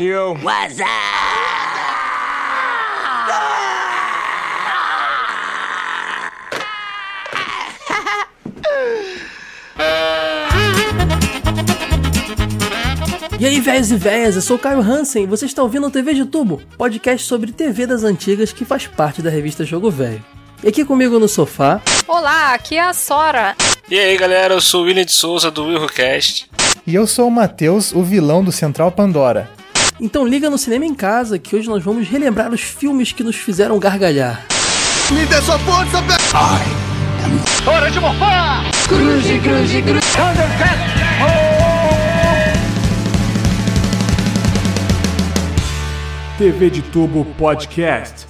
Yo. What's up? E aí, velhos e velhas, eu sou o Caio Hansen e você está ouvindo o TV de Tubo, podcast sobre TV das antigas que faz parte da revista Jogo Velho. E aqui comigo no sofá, Olá, aqui é a Sora. E aí galera, eu sou o William de Souza do WillCast. E eu sou o Matheus, o vilão do Central Pandora. Então liga no Cinema em Casa que hoje nós vamos relembrar os filmes que nos fizeram gargalhar. Me dê sua força, velho! TV de Tubo Podcast.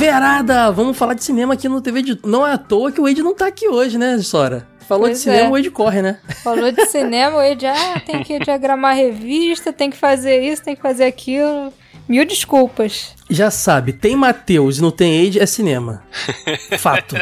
Verada, vamos falar de cinema aqui no TV de... Não é à toa que o Wade não tá aqui hoje, né, Sora? Falou Pois de cinema, é. o Wade corre, né? Falou de cinema, o Ed, ah, tem que diagramar revista, tem que fazer isso, tem que fazer aquilo. Mil desculpas. Já sabe, tem Matheus e não tem Age, é cinema. Fato.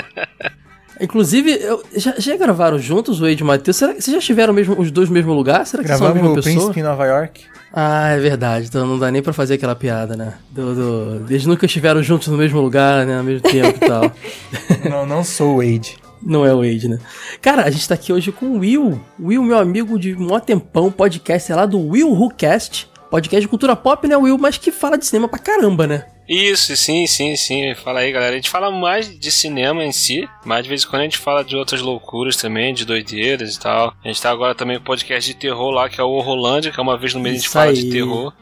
Inclusive, eu- já, já gravaram juntos o Wade e o Matheus? Será que vocês já estiveram mesmo, os dois no mesmo lugar? Será que são a Gravamos mesma pessoa? Príncipe em Nova York. Ah, é verdade. Então não dá nem pra fazer aquela piada, né? Do, do- Eles nunca estiveram juntos no mesmo lugar, né? Ao mesmo tempo e tal. não, não sou o Wade. Não é o Wade, né? Cara, a gente tá aqui hoje com o Will. Will, meu amigo de mó tempão, podcast é lá do Will Who Cast. Podcast de cultura pop, né, Will? Mas que fala de cinema pra caramba, né? Isso, sim, sim, sim. Fala aí, galera. A gente fala mais de cinema em si, mas de vez em quando a gente fala de outras loucuras também, de doideiras e tal. A gente tá agora também com o podcast de terror lá, que é o Horrolândia, que é uma vez no mês a gente Isso fala aí. de terror.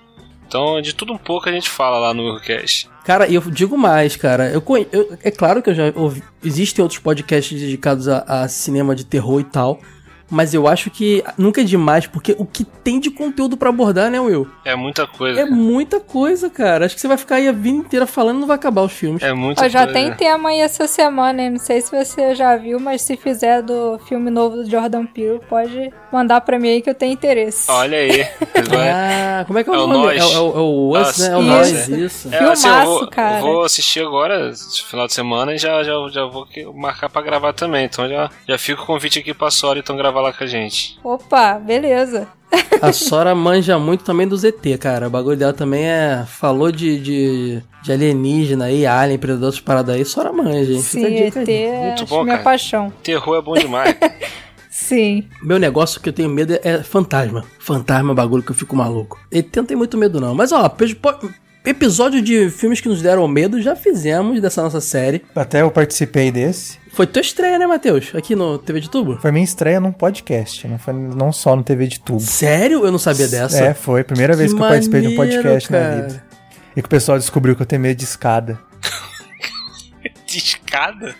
Então, de tudo um pouco a gente fala lá no WillCast. Cara, e eu digo mais, cara. Eu, eu- é claro que eu já ouvi. Existem outros podcasts dedicados a, a cinema de terror e tal. Mas eu acho que nunca é demais, porque o que tem de conteúdo pra abordar, né, Will? É muita coisa. É muita coisa, cara. Acho que você vai ficar aí a vida inteira falando e não vai acabar os filmes. É muita Ó, já coisa. tem tema aí essa semana, hein? Não sei se você já viu, mas se fizer do filme novo do Jordan Peele, pode mandar pra mim aí que eu tenho interesse. Olha aí. Ah, como é que é o É o nome? É, o- é o- é o Us, né? É o isso. Nós, isso. É, assim, eu Filmaço, vou, cara. vou assistir agora, esse final de semana, e já, já, já vou marcar pra gravar também. Então já, já fica o convite aqui pra Sora, então gravar lá com a gente. Opa, beleza. A Sora manja muito também do ZT, cara. O bagulho dela também é. Falou de, de, de alienígena aí, alien, predador, essas paradas aí. Sora manja, hein? Sim, Fica ET é Muito bom, minha cara. paixão. Terror é bom demais. Sim. Meu negócio que eu tenho medo é fantasma. Fantasma é um bagulho que eu fico maluco. ET não tem muito medo, não. Mas ó, pe- po- episódio de filmes que nos deram medo já fizemos dessa nossa série. Até eu participei desse. Foi tua estreia, né, Matheus? Aqui no TV de Tubo? Foi minha estreia num podcast, não, foi, não só no TV de tubo. Sério? Eu não sabia dessa. É, foi primeira vez que, eu participei de um podcast na cara. vida. E que o pessoal descobriu que eu tenho medo de escada. de escada?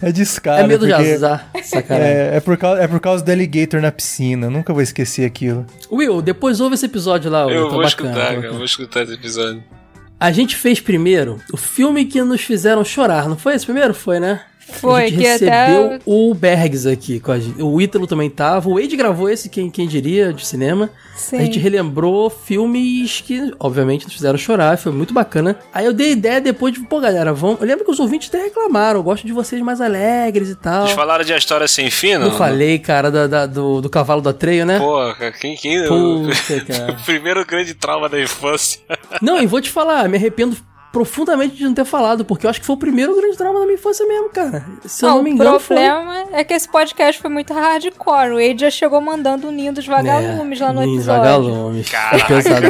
É de escada. É medo de azar. Sacanagem. É, é, por causa, é por causa do alligator na piscina. Nunca vou esquecer aquilo. Will, depois ouve esse episódio lá. Will, eu tá vou bacana, escutar, bacana. Eu vou escutar esse episódio. A gente fez primeiro o filme que nos fizeram chorar, não foi esse primeiro? Foi, né? Foi, a gente que recebeu até. o Bergs aqui com a gente. O Ítalo também tava. O Wade gravou esse, quem, quem diria, de cinema. Sim. A gente relembrou filmes que, obviamente, nos fizeram chorar. Foi muito bacana. Aí eu dei ideia depois de, pô, galera, vamos. Eu lembro que os ouvintes até reclamaram. Eu gosto de vocês mais alegres e tal. Vocês falaram de A História Sem Fim, não? Eu falei, cara, da- da- do, do cavalo da treio, né? Pô, quem... quem Puta, cara. o primeiro grande trauma da infância. Não, e vou te falar, me arrependo profundamente de não ter falado, porque eu acho que foi o primeiro grande trauma da minha infância mesmo, cara. Se eu não, Não, me o engano, foi. problema é que esse podcast foi muito hardcore. O Wade já chegou mandando o ninho dos vagalumes lá no episódio. Vagalumes. Caraca. Foi pesado,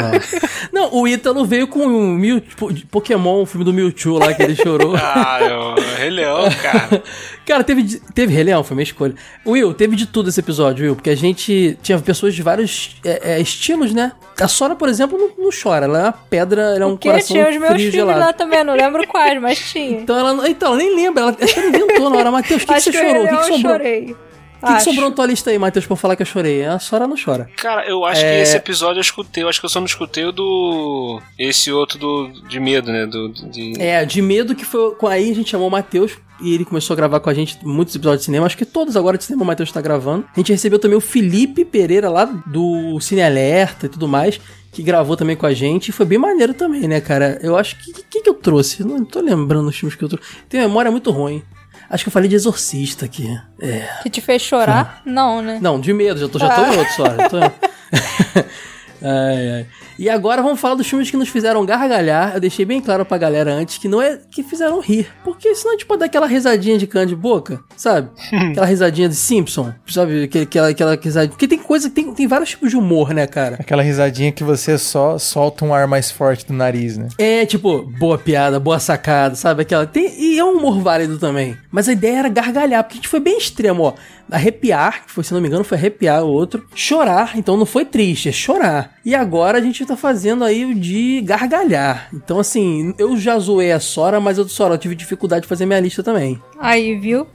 não. não, o Ítalo veio com o Mew, tipo, Pokémon, o filme do Mewtwo lá que ele chorou. Ah, eu... Rei Leão, cara. Cara, teve, de- teve Rei Leão, foi minha escolha. Will, teve de tudo esse episódio, Will, porque a gente tinha pessoas de vários é, é, estilos, né? A Sora, por exemplo, não, não chora. Ela é uma pedra, ela é um Porque coração tinha os meus frio filhos gelado. lá também, não lembro quais, mas tinha. Então ela, não- então, ela nem lembra, ela até inventou na hora. Matheus, o que, que você que chorou? O que, que sobrou? chorei. O que, que sobrou na tua lista aí, Matheus, pra falar que eu chorei? A Sora não chora. Cara, eu acho É. que esse episódio eu escutei. Eu acho que eu só não escutei o do. Esse outro do de medo, né? Do, de... É, de medo que foi. com- Aí a gente chamou o Matheus e ele começou a gravar com a gente muitos episódios de cinema. Acho que todos agora de cinema o Matheus tá gravando. A gente recebeu também o Felipe Pereira lá do Cine Alerta e tudo mais. que gravou também com a gente. E foi bem maneiro também, né, cara? Eu acho que. O que, que eu trouxe? Não tô lembrando os filmes que eu trouxe. Tenho memória muito ruim. Acho que eu falei de Exorcista aqui. É. Que te fez chorar? Não, né? Não, de medo, já tô, já tô em outro só. tô- Ai, ai. E agora vamos falar dos filmes que nos fizeram gargalhar. Eu deixei bem claro pra galera antes que não é que fizeram rir. Porque senão a gente pode dar aquela risadinha de cana de boca, sabe? aquela risadinha de Simpson, sabe? Aquela, aquela, risadinha. Porque tem coisa, tem, tem vários tipos de humor, né, cara? Aquela risadinha que você só solta um ar mais forte do nariz, né? É, tipo, boa piada, boa sacada, sabe? Aquela. Tem, e é um humor válido também. Mas a ideia era gargalhar, porque a gente foi bem extremo, ó. Arrepiar, que foi, se não me engano, foi arrepiar o outro. Chorar, então não foi triste, é chorar. E agora a gente tá fazendo aí o de gargalhar. Então, assim, eu já zoei a Sora, mas eu, Sora, eu tive dificuldade de fazer minha lista também. Aí, viu?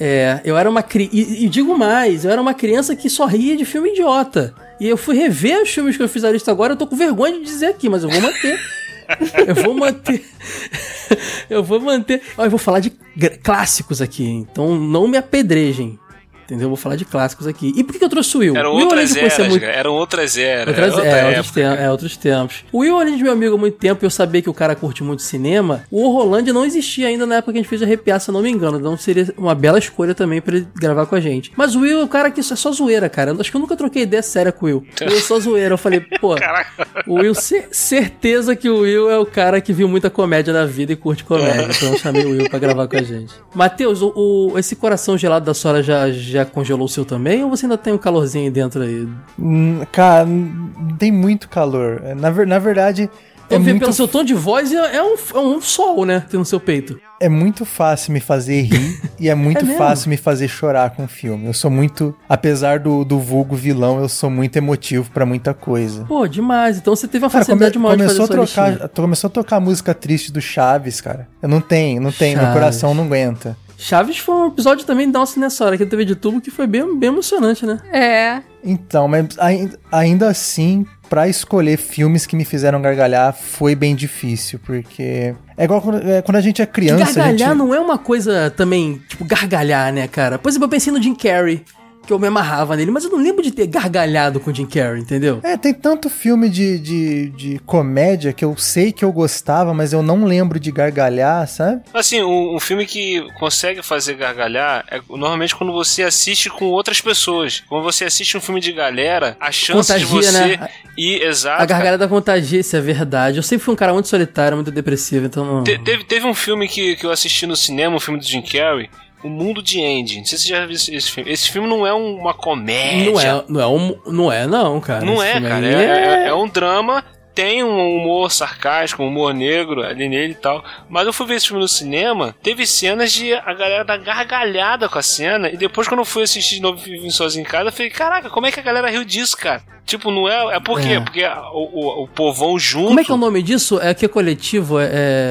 É, eu era uma criança. E, e digo mais, eu era uma criança que só ria de filme idiota. E eu fui rever os filmes que eu fiz a lista agora, eu tô com vergonha de dizer aqui, mas eu vou manter. eu vou manter. eu vou manter. Ó, eu vou falar de clássicos aqui, então não me apedrejem. Entendeu? Eu vou falar de clássicos aqui. E por que eu trouxe o Will? Eram Will, outras eras, muito-. Eram outras eras. Outras, era outra é, outros tempos, é, outros tempos. O Will, além de meu amigo há muito tempo e eu saber que o cara curte muito cinema, o Rolândia não existia ainda na época que a gente fez arrepiar, se eu não me engano. Então seria uma bela escolha também pra ele gravar com a gente. Mas o Will é o cara que é só zoeira, cara. Eu Acho que eu nunca troquei ideia séria com o Will. Will é só zoeira. Eu falei, pô, o Will, ce- certeza que o Will é o cara que viu muita comédia na vida e curte comédia. Então eu chamei o Will pra gravar com a gente. Matheus, o, o- esse coração gelado da Sora já, já congelou o seu também? Ou você ainda tem um calorzinho dentro aí? Hum, Cara, tem muito calor. Na, ver- na verdade, é Eu vi muito, pelo seu tom de voz, é é um, é um sol, né? Tem no seu peito. é muito fácil me fazer rir e é muito É fácil me fazer chorar com filme. Eu sou muito, apesar do, do vulgo vilão, eu sou muito emotivo pra muita coisa. Pô, demais. Então você teve uma Cara, come- facilidade maior de começou, a fazer listinha. trocar, começou a tocar a música triste do Chaves, cara. Eu não tenho, não tenho, meu Chaves. coração não aguenta. Chaves foi um episódio também da nossa nessa hora, que TV de tubo, que foi bem, bem emocionante, né? É. Então, mas ai- ainda assim, pra escolher filmes que me fizeram gargalhar foi bem difícil, porque é igual quando, é, quando a gente é Que criança, a gargalhar gente... não é uma coisa também, tipo, gargalhar, né, cara? Por exemplo, eu pensei no Jim Carrey, que eu me amarrava nele, mas eu não lembro de ter gargalhado com o Jim Carrey, entendeu? É, tem tanto filme de, de, de comédia que eu sei que eu gostava, mas eu não lembro de gargalhar, sabe? Assim, um, um filme que consegue fazer gargalhar é normalmente quando você assiste com outras pessoas. Quando você assiste um filme de galera, a chance de Contagia, você né? ir exato. A gargalhada contagia, isso é verdade. Eu sempre fui um cara muito solitário, muito depressivo, então não... Te- teve, teve um filme que, que eu assisti no cinema, um filme do Jim Carrey, O Mundo de Andy. Não sei se você já viu esse, filme. Esse filme não é um- uma comédia. Não é, não é, um, não é, não, cara. Não Esse é, cara. aí É, é- é um drama. Tem um humor sarcástico, um humor negro ali nele e tal. Mas eu fui ver esse filme no cinema, teve cenas de a galera dar gargalhada com a cena. E depois, quando eu fui assistir de novo vim sozinho em casa, eu falei: Caraca, como é que a galera riu disso, cara? Tipo, não é. É por quê? É. Porque o, o, o povão junto. Como é que é o nome disso? É que é coletivo? É,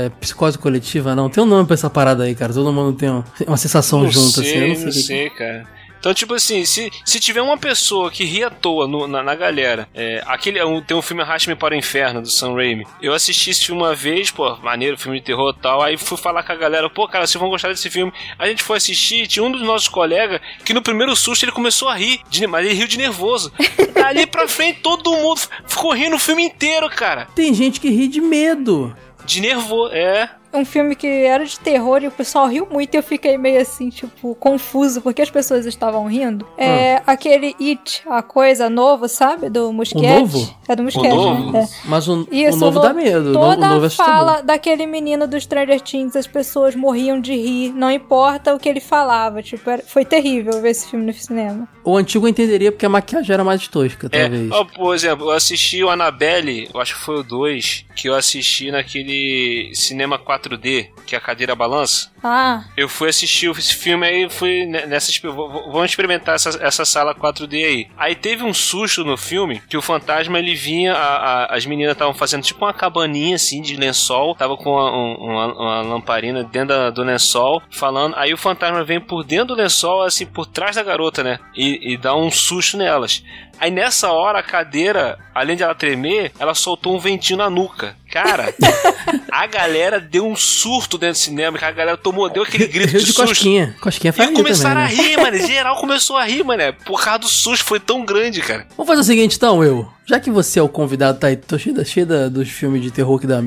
é psicose coletiva? Não, tem um nome pra essa parada aí, cara. Todo mundo tem um- uma sensação Não junto, sei, assim. Eu não não sei. que- sei, cara. Então, tipo assim, se, se tiver uma pessoa que ri à toa no- na, na galera, é, aquele, é tem um filme Arraste-me para o Inferno, do Sam Raimi. Eu assisti esse filme uma vez, pô, maneiro, filme de terror e tal. Aí fui falar com a galera, pô, cara, vocês vão gostar desse filme. A gente foi assistir, tinha um dos nossos colegas que no primeiro susto ele começou a rir, de- mas ele riu de nervoso. Dali pra frente, todo mundo ficou rindo o filme inteiro, cara. Tem gente que ri de medo. De nervoso, é. Um filme que era de terror e o pessoal riu muito e eu fiquei meio assim, tipo, confuso, porque as pessoas estavam rindo. É aquele It, a coisa novo, sabe? Do Mosquete. novo? É do Mosquete, novo? né? É. Mas o, Isso, o novo no- dá medo. o Toda o novo é fala daquele menino do Stranger Things, as pessoas morriam de rir, não importa o que ele falava. Tipo, era- foi terrível ver esse filme no cinema. O antigo eu entenderia porque a maquiagem era mais tosca, É, talvez. ó, por exemplo, eu assisti o Annabelle, eu acho que foi o 2, que eu assisti naquele cinema 4D, que a cadeira balança. Ah, Eu fui assistir esse filme aí, fui ne- nessa. Vamos experimentar essa, essa sala 4D aí. Aí teve um susto no filme que o fantasma ele vinha, a- a- as meninas estavam fazendo tipo uma cabaninha assim de lençol, tava com uma, um- uma- uma lamparina dentro da- do lençol, falando. Aí o fantasma vem por dentro do lençol, assim, por trás da garota, né? E, e dá um susto nelas. Aí nessa hora a cadeira, além de ela tremer, ela soltou um ventinho na nuca. Cara, a galera deu um surto dentro do cinema, que a galera tomou tomou, deu aquele grito Rio de, de susto. Cosquinha. Cosquinha E faria começaram também, a né? rir, mano. Geral começou a rir, mano. Por causa do susto, foi tão grande, cara. Vamos fazer o seguinte então, Will. Já que você é o convidado, tá aí, tô cheio, da- cheio da- dos filmes de terror que dá,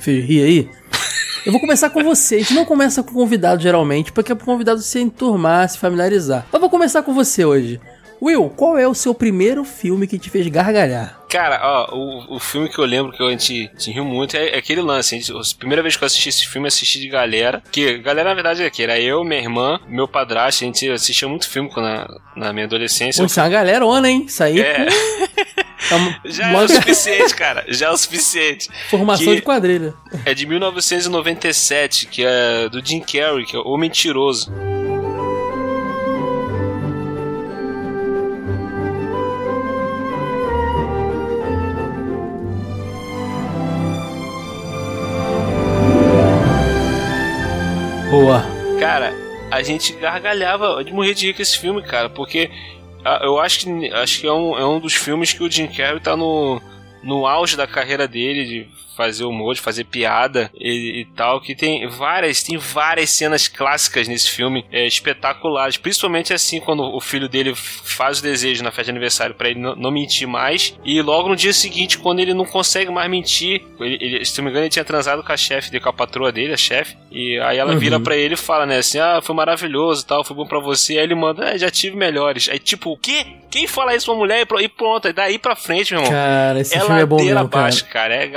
fez rir aí. Eu vou começar com você. A gente não começa com o convidado geralmente, porque é pro convidado se enturmar, se familiarizar. Mas vou começar com você hoje. Will, qual é o seu primeiro filme que te fez gargalhar? Cara, ó, o, o filme que eu lembro que a gente, gente riu muito é, é aquele lance. A, gente- a primeira vez que eu assisti esse filme, eu assisti de galera. Que galera, na verdade, é que era eu, minha irmã, meu padrasto. A gente assistia muito filme na, na minha adolescência. Pô, isso é uma galerona, hein? Isso aí É. uma, Já é o suficiente, cara. Já é o suficiente. formação que- de quadrilha. É de 1997, que é do Jim Carrey, que é O Mentiroso. Boa. Cara, a gente gargalhava de morrer de rir com esse filme, cara, porque ah, eu acho que, acho que é, um, é um dos filmes que o Jim Carrey tá no, no auge da carreira dele, de fazer humor, de fazer piada e, e tal, que tem várias, tem várias cenas clássicas nesse filme, é, espetaculares, principalmente assim, quando o filho dele faz o desejo na festa de aniversário pra ele não, mentir mais, e logo no dia seguinte, quando ele não consegue mais mentir, ele, ele- se não me engano, ele tinha transado com a chefe dele, com a patroa dele, a chefe, e aí ela vira Uhum. pra ele e fala, né, assim, ah, foi maravilhoso tal, foi bom pra você, aí ele manda, ah, já tive melhores, aí tipo, o quê? Quem fala isso pra mulher? E pro- pronto, aí daí pra frente, meu irmão. Cara, esse É filme é bom mesmo, cara. abaixo, cara. É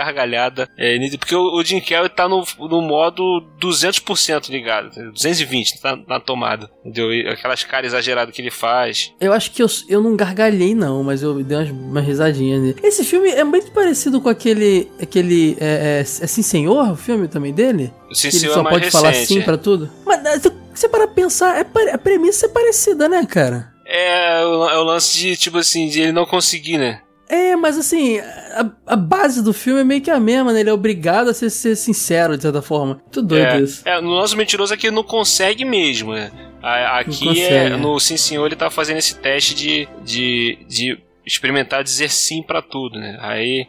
gargalhada. É, porque o, o Jim Carrey tá no, no modo 200% ligado. 220 tá na tomada. Entendeu? E aquelas caras exageradas que ele faz. Eu acho que eu, eu não gargalhei, não, mas eu dei umas, umas risadinhas nele. Esse filme é muito parecido com aquele. aquele é, é, é Sim Senhor, o filme também dele? Sim, que ele só é pode falar recente, sim é. pra tudo? Mas se você parar pra pensar, é, a premissa é parecida, né, cara? É o, é o lance de, tipo assim, de ele não conseguir, né? É, mas assim, a, a base do filme é meio que a mesma, né? Ele é obrigado a ser, ser sincero, de certa forma. Muito doido É, isso. é, no nosso mentiroso aqui ele não consegue mesmo, né? Aqui é, no Sim Senhor ele tá fazendo esse teste de, de, de experimentar dizer sim pra tudo, né? Aí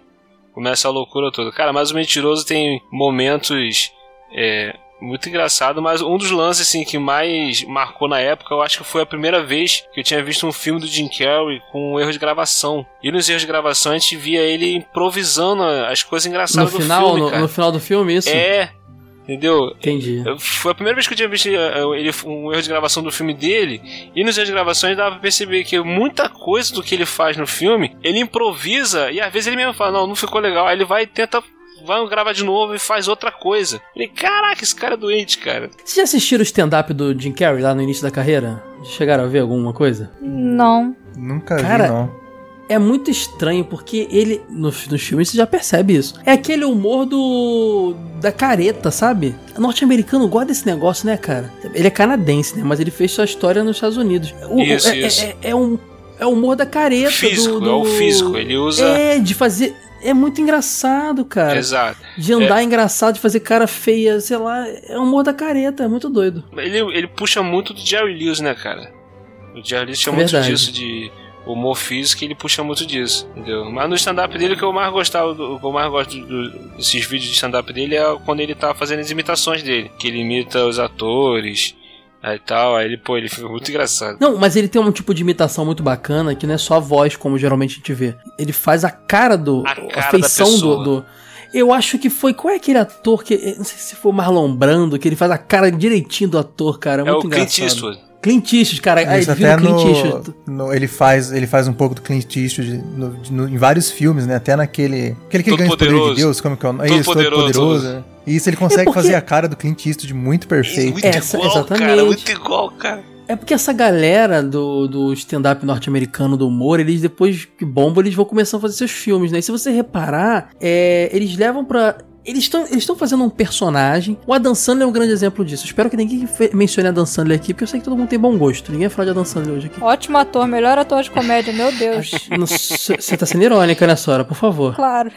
começa a loucura toda. Cara, mas o mentiroso tem momentos é, muito engraçado, mas um dos lances assim que mais marcou na época, eu acho que foi a primeira vez que eu tinha visto um filme do Jim Carrey com um erro de gravação. E nos erros de gravação a gente via ele improvisando as coisas No engraçadas do final, filme, no, no final do filme, isso? É, entendeu? Entendi. Foi a primeira vez que eu tinha visto eh, ele, um erro de gravação do filme dele. E nos erros de gravações dava pra perceber que muita coisa do que ele faz no filme, ele improvisa e às vezes ele mesmo fala: Não, não ficou legal. Aí ele vai e tenta. Vai gravar de novo e faz outra coisa. Falei, caraca, esse cara é doente, cara. Vocês já assistiram o stand-up do Jim Carrey lá no início da carreira? Chegaram a ver alguma coisa? Não. Nunca Cara, vi, não. É muito estranho, porque ele, nos, nos filmes você já percebe isso. É aquele humor do. da careta, sabe? O norte-americano gosta desse negócio, né, cara? Ele é canadense, né? Mas ele fez sua história nos Estados Unidos. O- Isso, é, isso. É, é um. É o humor da careta. Físico, do, é o do- físico. Ele usa. É, de fazer. É muito engraçado, cara. Exato. De andar engraçado, de fazer cara feia, sei lá. É o humor da careta, é muito doido. Ele, ele puxa muito do Jerry Lewis, né, cara? O Jerry Lewis tinha É muito verdade. disso de humor físico e ele puxa muito disso, entendeu? Mas no stand-up dele, o que eu mais gostava, do, o que eu mais gosto do- desses vídeos de stand-up dele é quando ele tá fazendo as imitações dele, que ele imita os atores aí tal, aí ele, pô, ele fica muito engraçado. Não, mas ele tem um tipo de imitação muito bacana que não é só a voz, como geralmente a gente vê. Ele faz a cara do. A A, cara feição da do, do- Eu acho que foi. Qual é aquele ator que. Não sei se foi o Marlon Brando, que ele faz a cara direitinho do ator, cara. É É o muito Clint engraçado. Eastwood. Clint Eastwood, cara. Aí Isso até no, Eastwood. no- ele faz ele faz um pouco do Clint Eastwood no- no- em vários filmes, né? Até naquele aquele que ganha o poder de Deus, como que é o nome? Todo Isso, todo Poderoso. poderoso. né? E isso ele consegue porque- fazer a cara do Clint Eastwood muito perfeito. Muito Essa- igual, exatamente. cara, muito igual, cara. É porque essa galera do, do stand-up norte-americano do humor, eles depois que bombam, eles vão começando a fazer seus filmes, né? E se você reparar, é, eles levam pra. Eles estão eles fazendo um personagem. O Adam Sandler é um grande exemplo disso. Espero que ninguém mencione Adam Sandler aqui, porque eu sei que todo mundo tem bom gosto. Ninguém vai falar de Adam Sandler hoje aqui. Ótimo ator, melhor ator de comédia, meu Deus. Você tá sendo irônica, né, Sora? Por favor. Claro.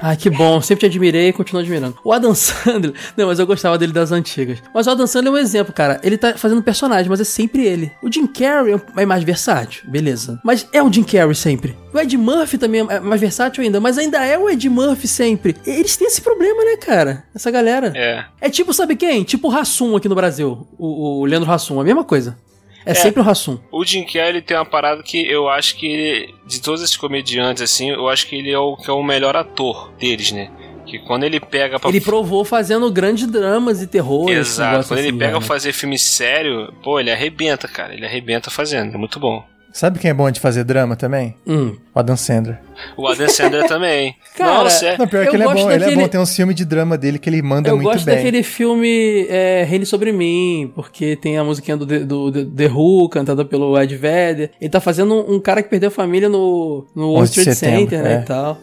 Ai, que bom. Sempre te admirei e continuo admirando. O Adam Sandler. Não, mas eu gostava dele das antigas. Mas o Adam Sandler é um exemplo, cara. Ele tá fazendo personagem, mas é sempre ele. O Jim Carrey é mais versátil, beleza. Mas é o Jim Carrey sempre. O Ed Murphy também é mais versátil ainda, mas ainda é o Ed Murphy sempre. Eles têm esse problema problema, né, cara? Essa galera. É. É tipo, sabe quem? Tipo o Rassum aqui no Brasil. O, o Leandro Rassum, a mesma coisa. É, sempre o Rassum. O Jim Carrey tem uma parada que eu acho que ele, de todos esses comediantes, assim, eu acho que ele é o, que é o melhor ator deles, né? Que quando ele pega pra. Ele provou fazendo grandes dramas e terror. Exato, quando ele assim, pega né? pra fazer filme sério, pô, ele arrebenta, cara. Ele arrebenta fazendo, é muito bom. Sabe quem é bom de fazer drama também? Hum. O Adam Sandler. O Adam Sandler também. Cara, Nossa, é. Não, pior Eu que ele é gosto bom. Ele é daquele- bom. Tem uns filmes de drama dele que ele manda Eu muito gosto bem. daquele filme é, Reine Sobre Mim, porque tem a musiquinha do, The- do, The- Who, cantada pelo Ed Vedder. Ele tá fazendo um, um cara que perdeu a família no, no World 11 de Trade setembro, Center, né, é. e tal.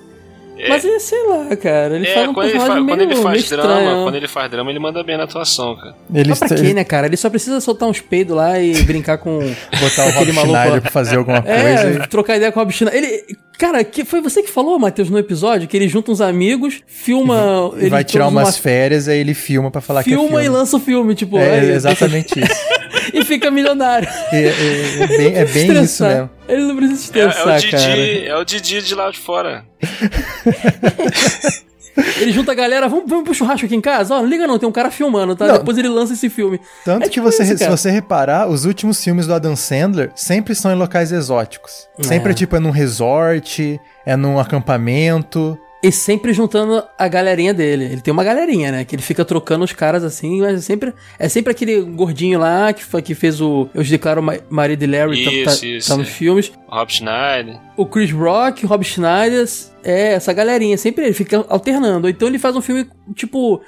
Mas é, sei lá, cara, ele É, faz um quando, ele personagem fa- meio, quando ele faz meio drama, estranho. quando ele faz drama, ele manda bem na atuação, cara. Ele Mas pra quê, né, cara? Ele só precisa soltar uns peidos lá e brincar com botar o Rob maluco Schneider pra fazer alguma coisa. É, e- trocar ideia com o Rob Schneider. Ele, cara, que foi você que falou, Matheus, no episódio, que ele junta uns amigos, filma... E vai ele tirar umas numa- férias, aí ele filma pra falar que é Filma filme. e lança o filme, tipo... É, aí, exatamente isso. e fica milionário. É, é- é bem, é bem isso Estressar. mesmo. Ele não precisa É, é estressar, o Didi, cara. é o Didi de lá de fora. Ele junta a galera, vamos, vamos pro churrasco aqui em casa? Ó, não liga não, tem um cara filmando, tá? Não. Depois ele lança esse filme. Tanto É que tipo você, isso, se você reparar, os últimos filmes do Adam Sandler sempre são em locais exóticos. Sempre É. é tipo, é num resort, é num acampamento. E sempre juntando a galerinha dele. Ele tem uma galerinha, né? Que ele fica trocando os caras assim, mas é sempre, é sempre aquele gordinho lá que, foi, que fez o Eu Declaro Ma- Marido de Larry, tá- Isso, tá, isso, tá nos é. filmes. O Rob Schneider. O Chris Rock, o Rob Schneider, é essa galerinha, sempre ele fica alternando. Então ele faz um filme tipo.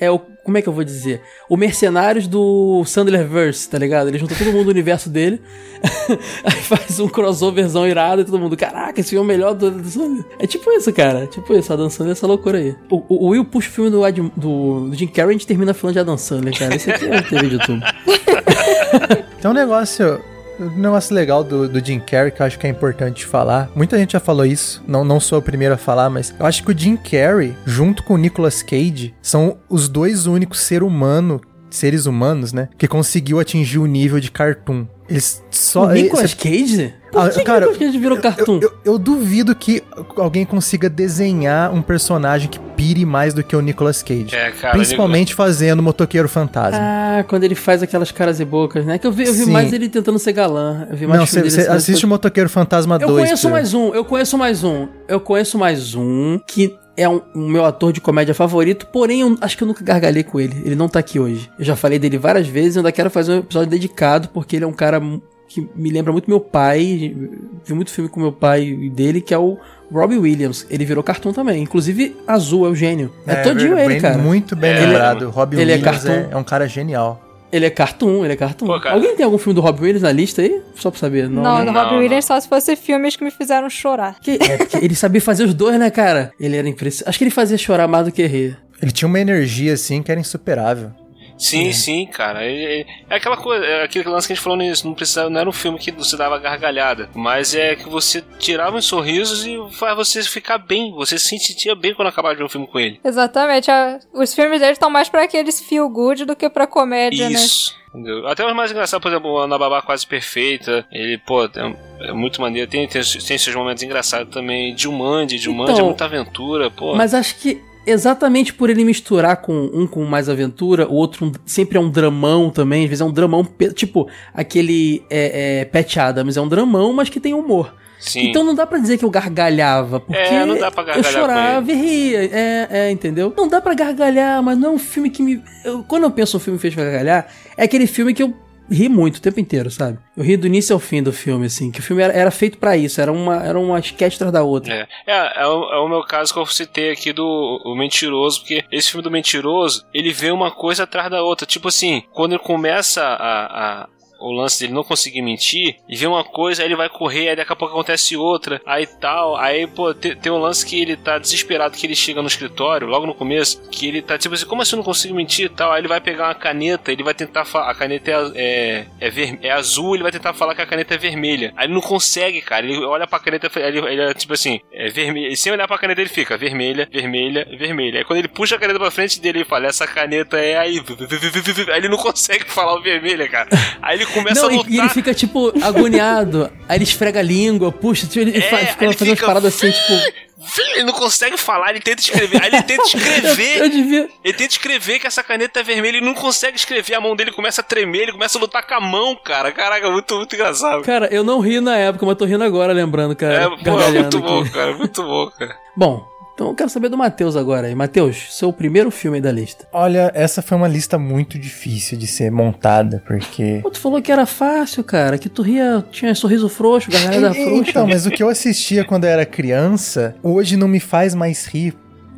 É o. Como é que eu vou dizer? O Mercenários do Sandlerverse, tá ligado? Ele junta todo mundo do universo dele. aí faz um crossoverzão irado e todo mundo, caraca, esse filme é o melhor do. É tipo isso, cara. Tipo isso, a Dan Sandler é essa loucura aí. O, o- o Will puxa o filme do, Ad- do, do Jim Carrey e a gente termina falando de Adam Sandler, cara. Esse aqui é TV de tudo. Tem um negócio, um negócio legal do, do Jim Carrey que eu acho que é importante falar. Muita gente já falou isso, não, não sou o primeiro a falar, mas eu acho que o Jim Carrey, junto com o Nicolas Cage, são os dois únicos ser humano, seres humanos, né, que conseguiu atingir o nível de cartoon. Eles só... o Nicolas cê- Cage? Por Ah, que, cara, que o Nicolas Cage virou cartoon? Eu, eu- eu duvido que alguém consiga desenhar um personagem que pire mais do que o Nicolas Cage. É, cara. Principalmente fazendo Motoqueiro Fantasma. Ah, quando ele faz aquelas caras e bocas, né? Que eu vi, eu vi Sim. mais ele tentando ser galã. Eu vi mais Não, você assiste o Motoqueiro Fantasma Eu 2. conheço pra- mais um, eu conheço mais um. Eu conheço mais um que é um, o meu ator de comédia favorito, porém eu acho que eu nunca gargalhei com ele. Ele não tá aqui hoje. Eu já falei dele várias vezes e eu ainda quero fazer um episódio dedicado porque ele é um cara que me lembra muito meu pai. Vi muito filme com meu pai e dele, que é o Robbie Williams. Ele virou cartoon também. Inclusive, azul é o gênio. É, todinho bem- ele, cara. Muito bem É, lembrado. Robin ele é Williams é, cartoon. é um cara genial. Ele é cartoon, ele é cartoon. Pô. Alguém tem algum filme do Robbie Williams na lista aí? Só pra saber. Não, né? do não, Robbie não. Williams só se fosse filmes que me fizeram chorar. Que- é, porque ele sabia fazer os dois, né, cara? Ele era impressionante. Acho que ele fazia chorar mais do que rir. Ele tinha uma energia, assim, que era insuperável. Sim, sim, cara. É, é- é aquela coisa, é aquele lance que a gente falou nisso. Não, precisava, não era um filme que você dava gargalhada, mas é que você tirava os sorrisos e faz você ficar bem. Você se sentia bem quando acabava de ver um filme com ele. Exatamente. a- os filmes dele estão mais pra aqueles feel good do que pra comédia, né? Isso. Entendeu? Até os mais engraçados, por exemplo, Ana Babá Quase Perfeita. Ele, pô, é, é muito maneiro. Tem, tem, tem seus momentos engraçados também. Dilmande, Dilmande Então, é muita aventura, pô. Mas acho que exatamente por ele misturar com um com mais aventura, o outro um- sempre é um dramão também, às vezes é um dramão, tipo aquele é, é, Pat Adams, é um dramão, mas que tem humor. Sim. Então não dá pra dizer que eu gargalhava, porque É, não dá pra eu gargalhar chorava e ria, é, é, entendeu? Não dá pra gargalhar, mas não é um filme que me... eu- quando eu penso um filme que fez pra gargalhar, é aquele filme que eu ri muito o tempo inteiro, sabe? Eu ri do início ao fim do filme, assim, que o filme era, era feito pra isso, era uma, era uma sketch atrás da outra. É, é, é, o, é o meu caso que eu citei aqui do o Mentiroso, porque esse filme do Mentiroso, ele vê uma coisa atrás da outra. Tipo assim, quando ele começa a. a o lance dele não conseguir mentir, e vê uma coisa, aí ele vai correr, aí daqui a pouco acontece outra, aí tal, aí, pô, tem, tem um lance que ele tá desesperado, que ele chega no escritório, logo no começo, que ele tá tipo assim, como assim eu não consigo mentir e tal? Aí ele vai pegar uma caneta, ele vai tentar falar, a caneta é, é, é, ver- é azul, ele vai tentar falar que a caneta é vermelha. Aí ele não consegue, cara, ele olha pra caneta, ele, ele é tipo assim, é vermelha, sem olhar pra caneta ele fica vermelha, vermelha, vermelha. Aí quando ele puxa a caneta pra frente dele, ele fala, essa caneta é aí, aí ele não consegue falar o vermelha, cara. Aí ele começa Não, a e- e ele fica, tipo, agoniado. aí ele esfrega a língua, puxa, tipo, ele, É, fa- fica ele fazendo umas fica- paradas assim, tipo. Ele não consegue falar, ele tenta escrever. Aí ele tenta Eu, escrever. eu devia. Ele tenta escrever que essa caneta é vermelha e não consegue escrever. A mão dele começa a tremer, ele começa a lutar com a mão, cara. Caraca, muito, muito engraçado. Cara, eu não ri na época, mas tô rindo agora, lembrando, cara. É, pô, é muito bom, aqui. cara. Muito bom, cara. Bom, então eu quero saber do Matheus agora aí. Matheus, seu primeiro filme aí da lista. Olha, essa foi uma lista muito difícil de ser montada, porque. Pô, tu falou que era fácil, cara, que tu ria, tinha sorriso frouxo, gargalhada E- frouxa. Então, mas o que eu assistia quando eu era criança, hoje não me faz mais rir.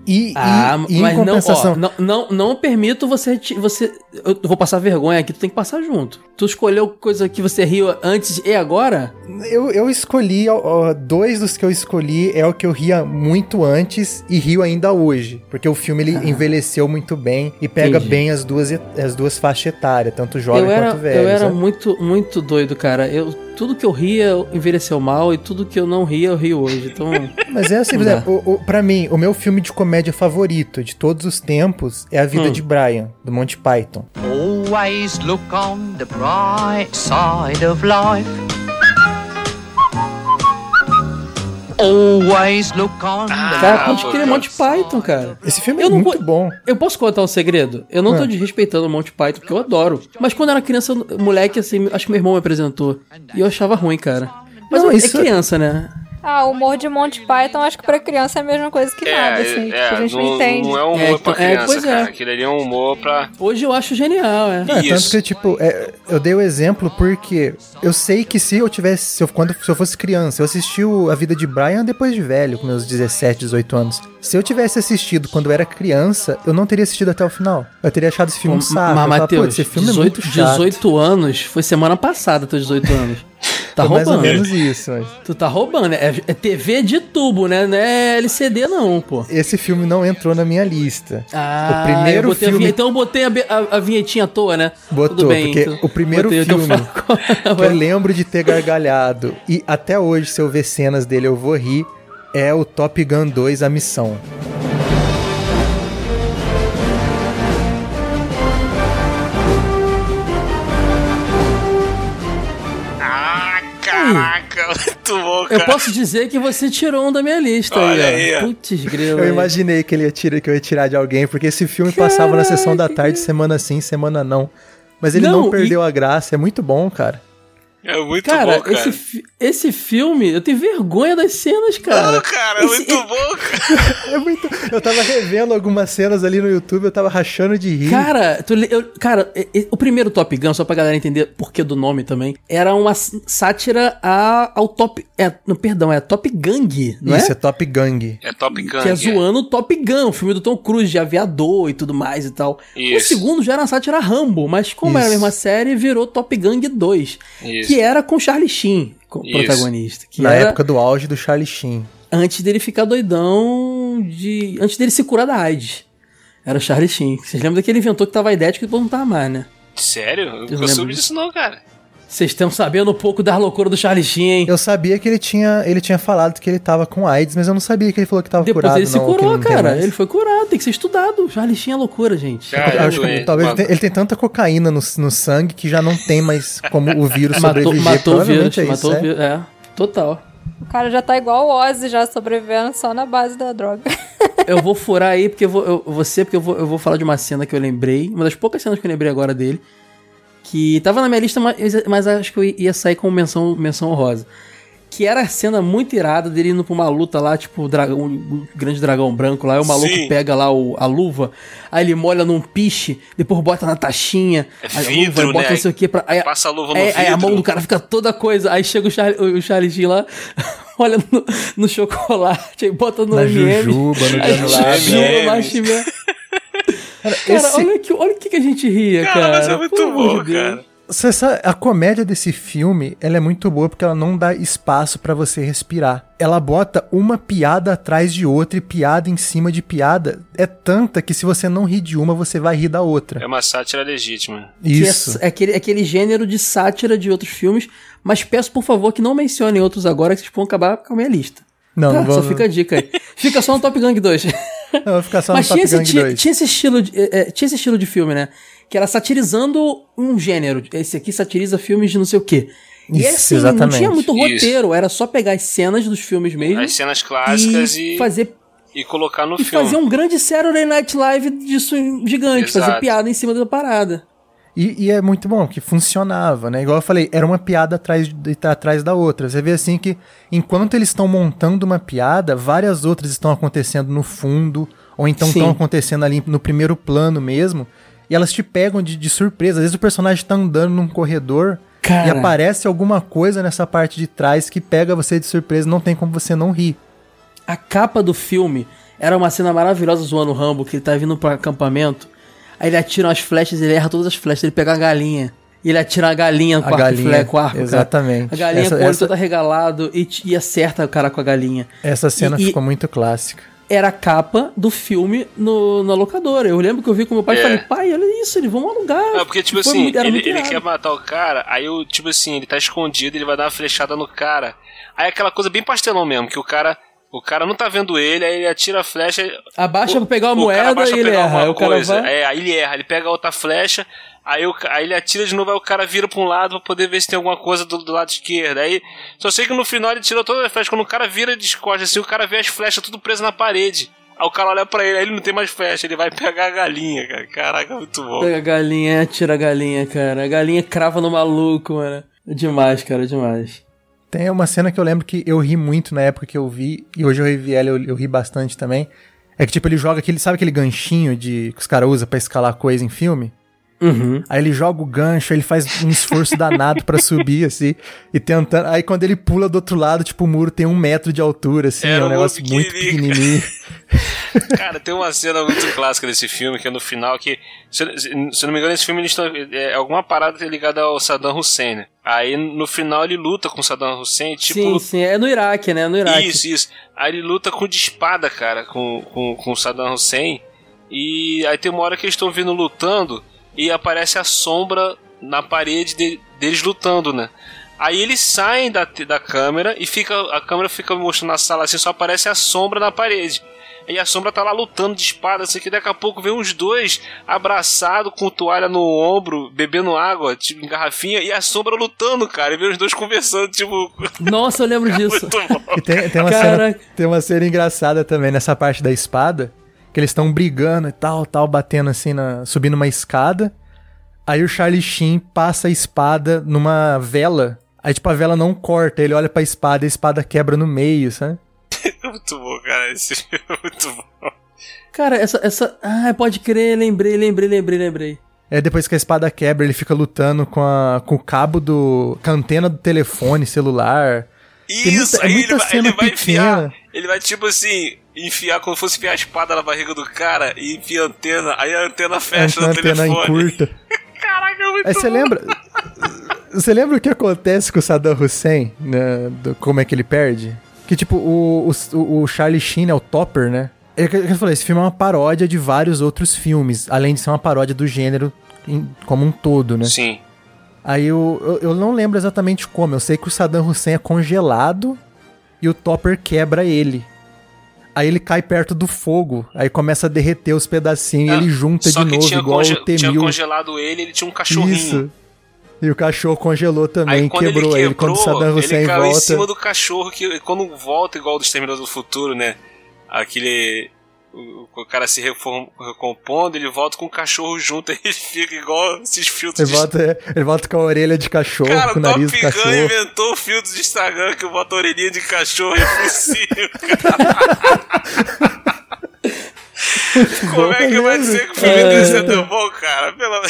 E, Ah, e, e em mas não, compensação. ó, não, não, não permito você, te- você. Eu vou passar vergonha aqui, tu tem que passar junto. Tu escolheu coisa que você riu antes e agora? Eu, eu escolhi, ó, dois dos que eu escolhi é o que eu ria muito antes e rio ainda hoje. Porque o filme ele envelheceu muito bem e pega Entendi. bem as duas, as duas faixas etárias, tanto jovem eu era, quanto velho. eu era sabe? muito, muito doido, cara. Eu, tudo que eu ria envelheceu mal e tudo que eu não ria eu rio hoje. Então, Mas é assim, por Não dá. exemplo, o, o, pra mim, o meu filme de comédia favorito de todos os tempos é A Vida Hum. de Brian, do Monty Python. Always look on the bright side of life. Always look on the cara, Ah, pode crer. Monty Python, cara. Esse filme Eu é não muito bom. Eu posso contar um segredo? Eu não tô Ah. desrespeitando o Monty Python, porque eu adoro. Mas quando eu era criança, moleque, assim, acho que meu irmão me apresentou. E eu achava ruim, cara. Mas Não, é isso- criança, né? Ah, o humor de Monty Python, acho que pra criança é a mesma coisa que nada, assim. tipo, a gente não, entende. não é um humor É, pra então- é, criança, pois é. cara. Aquilo ali é um humor pra. Hoje eu acho genial, é. Não, é tanto que, tipo, é, eu dei o exemplo porque eu sei que se eu tivesse, se eu, quando, se eu fosse criança, eu assisti o A Vida de Brian depois de velho, com meus 17, 18 anos. Se eu tivesse assistido quando eu era criança, eu não teria assistido até o final. Eu teria achado esse filme um saco. Mas, falava, "Pô, Matheus, esse filme 18, é muito chato. 18 anos foi semana passada, teus 18 anos. Tá Foi mais ou roubando. menos isso. mas Tu tá roubando. É, é TV de tubo, né? Não é LCD, não, pô. Esse filme não entrou na minha lista. Ah, o primeiro eu filme então eu botei a, a- a vinhetinha à toa, né? Botou, bem, porque então- o primeiro botei, então filme é. que eu lembro de ter gargalhado e até hoje, se eu ver cenas dele, eu vou rir, é o Top Gun 2, A Missão. Caraca, muito bom, Eu cara. posso dizer que você tirou um da minha lista Olha aí, aí. Putz, grilo. Eu aí. imaginei que ele ia tirar, que eu ia tirar de alguém, porque esse filme passava na sessão da tarde, semana sim, semana não. Mas ele não, Não, perdeu a graça, é muito bom, cara. É muito Cara, bom, cara. Esse, fi- esse filme, eu tenho vergonha das cenas, cara. Não, cara, é Esse- muito bom, cara. É muito. Eu tava revendo algumas cenas ali no YouTube, eu tava rachando de rir. Cara, tu eu- cara, o primeiro Top Gun, só pra galera entender porquê do nome também, era uma sátira a- ao Top. É, não, perdão, é Top Gang, não Isso, é? é Top Gang. É Top Gun. Que é zoando o Top Gun, o filme do Tom Cruise, de aviador e tudo mais e tal. O Isso. segundo já era uma sátira Rambo, mas como era a Isso. mesma série, virou Top Gang 2. Isso. Que era com Charlie Sheen, como Isso. protagonista. Que Na era época do auge do Charlie Sheen. antes dele ficar doidão de. Antes dele se curar da AIDS. Era o Charlie Sheen. Vocês lembram daquele inventor que tava idético e depois não tava mais, né? Sério? Eu não lembro soube disso. disso não, cara. Vocês estão sabendo um pouco das loucuras do Charlie Sheen, hein? Eu sabia que ele tinha, ele tinha falado que ele tava com AIDS, mas eu não sabia que ele falou que tava Depois curado. ele se não, curou, cara. Ele foi curado, tem que ser estudado. Charlie Sheen é loucura, gente. Cara, Eu acho que talvez maluco. ele tem tanta cocaína no, no sangue que já não tem mais como o vírus matou sobreviver. matou o vírus, é isso, matou o é. vírus. É, total. O cara já tá igual o Ozzy, já sobrevivendo só na base da droga. Eu vou furar aí, porque eu vou, eu, você, porque eu vou, eu vou falar de uma cena que eu lembrei, uma das poucas cenas que eu lembrei agora dele, que tava na minha lista, mas, mas acho que eu ia sair com menção, menção honrosa. Que era a cena muito irada dele indo pra uma luta lá, tipo, o dragão, um grande dragão branco lá, aí o maluco Sim. pega lá o, a luva, aí ele molha num piche, depois bota na taxinha, É aí a vidro, luva, bota né? não sei o que, pra, aí, Passa a luva no aí, aí a mão do cara fica toda coisa, aí chega o Charlie, o Charlie lá, olha no, no chocolate, aí bota no Na M&M, jujuba, no Aí granulado. jujuba, Cara, esse- olha, que, olha o que, que a gente ria, cara. Cara, mas é muito amor bom, de cara. Você sabe, a comédia desse filme, ela é muito boa porque ela não dá espaço pra você respirar. Ela bota uma piada atrás de outra e piada em cima de piada. É tanta que se você não rir de uma, você vai rir da outra. É uma sátira legítima. Que Isso. É, é aquele, aquele gênero de sátira de outros filmes, mas peço, por favor, que não mencionem outros agora, que vocês vão acabar com a minha lista. Não, Tá? não vou, Só fica a dica aí. Fica só no Top Gun 2. não, vou ficar só Mas no tinha Top esse, Gang tinha, 2. tinha esse estilo de, é, tinha esse estilo de filme, né? Que era satirizando um gênero. Esse aqui satiriza filmes de não sei o quê. E Isso, assim, não exatamente. tinha muito Isso. roteiro, era só pegar as cenas dos filmes mesmo As cenas clássicas e e, fazer e colocar no e filme. fazer um grande Saturday Night Live disso gigante, Exato. fazer piada em cima da parada. E, e é muito bom, que funcionava, né? Igual eu falei, era uma piada atrás, de, atrás da outra. Você vê assim que, enquanto eles estão montando uma piada, várias outras estão acontecendo no fundo, ou então estão acontecendo ali no primeiro plano mesmo, e elas te pegam de, de surpresa. Às vezes o personagem tá andando num corredor e Cara. aparece alguma coisa nessa parte de trás que pega você de surpresa, não tem como você não rir. A capa do filme era uma cena maravilhosa zoando o Rambo, que ele tá vindo pro acampamento. Aí ele atira umas flechas, ele erra todas as flechas, ele pega a galinha. E ele atira a galinha com A arco e galinha, flecha, com arco, cara. exatamente. A galinha Essa- com o olho essa- todo arregalado e, e acerta o cara com a galinha. Essa cena E- e- ficou muito clássica. Era a capa do filme no, na locadora. Eu lembro que eu vi com meu pai e É. falei, pai, olha isso, eles vão alugar. É, porque, tipo assim, ele, ele quer matar o cara, aí o, tipo assim, ele tá escondido, ele vai dar uma flechada no cara. Aí aquela coisa bem pastelão mesmo, que o cara. O cara não tá vendo ele, aí ele atira a flecha. Abaixa pra pegar uma o moeda e ele erra. Aí o cara coisa. vai... É, aí ele erra, ele pega outra flecha, aí, o, aí ele atira de novo, aí o cara vira pra um lado pra poder ver se tem alguma coisa do, do lado esquerdo. Aí só sei que no final ele tirou todas as flechas. Quando o cara vira de costas assim, o cara vê as flechas tudo preso na parede. Aí o cara olha pra ele, aí ele não tem mais flecha, ele vai pegar a galinha, cara. Caraca, muito bom. Pega a galinha, atira a galinha, cara. A galinha crava no maluco, mano. Demais, cara, demais. Tem uma cena que eu lembro que eu ri muito na época que eu vi, e hoje eu revi ela, eu, eu ri bastante também. É que, tipo, ele joga aquele, sabe aquele ganchinho de, que os caras usam pra escalar coisa em filme? Uhum. Aí ele joga o gancho, ele faz um esforço danado pra subir, assim, e tentando. Aí quando ele pula do outro lado, tipo, o muro tem um metro de altura, assim, Era é um um negócio muito pequenininho. Cara, tem uma cena muito clássica desse filme, que é no final que, se, eu- se não me engano, esse filme eles tão, é alguma parada ligada ao Saddam Hussein. né? Aí no final ele luta com o Saddam Hussein, tipo. sim, sim, é no Iraque, né? No Iraque. Isso, isso. Aí ele luta com de espada, cara, com, com, com o Saddam Hussein. E aí tem uma hora que eles estão vindo lutando e aparece a sombra na parede de- deles lutando, né? Aí eles saem da, da câmera e fica, a câmera fica mostrando na sala assim, só aparece a sombra na parede. E a sombra tá lá lutando de espada, assim, que daqui a pouco vem os dois abraçados com toalha no ombro, bebendo água, tipo, em garrafinha, e a sombra lutando, cara. E vem os dois conversando, tipo. Nossa, eu lembro disso. muito bom. E tem, tem, uma cena, tem uma cena engraçada também nessa parte da espada, que eles estão brigando e tal, tal, batendo assim, na, subindo uma escada. Aí o Charlie Sheen passa a espada numa vela. Aí, tipo, a vela não corta, ele olha pra espada e a espada quebra no meio, sabe? muito bom, cara. Esse filme é muito bom. Cara, essa, essa. Ah, pode crer, lembrei, lembrei, lembrei, lembrei. É depois que a espada quebra, ele fica lutando com, a, com o cabo do. com a antena do telefone celular. Isso, muita- é aí muita ele vai, cena ele vai enfiar. pequena. Ele vai, tipo assim, enfiar como se fosse enfiar a espada na barriga do cara e enfia a antena, aí a antena fecha a no antena telefone. encurta. Caraca, é muito Aí você lembra. Você lembra o que acontece com o Saddam Hussein? né, do- como é que ele perde? Que tipo, o, o, o Charlie Sheen é o Topper, né? É que eu falei, esse filme é uma paródia de vários outros filmes, além de ser uma paródia do gênero em- como um todo, né? Sim. Aí eu, eu, eu não lembro exatamente como, eu sei que o Saddam Hussein é congelado e o Topper quebra ele. Aí ele cai perto do fogo, aí começa a derreter os pedacinhos e Ah, ele junta Só de novo, igual o T-1000. tinha congelado ele, ele tinha um cachorrinho. Isso. E o cachorro congelou também, Aí quebrou ele ele. Quando o Saddam Hussein ele caiu em volta. cima do cachorro que quando volta igual do Exterminador do Futuro, né? Aquele o, o cara se reform- recompondo, ele volta com o cachorro junto, aí ele fica igual esses filtros Ele de volta, ele volta com a orelha de cachorro, Cara, com o Top nariz do Gun cachorro. inventou o filtro de Instagram que bota a orelhinha de cachorro é possível, Como é que vai dizer que o filme desse é tão bom, cara? Pelo...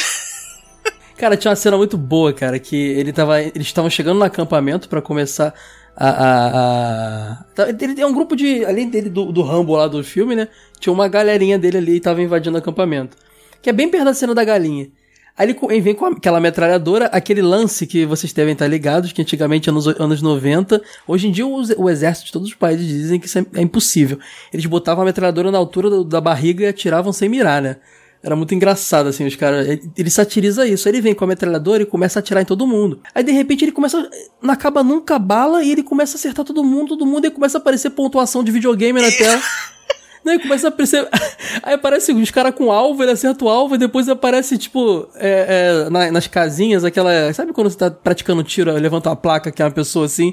Cara, tinha uma cena muito boa, cara, que ele tava, eles estavam chegando no acampamento pra começar a, a, a- tá, Ele tem um grupo de. Além dele, do, do Rambo lá do filme, né? Tinha uma galerinha dele ali e tava invadindo o acampamento. Que é bem perto da cena da galinha. Aí ele vem com aquela metralhadora, aquele lance que vocês devem estar ligados, que antigamente, anos, anos 90, hoje em dia o, o exército de todos os países dizem que isso é, é impossível. Eles botavam a metralhadora na altura do- da barriga e atiravam sem mirar, né? Era muito engraçado, assim, os caras. Ele, satiriza isso. Aí ele vem com a metralhadora e começa a atirar em todo mundo. Aí de repente ele começa. Não acaba nunca a bala e ele começa a acertar todo mundo, todo mundo, e começa a aparecer pontuação de videogame na tela. Não, começa a perceber. Aí aparece os caras com alvo, ele acerta o alvo, e depois aparece, tipo, é, é, na- nas casinhas, aquela. Sabe quando você tá praticando tiro, levanta uma placa que é uma pessoa assim?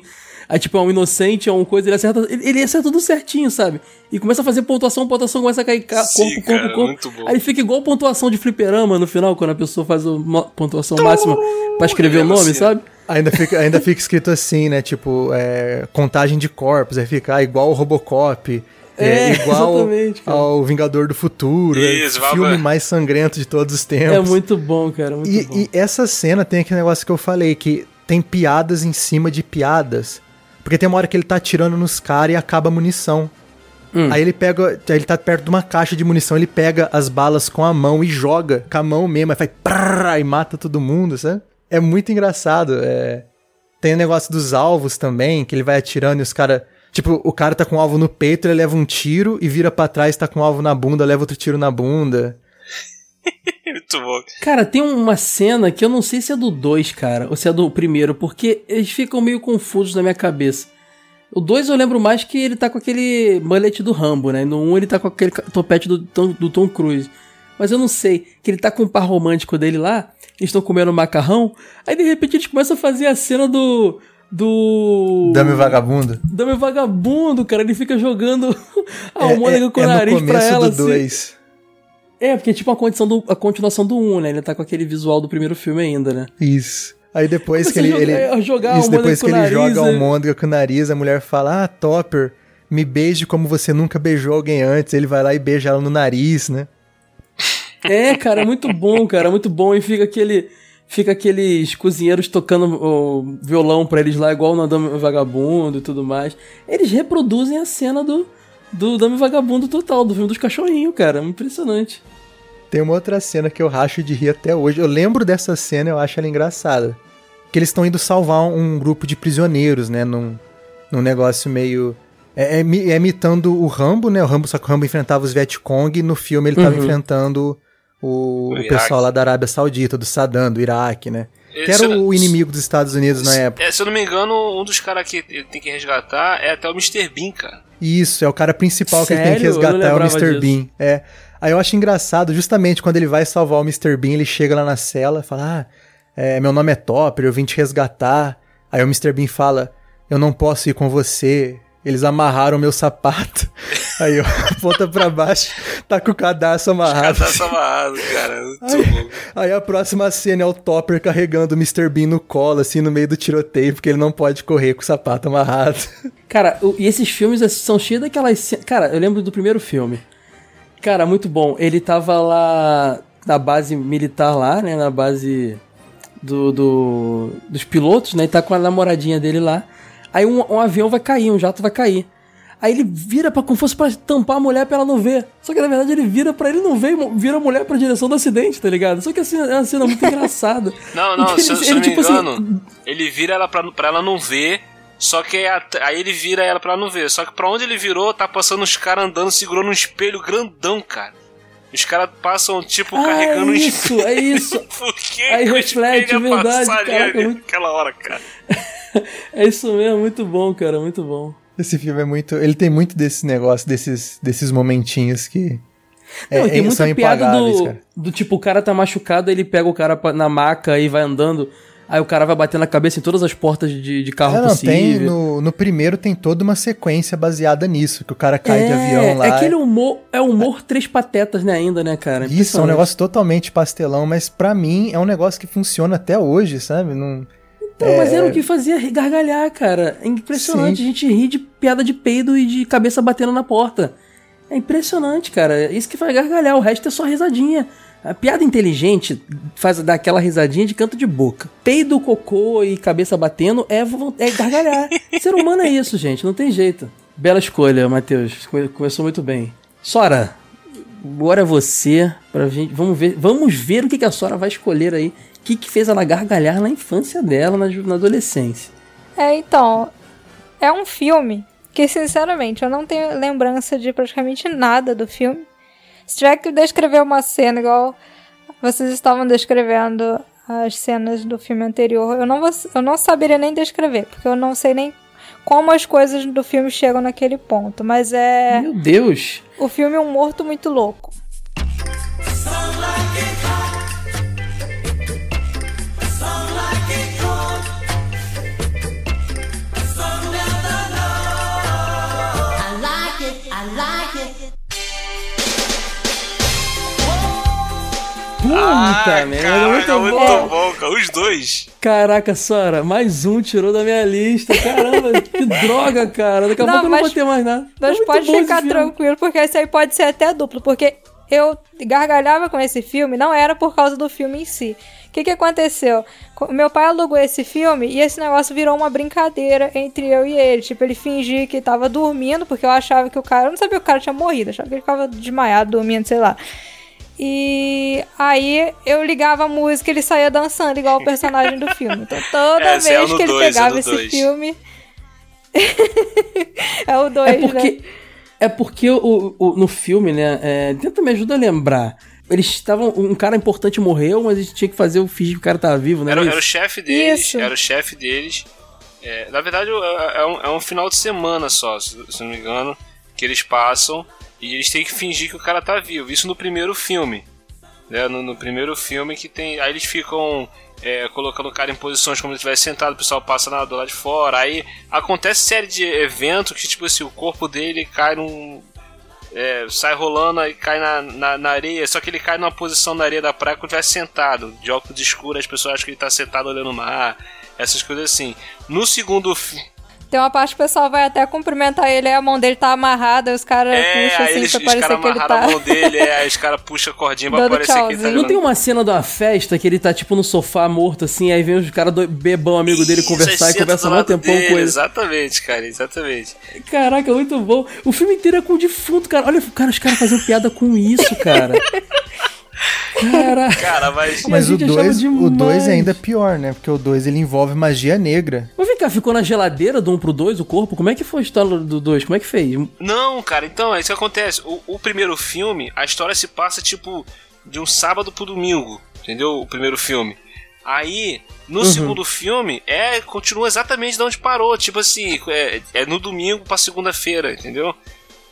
Aí, tipo, é um inocente, é uma coisa, ele acerta. Ele, ele acerta tudo certinho, sabe? E começa a fazer pontuação, pontuação começa a cair ca- Sim, corpo, corpo, cara, corpo. muito bom. Aí fica igual pontuação de fliperama no final, quando a pessoa faz a pontuação máxima pra escrever o lembro nome, assim. sabe? Ainda fica, ainda fica escrito assim, né? Tipo, é, contagem de corpos, aí fica ah, igual o Robocop. É, É, igual ao Vingador do Futuro. é Isso, o vai- filme mais sangrento de todos os tempos. É muito bom, cara, muito E, bom. e essa cena tem aquele negócio que eu falei, que tem piadas em cima de piadas. Porque tem uma hora que ele tá atirando nos caras e acaba a munição. Hum. Aí ele pega, ele tá perto de uma caixa de munição, ele pega as balas com a mão e joga com a mão mesmo, aí faz prrr, e mata todo mundo, sabe? É muito engraçado. É... Tem o negócio dos alvos também, que ele vai atirando e os caras. Tipo, o cara tá com um alvo no peito, ele leva um tiro e vira pra trás, tá com um alvo na bunda, leva outro tiro na bunda. Muito bom. Cara, tem uma cena que eu não sei se é do 2, cara, ou se é do primeiro, porque eles ficam meio confusos na minha cabeça. O 2 eu lembro mais que ele tá com aquele mullet do Rambo, né? No 1 um ele tá com aquele topete do Tom, do Tom Cruise. Mas eu não sei, que ele tá com o par romântico dele lá, eles estão comendo macarrão, aí de repente eles começam a fazer a cena do. Do. Dame vagabundo. Dame vagabundo, cara. Ele fica jogando a É- almôndega é- com é o no nariz pra ela. do assim. 2. É, porque é tipo a, condição do, a continuação do 1, né? Ele tá com aquele visual do primeiro filme ainda, né? Isso. Aí depois Começa que ele. a jogar- ele- a jogar a isso, depois que ele o nariz, joga a né? almôndega com o nariz, a mulher fala: Ah, Topper, me beije como você nunca beijou alguém antes. Ele vai lá e beija ela no nariz, né? É, cara, é muito bom, cara, muito bom. E fica aquele. Fica aqueles cozinheiros tocando o violão pra eles lá, igual no Dame Vagabundo e tudo mais. Eles reproduzem a cena do, do Dame Vagabundo total, do filme dos cachorrinhos, cara. Impressionante. Tem uma outra cena que eu racho de rir até hoje. Eu lembro dessa cena, eu acho ela engraçada. Que eles estão indo salvar um grupo de prisioneiros, né? Num, num negócio meio. É, é é imitando o Rambo, né? O Rambo, só que o Rambo enfrentava os Vietcong e no filme ele tava Uhum. enfrentando o, O o pessoal lá da Arábia Saudita, do Saddam, do Iraque, né? Que Esse era o inimigo dos Estados Unidos na época. É, se eu não me engano, um dos caras que ele tem que resgatar é até o Mr. Bean, cara. Isso, é o cara principal que ele tem que Sério? Resgatar, é o Mr. disso. Bean. É. Aí eu acho engraçado, justamente quando ele vai salvar o Mr. Bean, ele chega lá na cela e fala: Ah, é, meu nome é Topper, eu vim te resgatar. Aí o Mr. Bean fala: Eu não posso ir com você. Eles amarraram meu sapato. Aí eu aponta pra baixo, tá com o cadarço amarrado. Cadastro amarrado, cara. Ai. bom. Aí a próxima cena é o Topper carregando o Mr. Bean no colo, assim, no meio do tiroteio, porque ele não pode correr com o sapato amarrado. Cara, o- e esses filmes são cheios daquelas. Cara, eu lembro do primeiro filme. Cara, muito bom. Ele tava lá na base militar lá, né? Na base do, do- dos pilotos, né? E tá com a namoradinha dele lá. Aí um, um avião vai cair, um jato vai cair. Aí ele vira pra, como fosse pra tampar a mulher pra ela não ver. Só que na verdade ele vira pra ele não ver, e vira a mulher pra direção do acidente, tá ligado? Só que assim, é uma cena muito engraçada. Não, não, Porque se, eu- ele- se eu não ele, me tipo assim, engano, ele vira ela pra, pra ela não ver. Só que aí, aí ele vira ela pra ela não ver. Só que pra onde ele virou, tá passando uns caras andando segurando um espelho grandão, cara. Os caras passam, tipo, Ah, carregando é um isso, espelho. é isso. Por que Aí que o reflete, ia verdade, caraca, muito- naquela hora, cara? É isso mesmo, muito bom, cara, muito bom. Esse filme é muito. Ele tem muito desse negócio, desses, desses momentinhos que. Não, e tem é- são muita piada impagáveis, do, cara. do tipo, o cara tá machucado, ele pega o cara na maca e vai andando, aí o cara vai batendo a cabeça em todas as portas de, de carro É, não, tem, possível. no, no primeiro tem toda uma sequência baseada nisso, que o cara cai de É, avião lá. É aquele humor, é humor três patetas, né, ainda, né, cara? Isso, é um negócio totalmente pastelão, mas pra mim é um negócio que funciona até hoje, sabe? Não... Então, mas era o que fazia gargalhar, cara. É impressionante, Sim. a gente ri de piada de peido e de cabeça batendo na porta. É impressionante, cara. É Isso que faz gargalhar, o resto é só risadinha. A piada inteligente faz dar aquela risadinha de canto de boca. Peido, cocô e cabeça batendo é, é gargalhar. Ser humano é isso, gente, não tem jeito. Bela escolha, Matheus. Come- Começou muito bem. Sora, agora é você. Pra gente, vamos, ver, vamos ver o que, que a Sora vai escolher aí. O que, que fez ela gargalhar na infância dela, na, na adolescência. É, então, é um filme que, sinceramente, eu não tenho lembrança de praticamente nada do filme. Se tiver que descrever uma cena igual vocês estavam descrevendo as cenas do filme anterior, eu não, vou, eu não saberia nem descrever, porque eu não sei nem como as coisas do filme chegam naquele ponto. Mas é. Meu Deus. O filme é um morto muito louco. Puta Ah, merda, muito muito bom. bom, cara. Os dois. Caraca, Sora, mais um tirou da minha lista. Caramba, que droga, cara. Daqui a Não, pouco eu não mas- vou ter mais nada. Mas É pode ficar tranquilo, porque esse aí pode ser até duplo. Porque eu gargalhava com esse filme, não era por causa do filme em si. O que, que aconteceu? Co- Meu pai alugou esse filme e esse negócio virou uma brincadeira entre eu e ele. Tipo, ele fingia que tava dormindo, porque eu achava que o cara. Eu não sabia que o cara tinha morrido, achava que ele ficava desmaiado, dormindo, sei lá. E aí eu ligava a música e ele saía dançando, igual o personagem do filme. Então toda É, é vez no que ele dois, é pegava no esse dois. filme. é o 2, É porque, né? é porque o, o- no filme, né? é, tenta me ajuda a lembrar. Eles estavam. Um cara importante morreu, mas eles tinham que fazer o fingir que o cara tava vivo, né? Era, era o chefe deles, Isso. era o chefe deles. É, na verdade, é, é um, é um final de semana só, se, se não me engano, que eles passam e eles têm que fingir que o cara tá vivo. Isso no primeiro filme. Né? No, no primeiro filme que tem. Aí eles ficam é, colocando o cara em posições como se ele estivesse sentado, o pessoal passa na, do lado de fora. Aí acontece série de eventos que, tipo assim, o corpo dele cai num. é, sai rolando e cai na, na, na areia, só que ele cai numa posição na areia da praia quando estivesse sentado. De óculos escuros, as pessoas acham que ele tá sentado olhando o mar, essas coisas assim. No segundo filme. Tem uma parte que o pessoal vai até cumprimentar ele, aí a mão dele tá amarrada, aí os caras É, puxam assim eles, pra os parecer caras que ele tá. a mão dele, é, aí os caras puxam a cordinha pra Dando parecer que ele tá tchauzinho. Não tem uma cena de uma festa que ele tá tipo no sofá morto assim, aí vem os caras do bebão amigo dele Isso, conversar e conversa um tempão dele, com ele. Exatamente, cara, exatamente. Caraca, muito bom. O filme inteiro é com o defunto, cara. Olha, cara, os caras fazendo piada com isso, cara. Caraca. Cara, mas. Mas o gente achava 2 o é ainda pior, né? Porque o 2 ele envolve magia negra. Mas vem cá, ficou na geladeira do 1 pro 2 o corpo? Como é que foi a história do 2? Como é que fez? Não, cara, então, é isso que acontece. O, o primeiro filme, a história se passa tipo de um sábado pro domingo, entendeu? O primeiro filme. Aí, no segundo filme, é continua exatamente de onde parou. Tipo assim, é, é no domingo pra segunda-feira, entendeu?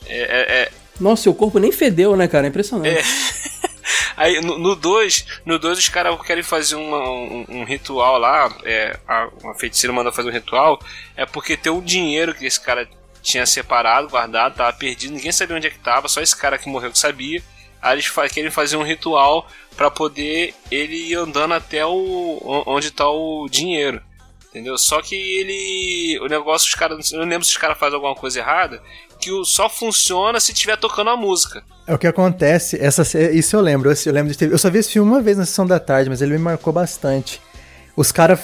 É, é- é- Nossa, o corpo nem fedeu, né, cara? É impressionante. Aí no 2, no 2 os caras querem fazer uma- um, um ritual lá, é, a, uma feiticeira manda fazer um ritual, é porque tem um dinheiro que esse cara tinha separado, guardado, tava perdido, ninguém sabia onde é que tava, só esse cara que morreu que sabia. Aí eles fa- querem fazer um ritual pra poder ele ir andando até o- onde tá o dinheiro. Entendeu? Só que ele. O negócio, os caras. Eu não lembro se os caras fazem alguma coisa errada. Que só funciona se tiver tocando a música. É o que acontece, essa, isso eu lembro, eu lembro de ter, eu só vi esse filme uma vez na sessão da tarde, mas ele me marcou bastante. Os caras,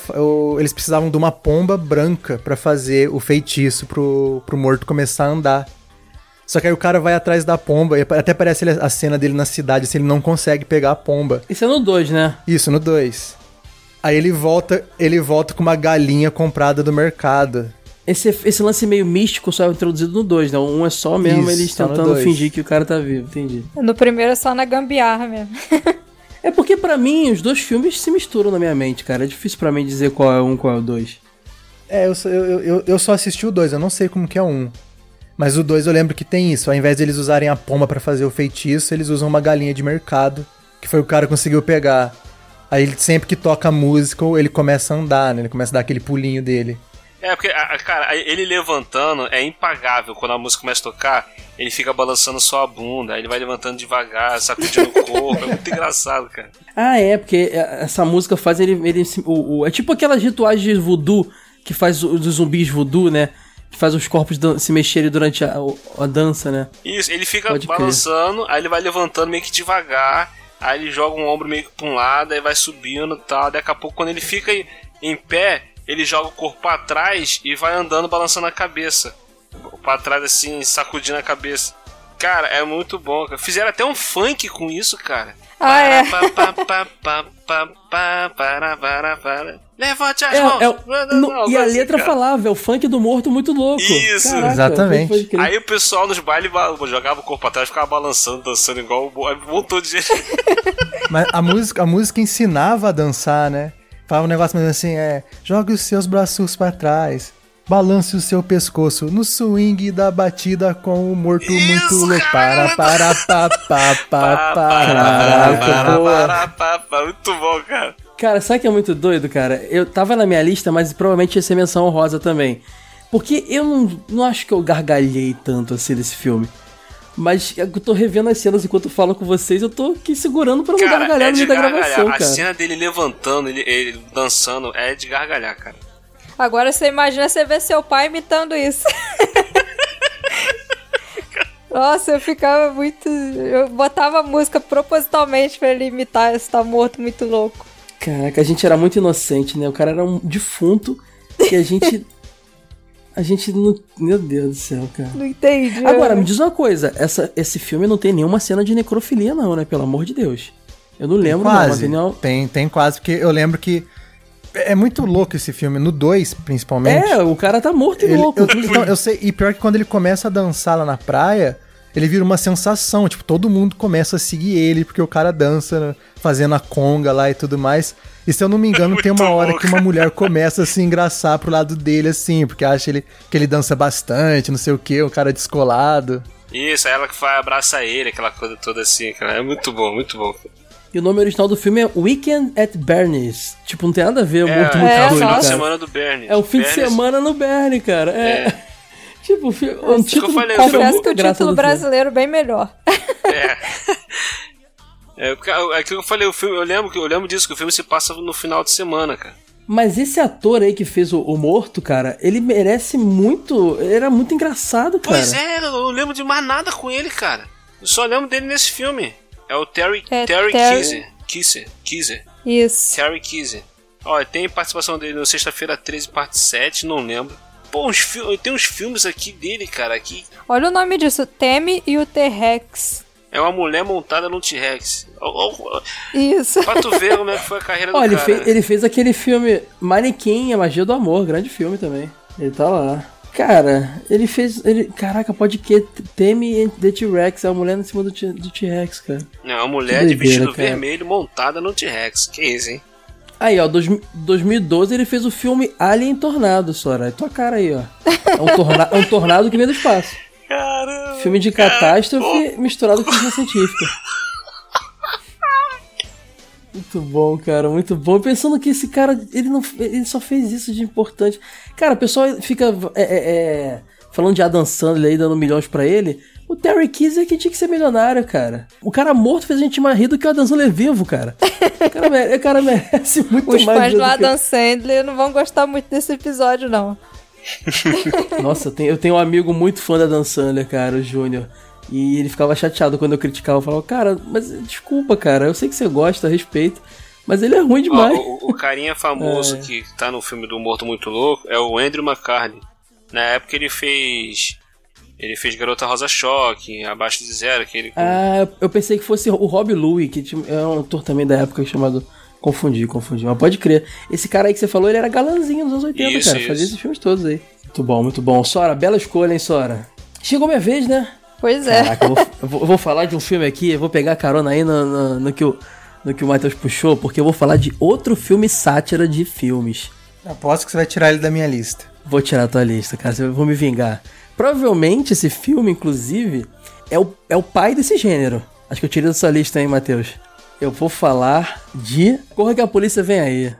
eles precisavam de uma pomba branca pra fazer o feitiço pro, pro morto começar a andar. Só que aí o cara vai atrás da pomba, e até parece a cena dele na cidade, se ele não consegue pegar a pomba. Isso é no 2, né? Isso, no 2. Aí ele volta, ele volta com uma galinha comprada do mercado. Esse, esse lance meio místico só é introduzido no 2, né? Um é só mesmo Isso, eles só no tentando dois. fingir que o cara tá vivo, entendi. No primeiro é só na gambiarra mesmo. É porque pra mim os dois filmes se misturam na minha mente, cara. É difícil pra mim dizer qual é um qual é o dois. É, eu, só- eu, eu, eu só assisti o 2, eu não sei como que é um. Mas o 2 eu lembro que tem isso. Ao invés de eles usarem a pomba pra fazer o feitiço, eles usam uma galinha de mercado, que foi o cara que conseguiu pegar. Aí ele, sempre que toca a música, ele começa a andar, né? Ele começa a dar aquele pulinho dele. É, porque, cara, ele levantando é impagável. Quando a música começa a tocar, ele fica balançando só a bunda, aí ele vai levantando devagar, sacudindo o corpo. É muito engraçado, cara. Ah, é, porque essa música faz ele. ele o, o- é tipo aquelas rituais de voodoo que faz o- dos zumbis voodoo, né? Que faz os corpos se mexerem durante a, a dança, né? Isso, ele fica Pode crer. balançando, aí ele vai levantando meio que devagar, aí ele joga um ombro meio que pra um lado, aí vai subindo e tal. Daqui a pouco, quando ele fica em pé, ele joga o corpo pra trás e vai andando balançando a cabeça. Pra trás, assim, sacudindo a cabeça. Cara, é muito bom. Fizeram até um funk com isso, cara. Ah, é. Para, para, para, para. Levante as É, mãos. é o- no- Não, e a assim, letra cara. falava, é o funk do morto muito louco. Isso. Exatamente. pode crer. Aí o pessoal nos bailes ba- jogava o corpo pra trás, ficava balançando, dançando igual um montão de gente. Mas a música, a música ensinava a dançar, né? Falava um negócio mais assim, é... Jogue os seus braços pra trás. Balance o seu pescoço no swing da batida com o morto Isso, muito louco. Para, para, pa, pa, para, para, para. Muito bom, cara. Cara, sabe que é muito doido, cara? Eu tava na minha lista, mas provavelmente ia ser menção honrosa também. Porque eu não, não acho que eu gargalhei tanto assim desse filme. Mas eu tô revendo as cenas enquanto eu falo com vocês, eu tô aqui segurando pra não Cara, gargalhar é no de meio da gravação, A cara. cena dele levantando, ele, ele dançando, é de gargalhar, cara. Agora você imagina você ver seu pai imitando isso. Nossa, eu ficava muito. Eu botava a música propositalmente pra ele imitar esse tá morto muito louco. Caraca, a gente era muito inocente, né? O cara era um defunto e a gente. a gente não. Meu Deus do céu, cara. Não entendi. Agora, me diz uma coisa: essa, esse filme não tem nenhuma cena de necrofilia, não, né? Pelo amor de Deus. Eu não lembro, não. Não Quase. tem nenhuma... Tem, tem quase, porque eu lembro que. É muito louco esse filme. No 2, principalmente. É, o cara tá morto e Ele- louco. eu, então, eu sei, e pior que quando ele começa a dançar lá na praia, ele vira uma sensação, tipo, todo mundo começa a seguir ele, porque o cara dança, né, fazendo a conga lá e tudo mais. E se eu não me engano, tem uma hora que uma mulher começa a se engraçar pro lado dele, assim, porque acha ele, que ele dança bastante, não sei o que, um cara descolado. Isso, é ela que vai abraçar ele, aquela coisa toda assim, cara. É muito bom, muito bom. E o nome original do filme é Weekend at Bernie's. Tipo, não tem nada a ver, É, muito, muito é, é o final cara. de semana do Bernie. É o fim de semana no Bernie, cara. É. Tipo, o fi- um que eu título falei, qual o filme- a Confesso que o título filme? brasileiro é bem melhor. É. É, porque, é aquilo que eu falei, o filme, eu lembro, que- eu lembro disso, que o filme se passa no final de semana, cara. Mas esse ator aí que fez o, o morto, cara, ele merece muito. Ele era muito engraçado, cara. Pois é, eu não lembro de mais nada com ele, cara. Eu só lembro dele nesse filme. É o Terry, É, Terry, Terry- Kisser. Kisser, Kisser. Isso. Terry Kisser. Ó, tem participação dele no Sexta-feira 13, parte 7, não lembro. Pô, uns fi- tem uns filmes aqui dele, cara, que Olha o nome disso: Teme e o T-Rex. É uma mulher montada no T-Rex. Isso. Pra tu ver como é que foi a carreira do Ó, ele cara. fez, ele fez aquele filme Manequim, A Magia do Amor, grande filme também. Ele tá lá. Cara, ele fez. Ele, caraca, pode que teme The T-Rex, é a mulher em cima do do T-Rex, cara. É uma mulher Que de vestido cara. vermelho montada no T-Rex. Que isso, hein? Aí, ó, dois, 2012 ele fez o filme Alien Tornado, Sora. É tua cara aí, ó. É um, torna, é um tornado que vem do espaço. Caramba. Filme de catástrofe misturado com ficção científica. Muito bom, cara, muito bom. Pensando que esse cara, ele não, ele só fez isso de importante. Cara, o pessoal fica é, é, é, falando de Adam Sandler aí, dando milhões pra ele. O Terry Kisser que tinha que ser milionário, cara. O cara morto fez a gente mais rir do que o Adam Sandler vivo, cara. O cara, mere- o cara merece muito Os mais fãs dinheiro do do que- Adam Sandler não vão gostar muito desse episódio, não. Nossa, eu tenho, eu tenho um amigo muito fã da Dan Sandler, cara, o Júnior. E ele ficava chateado quando eu criticava. Eu falava, cara, mas desculpa, cara, eu sei que você gosta, respeito. Mas ele é ruim Ó, demais. o, o carinha famoso É. que tá no filme do Morto Muito Louco é o Andrew McCartney. Na época ele fez. Ele fez Garota Rosa Choque, Abaixo de Zero, aquele. Ah, eu- pensei que fosse o Rob Louie, que é um ator também da época chamado. Confundi, confundi. Mas pode crer. Esse cara aí que você falou, ele era galanzinho nos anos 80, Isso, cara. isso. Fazia esses filmes todos aí. Muito bom, muito bom. Sora, bela escolha, hein, Sora? Chegou minha vez, né? Pois é. Caraca, eu vou, eu vou- eu vou falar de um filme aqui, eu vou pegar carona aí no, no, no que o, no que o Matheus puxou, porque eu vou falar de outro filme sátira de filmes. Aposto que você vai tirar ele da minha lista. Vou tirar a tua lista, cara, eu vou me vingar. Provavelmente esse filme, inclusive, é o, é o pai desse gênero. Acho que eu tirei da sua lista, hein, Matheus? Eu vou falar de Corra que a polícia vem aí.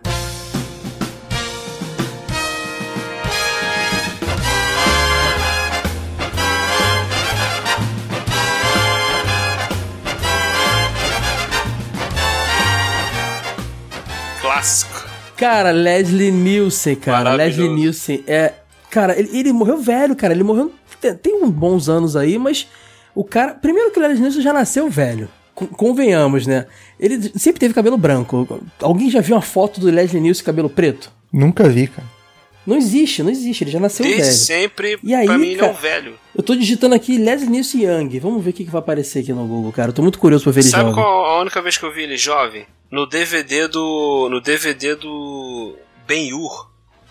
Clássico. Cara, Leslie Nielsen, cara. Leslie Nielsen é. Cara, ele, ele morreu velho, cara. Ele morreu. Tem, tem uns bons anos aí, mas o cara. Primeiro que o Leslie Nielsen já nasceu velho. Con- Convenhamos, né? Ele sempre teve cabelo branco. Alguém já viu uma foto do Leslie Nielsen cabelo preto? Nunca vi, cara. Não existe, não existe. Ele já nasceu Desde velho. sempre, E aí, pra mim, ele é um cara? velho. Eu tô digitando aqui Leslie Nielsen Young. Vamos ver o que, que vai aparecer aqui no Google, cara. Eu tô muito curioso pra ver ele Sabe jovem. qual a única vez que eu vi ele jovem? No DVD do. No DVD do. Ben-Hur.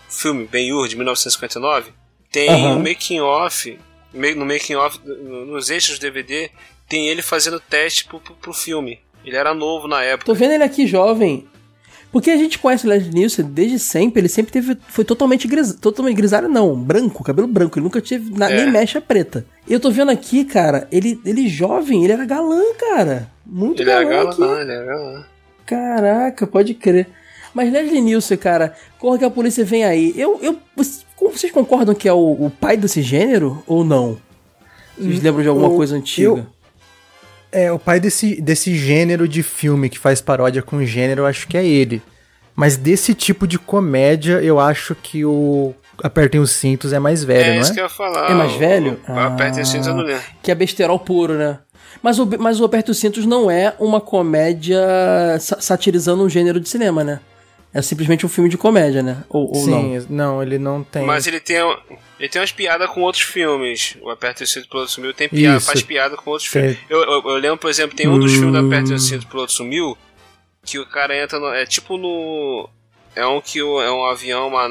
Filme Ben-Hur de 1959. Tem Aham. um making off. me- No making off, no- nos extras do DVD, tem ele fazendo teste pro, pro, pro filme. Ele era novo na época. Tô vendo ele aqui jovem. Porque a gente conhece o Leslie Nielsen desde sempre, ele sempre teve, foi totalmente, gris, totalmente grisalho, não, branco, cabelo branco, ele nunca teve na- É. nem mecha preta. E eu tô vendo aqui, cara, ele, ele jovem, ele era galã, cara. Muito Ele era galã aqui. galã, ele era galã. Caraca, pode crer. Mas Leslie Nielsen, cara, corra que a polícia vem aí. Eu, eu, vocês- concordam que é o, o pai desse gênero ou não? Vocês lembram de alguma eu- coisa antiga? eu- É, o pai desse, desse gênero de filme que faz paródia com gênero, eu acho que é ele. Mas desse tipo de comédia, eu acho que o Apertem os Cintos é mais velho, É não isso é? que eu ia falar. É mais o- velho? o- Aperta esse cinto, eu não lembro. Que é besterol puro, né? Mas o, mas o Aperto os Cintos não é uma comédia sa- satirizando um gênero de cinema, né? É simplesmente um filme de comédia, né? Ou, ou não? Sim, não. ele não tem. Mas ele tem, ele tem umas piadas com outros filmes. O Aperta o Cinto Piloto Sumiu tem piada, Isso. faz piada com outros filmes. Eu, eu, eu lembro, por exemplo, tem um dos filmes do Hum. Aperta o Cinto Piloto Sumiu que o cara entra no, É tipo no. É um que o- é um avião, uma,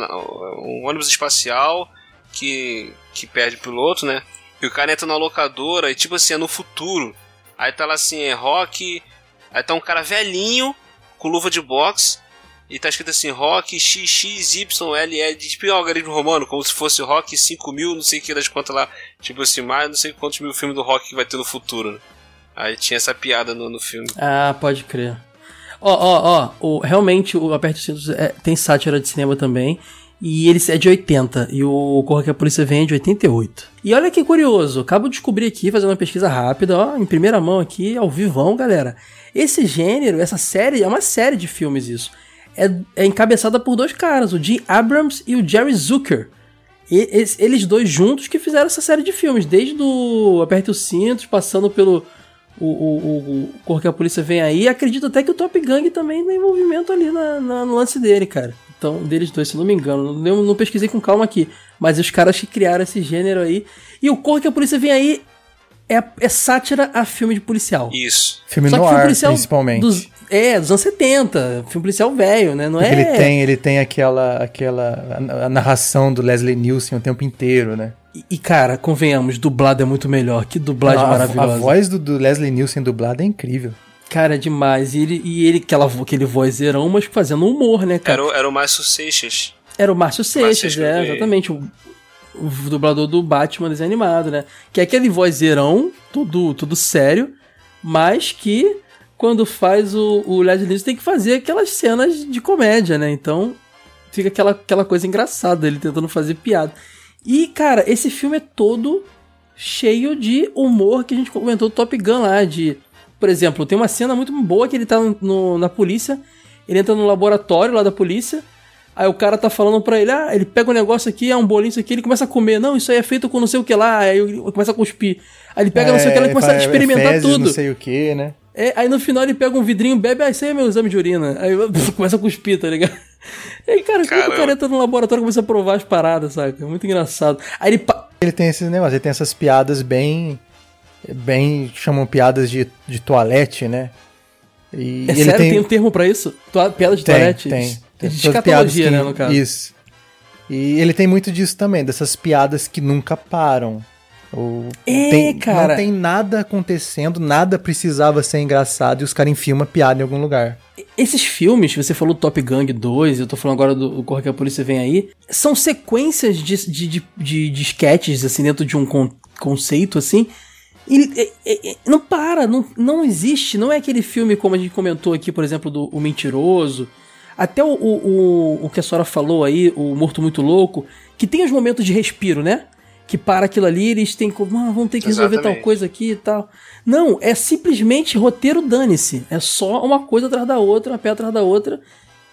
um ônibus espacial que, que perde piloto, né? E o cara entra na locadora e tipo assim, é no futuro. Aí tá lá assim, é rock. Aí tá um cara velhinho com luva de boxe. E tá escrito assim, rock XXYLL, tipo um algarismo romano, como se fosse rock 5000, não sei o que das contas lá. Tipo assim, mais não sei quantos mil filmes do rock vai ter no futuro. né? Aí tinha essa piada no, no filme. Ah, pode crer. Ó, ó, ó, realmente o Aperto os Cintos é- tem sátira de cinema também. E ele é de 80. E o Corra que a Polícia Vem é de 88. E olha que curioso, acabo de descobrir aqui, fazendo uma pesquisa rápida, ó, em primeira mão aqui, ao vivão, galera. Esse gênero, essa série, é uma série de filmes isso. É, é encabeçada por dois caras, o Jim Abrams e o Jerry Zucker. E- es- eles dois juntos que fizeram essa série de filmes, desde o Aperte os Cintos, passando pelo o, o, o, o Cor que a Polícia Vem Aí. Acredito até que o Top Gang também tem envolvimento ali na, na- no lance dele, cara. Então, deles dois, se não me engano. Não, eu não pesquisei com calma aqui. Mas os caras que criaram esse gênero aí. E o Cor que a Polícia Vem Aí é, é sátira a filme de policial. Isso. Filme Só que no filme ar, policial principalmente. Dos, é, dos anos 70. Filme policial velho, né? Não Porque é. ele tem, ele tem aquela, aquela a- a narração do Leslie Nielsen o tempo inteiro, né? E, e, cara, convenhamos, dublado é muito melhor. Que dublagem a, maravilhosa. a voz do, do Leslie Nielsen dublado é incrível. Cara, é demais. E ele, e ele aquela, aquele vozeirão, mas fazendo humor, né, cara? Era, o- era o Márcio Seixas. Era o Márcio Seixas, é, né? exatamente. O, o dublador do Batman desenho animado, né? Que é aquele vozeirão, tudo, tudo sério, mas que quando faz o, o Leslie Nielsen tem que fazer aquelas cenas de comédia, né? Então fica aquela, aquela coisa engraçada, ele tentando fazer piada. E, cara, esse filme é todo cheio de humor que a gente comentou do Top Gun lá, de... Por exemplo, tem uma cena muito boa que ele tá no- na polícia, ele entra no laboratório lá da polícia, Aí o cara tá falando pra ele, ah, ele pega um negócio aqui, é um bolinho isso aqui, ele começa a comer. Não, isso aí é feito com não sei o que lá, aí ele começa a cuspir. Aí ele pega não sei o que lá e começa a É, experimentar fezes, tudo. Não sei o que, né? É, aí no final ele pega um vidrinho, bebe, ah, aí é meu exame de urina. Aí começa a cuspir, tá ligado? E aí, cara, como que o cara entra no laboratório e começa a provar as paradas, saca? Muito engraçado. Aí ele. pa- Ele tem esses negócios, ele tem essas piadas bem. bem. chamam piadas de, de toalete, né? E É ele sério, tem... tem, um termo pra isso? Tua- Piada de tem, toalete? tem, tem. De piadas escatologia, que- né, no caso. Isso. E ele tem muito disso também, dessas piadas que nunca param. O, É, tem- cara. Não tem nada acontecendo, nada precisava ser engraçado e os caras enfiam uma piada em algum lugar. Esses filmes, você falou Top Gang 2, eu tô falando agora do, Corre que a Polícia Vem Aí, são sequências de, de, de, de, de sketches, assim, dentro de um con- conceito, assim. E, e- e- não para, não, não existe, não é aquele filme como a gente comentou aqui, por exemplo, do O Mentiroso. Até o, o, o, o que a senhora falou aí, o Morto Muito Louco, que tem os momentos de respiro, né? Que para aquilo ali, eles têm que. "Ah, vamos ter que resolver tal Exatamente. coisa aqui e tal. Não, é simplesmente roteiro dane-se. É só uma coisa atrás da outra, uma pé atrás da outra.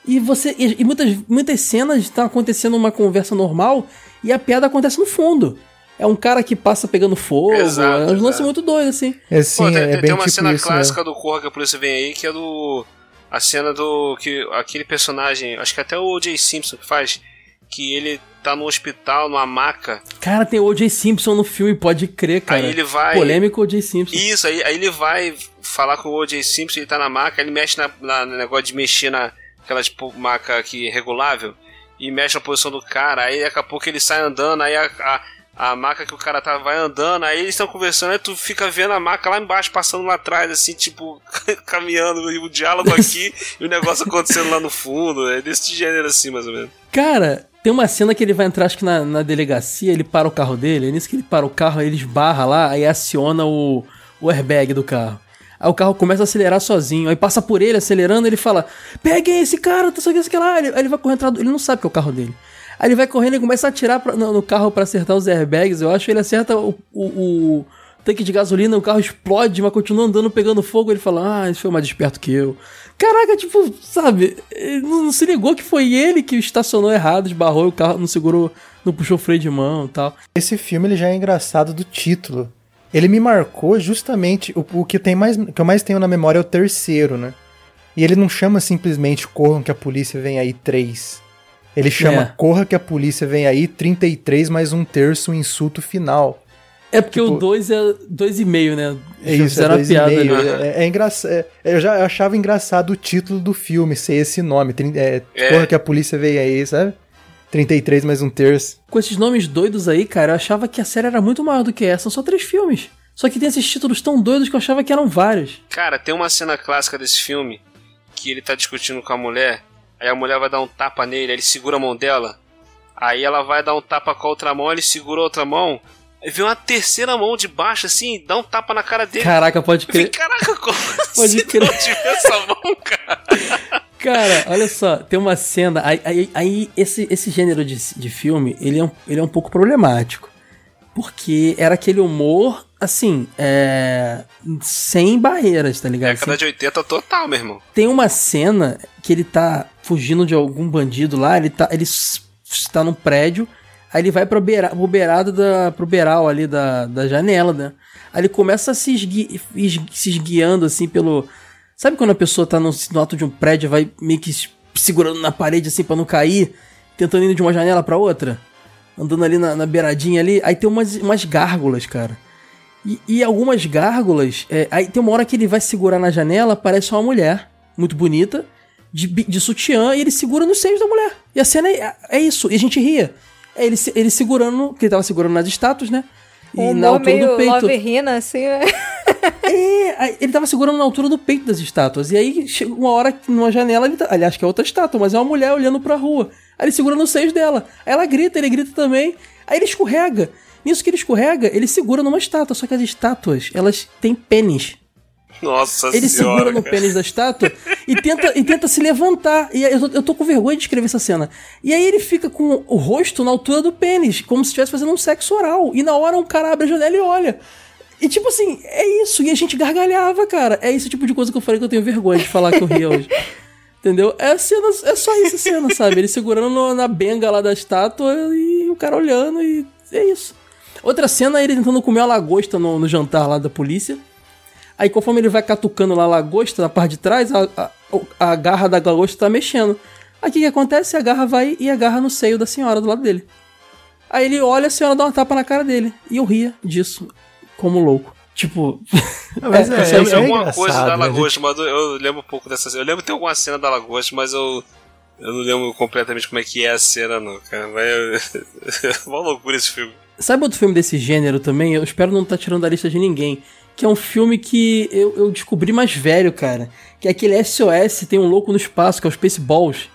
E você. E, e muitas, muitas cenas estão acontecendo uma conversa normal e a piada acontece no fundo. É um cara que passa pegando fogo. Exato, é um lance muito doido, assim. É, sim, Pô, tem, é, tem- bem tem uma tipo cena isso clássica do Corra que a polícia vem aí, que é do. A cena do. que Aquele personagem, acho que até o O.J. Simpson que faz, que ele tá no hospital, numa maca. Cara, tem o O.J. Simpson no filme, pode crer, cara. Aí ele vai- Polêmico O.J. Simpson. Isso, aí, aí ele vai falar com o O.J. Simpson, ele tá na maca, ele mexe na, na- no negócio de mexer na. aquela tipo, maca aqui regulável, e mexe na posição do cara, aí daqui a pouco ele sai andando, aí a. a a maca que o cara tá, vai andando, aí eles estão conversando, aí tu fica vendo a maca lá embaixo, passando lá atrás, assim, tipo, caminhando, e o diálogo aqui e o negócio acontecendo lá no fundo. É desse gênero assim, mais ou menos. Cara, tem uma cena que ele vai entrar, acho que na, na delegacia, ele para o carro dele, é nisso que ele para o carro, aí ele esbarra lá, aí aciona o, o airbag do carro. Aí o carro começa a acelerar sozinho, aí passa por ele acelerando, ele fala: Peguem esse cara, tá sei o que lá. Aí ele vai correndo ele não sabe que é o carro dele. Aí ele vai correndo e começa a atirar pra- no, no carro pra acertar os airbags. Eu acho ele acerta o, o- o tanque de gasolina, o carro explode, mas continua andando pegando fogo. Ele fala: Ah, esse foi mais desperto que eu. Caraca, tipo, sabe? Ele não, se ligou que foi ele que estacionou errado, esbarrou e o carro não segurou, não puxou o freio de mão e tal. Esse filme ele já é engraçado do título. Ele me marcou justamente o, o que tem mais que eu mais tenho na memória é o terceiro, né? E ele não chama simplesmente Corram que a polícia vem aí 3. Ele chama É. Corra que a polícia vem aí 33 mais um terço, o insulto final. É porque Tipo- o 2 é 2,5, né? É isso, é Fizeram a dois e piada meio. ali. É, é engraçado. é- eu já achava engraçado o título do filme ser esse nome. É, É. Corra que a polícia veio aí, sabe? 33 mais um terço. Com esses nomes doidos aí, cara, eu achava que a série era muito maior do que essa. São só três filmes. Só que tem esses títulos tão doidos que eu achava que eram vários. Cara, tem uma cena clássica desse filme que ele tá discutindo com a mulher, aí a mulher vai dar um tapa nele, aí ele segura a mão dela, aí ela vai dar um tapa com a outra mão, ele segura a outra mão, aí vem uma terceira mão de baixo assim, dá um tapa na cara dele. Caraca, pode crer. caraca, como Pode assim crer. não tive essa mão, cara? Cara, olha só, tem uma cena. Aí, aí, aí esse, esse gênero de, de filme, ele é, um, ele é um pouco problemático. Porque era aquele humor, assim, é. sem barreiras, tá ligado? Década de 80 total, meu irmão. Tem uma cena que ele tá fugindo de algum bandido lá, ele tá, ele está num prédio, aí ele vai pro, beira, pro beirado da, pro beiral ali da, da janela, né? Aí ele começa a se, esgui, es- se esguiando assim pelo... Sabe quando a pessoa tá no, no alto de um prédio vai meio que segurando na parede assim pra não cair, tentando ir de uma janela pra outra? Andando ali na, na beiradinha ali, aí tem umas, umas gárgulas, cara. E, e algumas gárgulas. é, aí tem uma hora que ele vai segurar na janela, parece uma mulher, muito bonita, de, de sutiã, e ele segura nos seios da mulher. E a cena é, é isso, e a gente ria. É ele, ele segurando, porque ele tava segurando nas estátuas, né? E Um na altura meio do peito. Love Hina, assim, né? É, ele tava segurando na altura do peito das estátuas. E aí chega uma hora que numa janela, ele tá, aliás, que é outra estátua, mas é uma mulher olhando pra rua. Aí ele segura nos seios dela. Aí ela grita, ele grita também. Aí ele escorrega. Nisso que ele escorrega, ele segura numa estátua. Só que as estátuas, elas têm pênis. Nossa Ele senhora. segura no cara. pênis da estátua e tenta, e tenta se levantar. E eu tô, eu tô com vergonha de escrever essa cena. E aí ele fica com o rosto na altura do pênis, como se estivesse fazendo um sexo oral. E na hora um cara abre a janela e olha. E tipo assim, é isso. E a gente gargalhava, cara. É esse tipo de coisa que eu falei que eu tenho vergonha de falar que eu ri hoje. Entendeu? É, a cena, é só essa cena, sabe? Ele segurando no- na benga lá da estátua e o cara olhando e é isso. Outra cena é ele tentando comer uma lagosta no, no jantar lá da polícia. Aí conforme ele vai catucando lá a lagosta na parte de trás, a, a, a garra da lagosta tá mexendo. Aí o que, que acontece? A garra vai e agarra no seio da senhora do lado dele. Aí ele olha, a senhora dá uma tapa na cara dele. E eu ria disso, como louco. Tipo, Mas É, lembro de é alguma coisa da né? lagosta, mas eu, eu lembro um pouco dessa cena. Eu lembro que tem alguma cena da lagosta, mas eu. Eu não lembro completamente como é que é a cena, não, cara. Mas é uma loucura esse filme. Sabe outro filme desse gênero também? Eu espero não estar tirando da lista de ninguém. Que é um filme que eu, eu descobri mais velho, cara. Que é aquele SOS, tem um louco no espaço, que é o Spaceballs.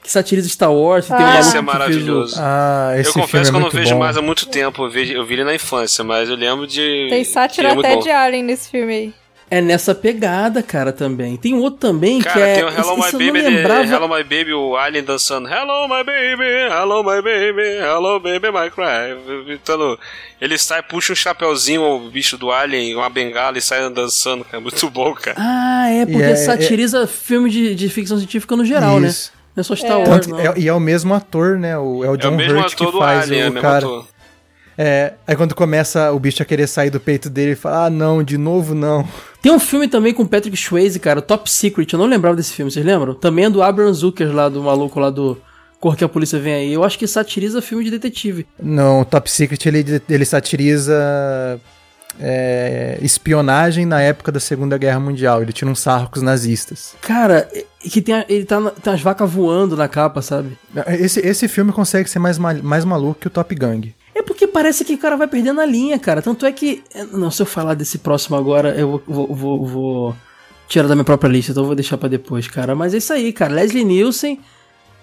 Que satiriza Star Wars. que tem um Ah. Esse é o- maravilhoso. Ah, esse eu filme confesso é que eu não muito vejo bom. mais há muito tempo. Eu vi, eu vi ele na infância, mas eu lembro de. Tem sátira é até bom. de Alien nesse filme aí. É nessa pegada, cara, também. Tem um outro também que Cara, é. tem o Hello esse- My Baby, de- lembrava. Hello My Baby, o Alien dançando Hello My Baby, Hello My Baby, Hello Baby My Cry. Então, ele sai, puxa um chapeuzinho, o bicho do Alien, uma bengala e sai dançando, cara. Muito bom, cara. Ah, é porque é- satiriza filme de, de ficção científica no geral, Isso. né? Não é só Star Wars, Tanto- não. é- e é o mesmo ator, né? O, é o É John o mesmo Hurt ator que do faz Alien, é o o mesmo cara. ator. É, aí quando começa o bicho a querer sair do peito dele, ele fala: Ah, não, de novo não. Tem um filme também com Patrick Swayze, cara, Top Secret. Eu não lembrava desse filme, vocês lembram? Também é do Abraham Zucker, lá do maluco lá do Cor que a Polícia Vem Aí. Eu acho que satiriza filme de detetive. Não, o Top Secret ele, ele satiriza é, espionagem na época da Segunda Guerra Mundial. Ele tira uns sarros com os nazistas. Cara, e que tem, ele tá, tem as vacas voando na capa, sabe? Esse, esse filme consegue ser mais, ma- mais maluco que o Top Gang. É porque parece que o cara vai perdendo a linha, cara. Tanto é que. Não, se eu falar desse próximo agora, eu vou, vou, vou, tirar da minha própria lista, então eu vou deixar pra depois, cara. Mas é isso aí, cara. Leslie Nielsen,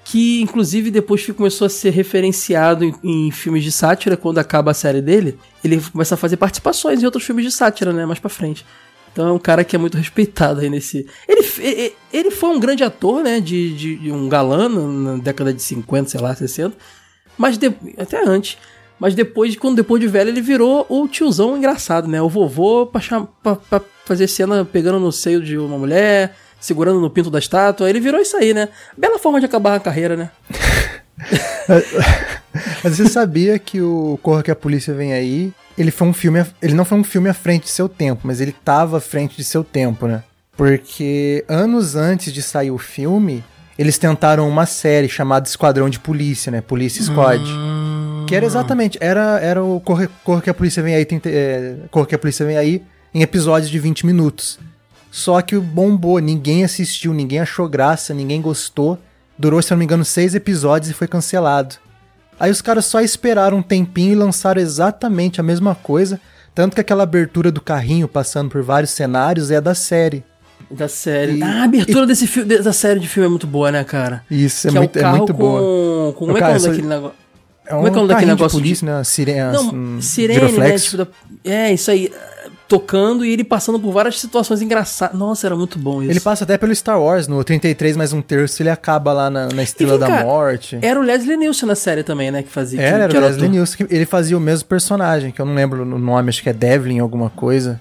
que inclusive depois que começou a ser referenciado em, em filmes de sátira, quando acaba a série dele, ele começa a fazer participações em outros filmes de sátira, né? Mais pra frente. Então é um cara que é muito respeitado aí nesse. Ele, ele, ele foi um grande ator, né? De, de, de um galã na década de 50, sei lá, 60. Mas de, até antes. Mas depois, quando depois de velho, ele virou o tiozão engraçado, né? O vovô pra, cham- pra- pra fazer cena pegando no seio de uma mulher, segurando no pinto da estátua. Ele virou isso aí, né? Bela forma de acabar a carreira, né? Mas você sabia que o Corra que a Polícia Vem Aí, ele foi um filme, ele não foi um filme à frente de seu tempo, mas ele tava à frente de seu tempo, né? Porque anos antes de sair o filme, eles tentaram uma série chamada Esquadrão de Polícia, né? Police Squad. Que era exatamente, era, era o Corra, Corra que a Polícia Vem Aí, tem, é, Corra que a Polícia Vem Aí, em episódios de 20 minutos. Só que bombou, ninguém assistiu, ninguém achou graça, ninguém gostou. Durou, se eu não me engano, seis episódios e foi cancelado. Aí os caras só esperaram um tempinho e lançaram exatamente a mesma coisa. Tanto que aquela abertura do carrinho passando por vários cenários é da série. Da série. E- ah, a abertura desse filme, dessa série de filme é muito boa, né, cara? Isso, é que muito, é, é muito com, boa. com. Como é que é negócio? É Como é que é o daquele de negócio de- polícia, né? Sirene, Não, um, sirene, né? Tipo, da- é, isso aí. Tocando e ele passando por várias situações engraçadas. Nossa, era muito bom isso. Ele passa até pelo Star Wars, no 33 mais um terço, ele acaba lá na, na Estrela da cá, Morte. Era o Leslie Nielsen na série também, né? Que fazia. que- Era, que era o Leslie ator. Nielsen. que Ele fazia o mesmo personagem, que eu não lembro o nome, acho que é Devlin alguma coisa.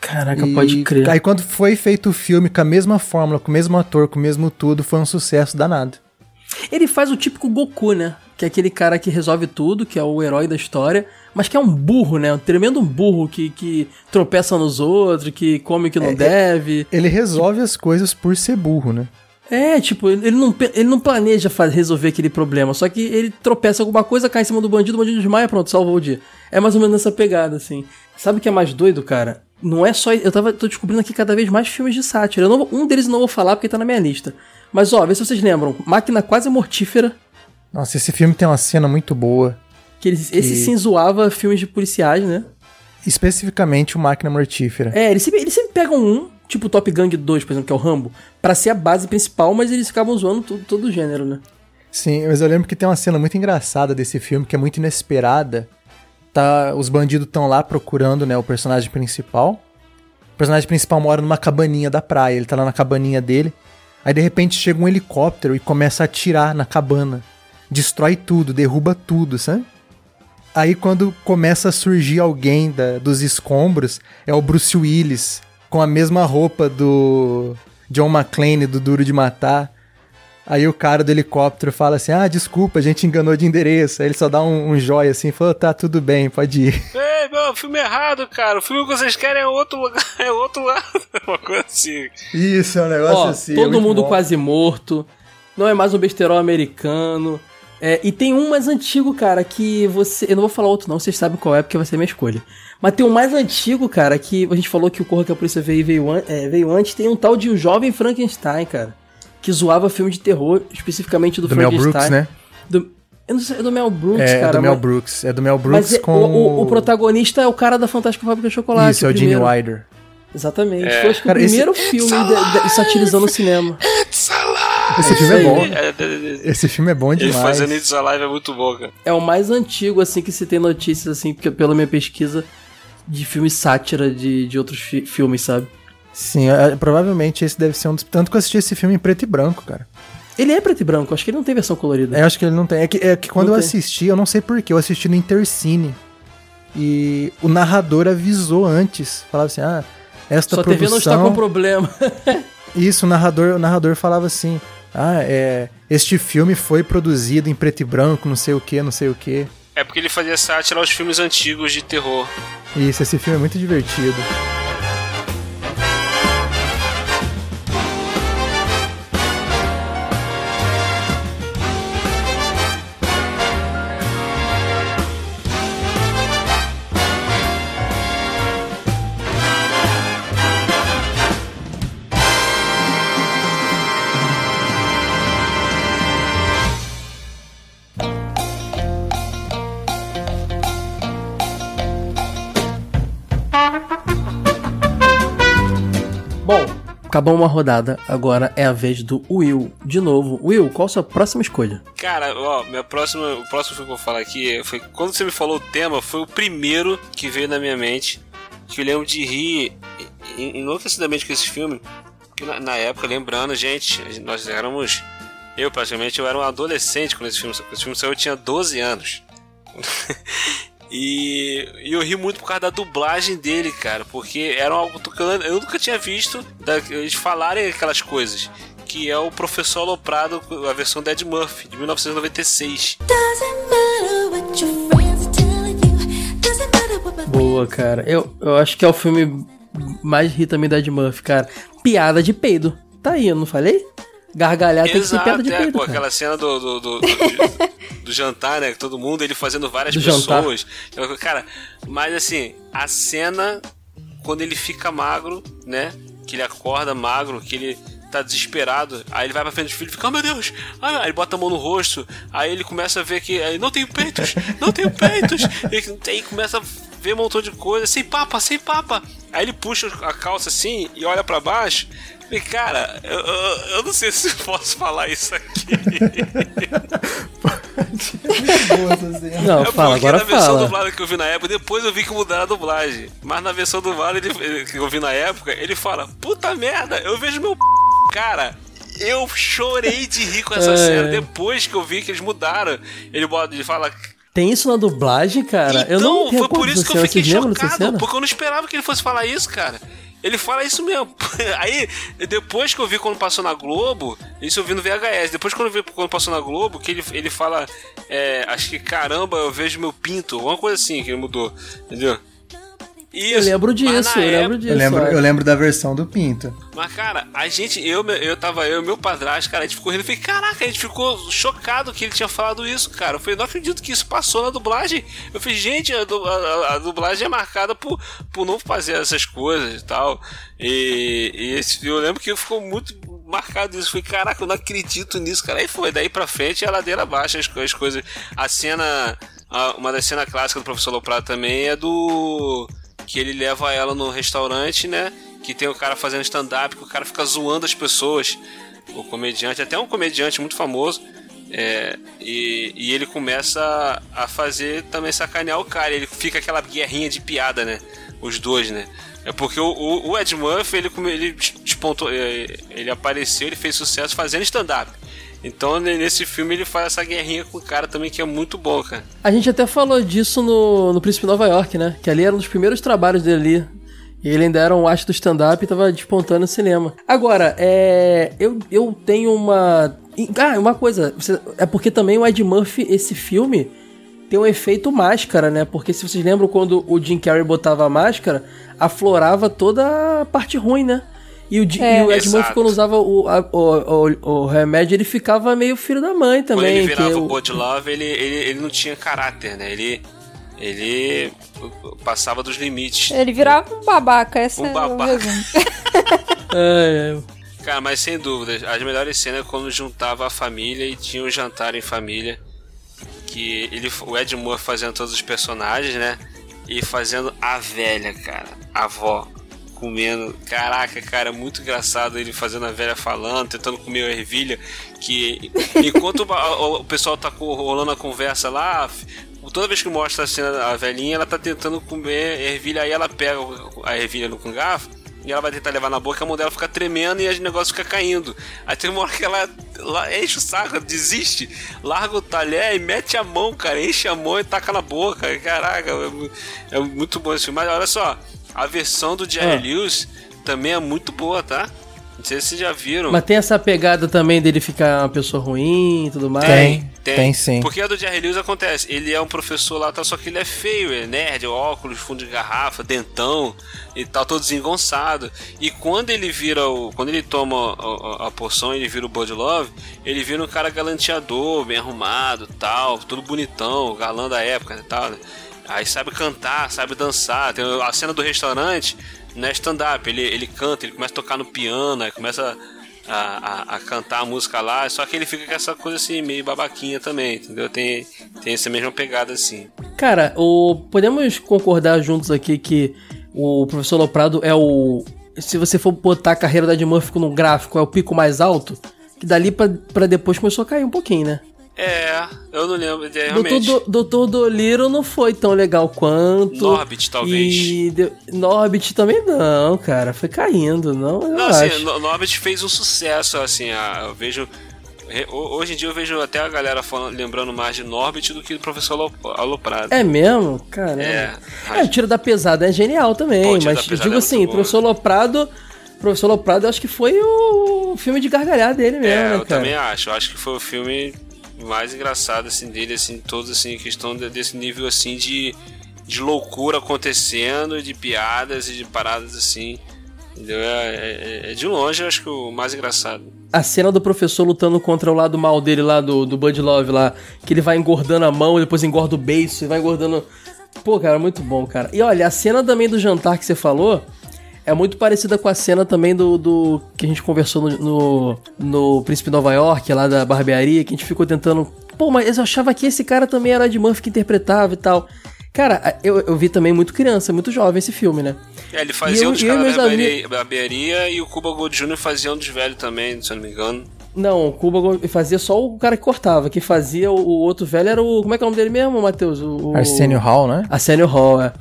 Caraca, E pode crer. Aí quando foi feito o filme com a mesma fórmula, com o mesmo ator, com o mesmo tudo, foi um sucesso danado. Ele faz o típico Goku, né? Que é aquele cara que resolve tudo, que é o herói da história, mas que é um burro, né? Um tremendo burro que, que tropeça nos outros, que come o que não É, é- deve. Ele resolve as coisas por ser burro, né? É, tipo, ele não, ele não planeja fa- resolver aquele problema, só que ele tropeça alguma coisa, cai em cima do bandido, o bandido desmaia, pronto, salvou o dia. É mais ou menos nessa pegada, assim. Sabe o que é mais doido, cara? Não é só. Eu tava, tô descobrindo aqui cada vez mais filmes de sátira. Não um deles eu não vou falar porque tá na minha lista. Mas ó, vê se vocês lembram. Máquina Quase Mortífera. Nossa, esse filme tem uma cena muito boa. Que ele, esse sim zoava filmes de policiais, né? Especificamente o Máquina Mortífera. É, eles sempre, eles sempre pegam um, tipo o Top Gang 2, por exemplo, que é o Rambo, pra ser a base principal, mas eles acabam zoando todo, todo o gênero, né? Sim, mas eu lembro que tem uma cena muito engraçada desse filme, que é muito inesperada. Tá, os bandidos estão lá procurando, né, o personagem principal. O personagem principal mora numa cabaninha da praia, ele tá lá na cabaninha dele. Aí de repente chega um helicóptero e começa a atirar na cabana. Destrói tudo, derruba tudo, sabe? Aí quando começa a surgir alguém da- dos escombros, é o Bruce Willis, com a mesma roupa do John McClane, do Duro de Matar. Aí o cara do helicóptero fala assim: Ah, desculpa, a gente enganou de endereço. Aí ele só dá um, um joia assim, falou: Tá, tudo bem, pode ir. Ei, meu, filme errado, cara. O filme que vocês querem é outro lugar, é outro lado. Uma coisa assim. Isso, é um negócio Ó, assim. todo mundo quase morto. Não é mais um besterol americano. É, e tem um mais antigo, cara, que você. Eu não vou falar outro, não, vocês sabem qual é, porque vai ser minha escolha. Mas tem um mais antigo, cara, que a gente falou que o Corra que a Polícia veio, veio, an- é, veio antes. Tem um tal de O Jovem Frankenstein, cara. Que zoava filme de terror, especificamente do, Do Mel Frankenstein. Brooks, né? Do, eu não sei, é do Mel Brooks, É, cara. do Mel mas- Brooks. É do Mel Mas Brooks é- com. o, o- o protagonista é o cara da Fantástica Fábrica de Chocolate. Isso, é o Gene. Wilder. Exatamente. É. Foi acho que Cara, o esse- primeiro filme de- de- satirizando o cinema. Esse filme é aí. bom. É, é, é, Esse filme é bom Ele demais. fazendo It's Alive é muito bom, cara. É o mais antigo, assim, que se tem notícias, assim, porque pela minha pesquisa, de filme sátira de, de outros fi- filmes, sabe? Sim, é, provavelmente esse deve ser um dos. Tanto que eu assisti esse filme em preto e branco, cara. Ele é preto e branco, acho que ele não tem versão colorida. É, eu acho que ele não tem. É que, é que quando Não eu tem. assisti, eu não sei porquê, eu assisti no Intercine. E o narrador avisou antes. Falava assim: ah, esta Sua produção. TV não está com problema. Isso, o narrador, o narrador falava assim: ah, é. Este filme foi produzido em preto e branco, não sei o que, não sei o que. É porque ele fazia sátira aos filmes antigos de terror. Isso, esse filme é muito divertido. Acabou uma rodada, agora é a vez do Will. De novo, Will, qual a sua próxima escolha? Cara, ó, minha próxima, o próximo que eu vou falar aqui foi quando você me falou o tema, foi o primeiro que veio na minha mente. Que eu lembro de rir en- enlouquecidamente com esse filme. Que na, na época, lembrando, gente, nós éramos. Eu, praticamente, eu era um adolescente quando esse filme, esse filme saiu, eu tinha 12 anos. E, e eu ri muito por causa da dublagem dele, cara, porque era algo que eu, eu nunca tinha visto da, eles falarem aquelas coisas. Que é o Professor Aloprado, a versão do Ed Murphy, de 1996. Boa, cara. Eu, eu acho que é o filme mais ri também da Ed Murphy, cara. Piada de peido. Tá aí, eu não falei? Gargalhar tem que ser piada de é, pô, cara. aquela cena do, do, do, do- jantar, né? Todo mundo, ele fazendo várias Do jantar. pessoas. Eu- Cara, mas assim, a cena quando ele fica magro, né? Que ele acorda magro, que ele tá desesperado. Aí ele vai pra frente do filho e fica, oh meu Deus! Aí ele bota a mão no rosto. Aí ele começa a ver que. Aí, não tenho peitos! Não tenho peitos! E aí começa a ver um montão de coisa. Sem papa, sem papa! Aí ele puxa a calça assim e olha pra baixo. E cara, eu, eu, eu não sei se eu posso falar isso aqui. Não, É fala, agora na versão fala. dublada que eu vi na época, depois eu vi que mudaram a dublagem. Mas na versão dublada ele- que eu vi na época, ele fala: Puta merda, eu vejo meu p. Cara, eu chorei de rir com essa É. cena. Depois que eu vi que eles mudaram, ele, bota, ele fala. Tem isso na dublagem, cara? Então, eu não me foi por isso que eu fiquei chocado, porque eu não esperava que ele fosse falar isso, cara. Ele fala isso mesmo. Aí, depois que eu vi quando passou na Globo, isso eu vi no VHS. Depois quando eu vi quando passou na Globo, que ele, ele fala, é, acho que caramba, eu vejo meu pinto, alguma coisa assim que ele mudou, entendeu? Isso, Eu lembro disso, eu lembro época- disso. Eu lembro, eu lembro da versão do Pinto. Mas, cara, a gente, eu, eu tava, eu e meu padrasto, cara, a gente ficou rindo. Eu falei, caraca, a gente ficou chocado que ele tinha falado isso, cara. Eu falei, não acredito que isso passou na dublagem. Eu falei, gente, a, a- a dublagem é marcada por, por não fazer essas coisas e tal. E, e esse, eu lembro que ficou muito marcado isso. Eu falei, caraca, eu não acredito nisso, cara. Aí foi, daí pra frente a ladeira abaixo, as, as coisas. A cena, a- uma das cenas clássicas do Professor Loprado também é do que ele leva ela no restaurante, né? Que tem o cara fazendo stand-up, que o cara fica zoando as pessoas. O comediante, até um comediante muito famoso. é, e, e ele começa a fazer também sacanear o cara. Ele fica aquela guerrinha de piada, né? Os dois, né? É porque o, o- o Ed Murphy, ele, ele despontou, é, ele apareceu, ele fez sucesso fazendo stand-up. Então, ne- nesse filme, ele faz essa guerrinha com o cara também, que é muito bom, cara. A gente até falou disso no, no Príncipe Nova York, né? Que ali era um dos primeiros trabalhos dele ali. E ele ainda era um astro do stand-up e tava despontando no cinema. Agora, é. Eu, eu tenho uma. Ah, uma coisa. É porque também o Ed Murphy, esse filme, tem um efeito máscara, né? Porque se vocês lembram quando o Jim Carrey botava a máscara, aflorava toda a parte ruim, né? E o, É. e o Ed Exato. Quando usava o, a- o, o, o remédio, ele ficava meio filho da mãe Quando também. ele que virava o- o Bud Love, ele, ele, ele não tinha caráter, né? Ele, ele passava dos limites. Ele virava um babaca, esse Um é babaca. o. É, é. Cara, mas sem dúvida, as melhores cenas é quando juntava a família e tinha um jantar em família. Que ele, o Ed Moore fazendo todos os personagens, né? E fazendo a velha, cara, a avó, comendo. Caraca, cara, muito engraçado ele fazendo a velha falando, tentando comer a ervilha. Que enquanto o, o- pessoal tá rolando a conversa lá, toda vez que mostra a cena a velhinha, ela tá tentando comer ervilha, aí ela pega a ervilha no garfo e ela vai tentar levar na boca, a mão dela fica tremendo e o negócio fica caindo. Aí tem uma hora que ela la- enche o saco, desiste, larga o talher e mete a mão, cara, enche a mão e taca na boca. Caraca, é, é muito bom esse filme. Mas olha só, a versão do Jerry Ah. Lewis também é muito boa, tá? Não sei se vocês já viram. Mas tem essa pegada também dele ficar uma pessoa ruim e tudo mais. Tem. Tem sim. Porque a do Jerry Lewis acontece. Ele é um professor lá, tá, só que ele é feio, é nerd, óculos, fundo de garrafa, dentão e tal, todo desengonçado. E quando ele vira o. Quando ele toma a, a- a poção ele vira o Bud Love, ele vira um cara galanteador, bem arrumado tal, todo bonitão, galã da época e tal, né? Aí sabe cantar, sabe dançar. Tem a cena do restaurante, não é stand-up, ele, ele canta, ele começa a tocar no piano, aí começa a, a, a cantar a música lá, só que ele fica com essa coisa assim, meio babaquinha também, entendeu? Tem, tem essa mesma pegada assim. Cara, o, podemos concordar juntos aqui que o professor Loprado é o se você for botar a carreira da Ed Murphy num gráfico, é o pico mais alto, que dali pra, pra depois começou a cair um pouquinho, né? É, eu não lembro. É, Doutor, realmente. Do, Doutor Dolittle não foi tão legal quanto. Norbit, talvez. E de, Norbit também não, cara. Foi caindo, não, eu Não, assim, no- Norbit fez um sucesso, assim, a- eu vejo. Hoje em dia eu vejo até a galera falando, lembrando mais de Norbit do que do professor Alo- Aloprado. É mesmo? Caramba. É. É, o Tiro da Pesada é genial também, Pô, mas Pesada digo é assim, bom, Professor Loprado, Professor Loprado, eu acho que foi o filme de gargalhar dele mesmo, É, né, eu cara? também acho. Eu acho que foi o filme mais engraçado assim dele, assim, todos assim, questão de- desse nível assim de, de loucura acontecendo, de piadas e de paradas assim. Entendeu? É, é- é de longe, eu acho que o mais engraçado. A cena do professor lutando contra o lado mal dele lá, do, do Bud Love lá, que ele vai engordando a mão, depois engorda o beiço e vai engordando... Pô, cara, muito bom, cara. E olha, a cena também do jantar que você falou... É muito parecida com a cena também do, do que a gente conversou no, no, no Príncipe Nova York, lá da barbearia, que a gente ficou tentando. Pô, mas eu achava que esse cara também era de Murphy que interpretava e tal. Cara, eu, eu vi também muito criança, muito jovem esse filme, né? É, ele fazia eu- um dos e caras da barbearia, barbearia e o Cuba Gold Jr. fazia um dos velhos também, se eu não me engano. Não, o Cuba fazia só o cara que cortava. Que fazia o, o outro velho era o. Como é que é o nome dele mesmo, Matheus? O, o- Arsenio Hall, né? Arsenio Hall, é.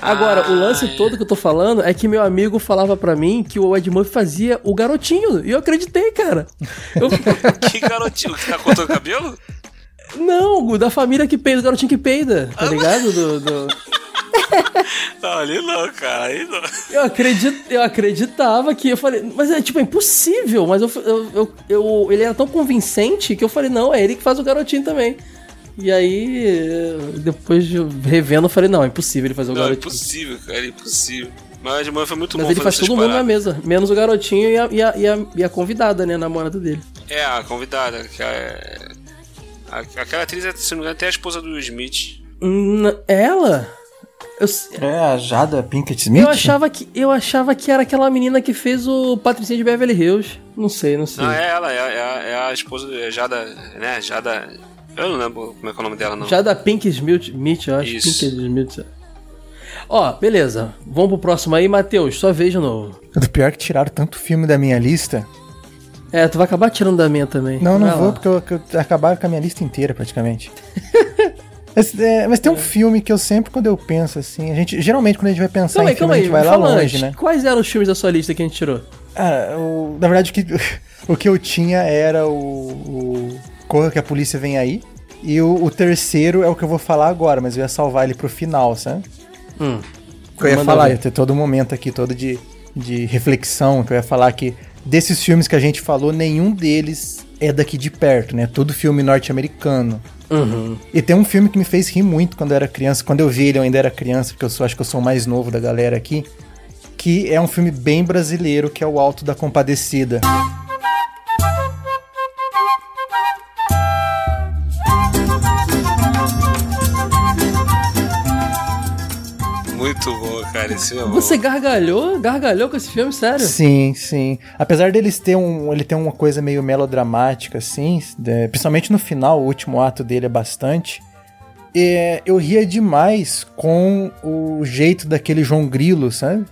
Agora, Ah, o lance é. todo que eu tô falando é que meu amigo falava pra mim que o Ed Murphy fazia o garotinho. E eu acreditei, cara. Eu- Que garotinho, que tá cortando o cabelo? não, o da família que peida, o garotinho que peida, tá ligado? Do, do- Não, ali não, cara, aí não. Eu, acredit, eu acreditava que. Eu falei, mas é tipo, é impossível. Mas eu, eu, eu, eu- ele era tão convincente que eu falei, não, é ele que faz o garotinho também. E aí, depois de revendo, eu falei, não, é impossível ele fazer o Não, é garotinho. impossível, cara, é impossível. Mas Ed Murphy foi muito Mas bom ele faz todo mundo na mesa, menos o garotinho e a, e a, e a, e a convidada, né, a namorada dele. É, a convidada, que é... a- Aquela atriz, é, se não me engano, até a esposa do Smith. Hum, ela? Eu, É a Jada Pinkett Smith? eu, achava que, eu achava que era aquela menina que fez o Patricinha de Beverly Hills. Não sei, não sei. Não, é ela, é, a- é a- é a esposa é Jada, né, Jada... Eu não lembro como é que é o nome dela, não. Já da Pink Smith, eu acho. Isso. Pink Smith. Ó, beleza. Vamos pro próximo aí, Matheus. Sua vez de novo. O pior é que tiraram tanto filme da minha lista. É, tu vai acabar tirando da minha também. Não, não vou, porque eu, eu acabaram com a minha lista inteira, praticamente. mas, é, mas tem um filme que eu sempre, quando eu penso assim, a gente. Geralmente, quando a gente vai pensar Calma em aí, filme, a aí. gente vai lá longe, antes. né? Quais eram os filmes da sua lista que a gente tirou? Ah, o- na verdade, o que, o que eu tinha era o, o Corra que a Polícia Vem Aí. E o, o terceiro é o que eu vou falar agora, mas eu ia salvar ele pro final, sabe? Hum. que eu ia Manda falar, ia ter todo um momento aqui, todo de, de reflexão, que eu ia falar que desses filmes que a gente falou, nenhum deles é daqui de perto, né? Tudo filme norte-americano. Uhum. E tem um filme que me fez rir muito quando eu era criança, quando eu vi ele eu ainda era criança, porque eu sou, acho que eu sou o mais novo da galera aqui, que é um filme bem brasileiro, que é o Alto da Compadecida. Muito bom, cara, esse filme é bom. Você gargalhou? Gargalhou com esse filme, sério? Sim, sim. Apesar deles ter um, ele ter uma coisa meio melodramática, assim, é, principalmente no final, o último ato dele é bastante. É, eu ria demais com o jeito daquele João Grilo, sabe?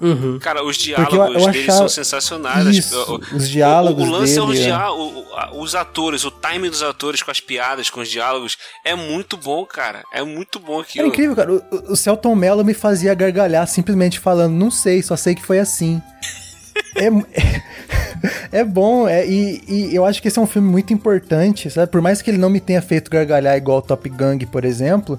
Uhum. Cara, os diálogos eu- eu deles achava- são sensacionais. Isso, O- o- os diálogos o, o lance é os, dele, é. diá- o- os atores, o timing dos atores com as piadas, com os diálogos, é muito bom, cara. É muito bom aquilo. Era incrível, cara. O, o- Celton Mello me fazia gargalhar simplesmente falando, não sei, só sei que foi assim. é, é, bom, é, e, e eu acho que esse é um filme muito importante, sabe? Por mais que ele não me tenha feito gargalhar igual Top Gang, por exemplo,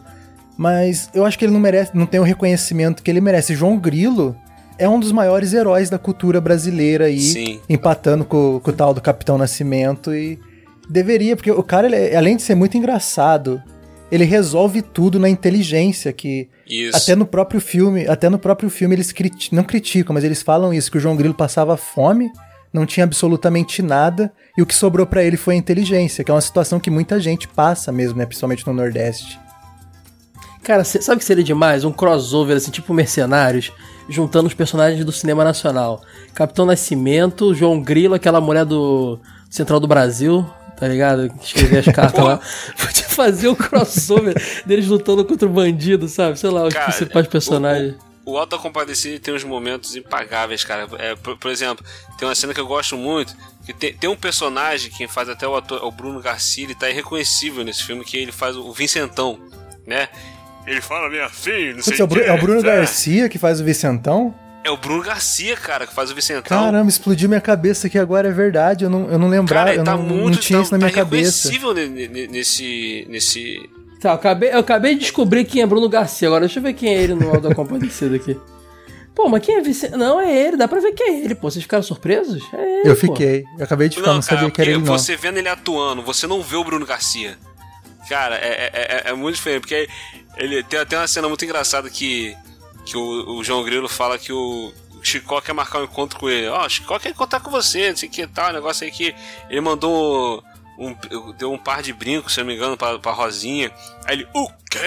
mas eu acho que ele não merece, não tem o reconhecimento que ele merece. João Grilo é um dos maiores heróis da cultura brasileira aí, Sim. empatando com, com o tal do Capitão Nascimento e deveria, porque o cara, ele é- além de ser muito engraçado, ele resolve tudo na inteligência que Isso. até no próprio filme, até no próprio filme eles criti não criticam, mas eles falam isso que o João Grilo passava fome, não tinha absolutamente nada e o que sobrou pra ele foi a inteligência, que é uma situação que muita gente passa mesmo, né, principalmente no Nordeste. Cara, cê- sabe o que seria demais? Um crossover, assim, tipo Mercenários, juntando os personagens do cinema nacional. Capitão Nascimento, João Grilo, aquela mulher do Central do Brasil, tá ligado? Que escrevia as cartas lá. Podia fazer um crossover deles lutando contra o bandido, sabe? Sei lá, os Cara, principais personagens. o Alto da Compadecida tem uns momentos impagáveis, cara. É, por, por exemplo, tem uma cena que eu gosto muito, que tem, tem um personagem, quem faz até o ator, o Bruno Garcia, ele tá irreconhecível nesse filme, que ele faz o Vincentão, né? Ele fala meio assim, não sei Putz, é o, quê, é o Bruno é. Garcia que faz o Vicentão? É o Bruno Garcia, cara, que faz o Vicentão. Caramba, explodiu minha cabeça aqui agora, é verdade. Eu não, eu não lembrava, Cara, eu tá não, muito. não tinha tá, isso na minha tá cabeça. ne- nesse. nesse. Tá, eu acabei, eu acabei de descobrir quem é Bruno Garcia. Agora deixa eu ver quem é ele no Alto da Compadecida aqui. Pô, mas quem é Vicente? Não, é ele, dá pra ver quem é ele, pô. Vocês ficaram surpresos? É ele, Eu pô. fiquei. Eu acabei de ficar, não, sabia que era ele, não. você vendo ele atuando, você não vê o Bruno Garcia. Cara, é, é, é- é muito diferente, porque ele tem até uma cena muito engraçada que, que o, o João Grilo fala que o Chicó quer marcar um encontro com ele. Ó, o Chicó quer encontrar com você, não sei o que tal, negócio aí que ele mandou um, deu um par de brincos, se eu não me engano, pra, pra Rosinha. Aí ele, o quê?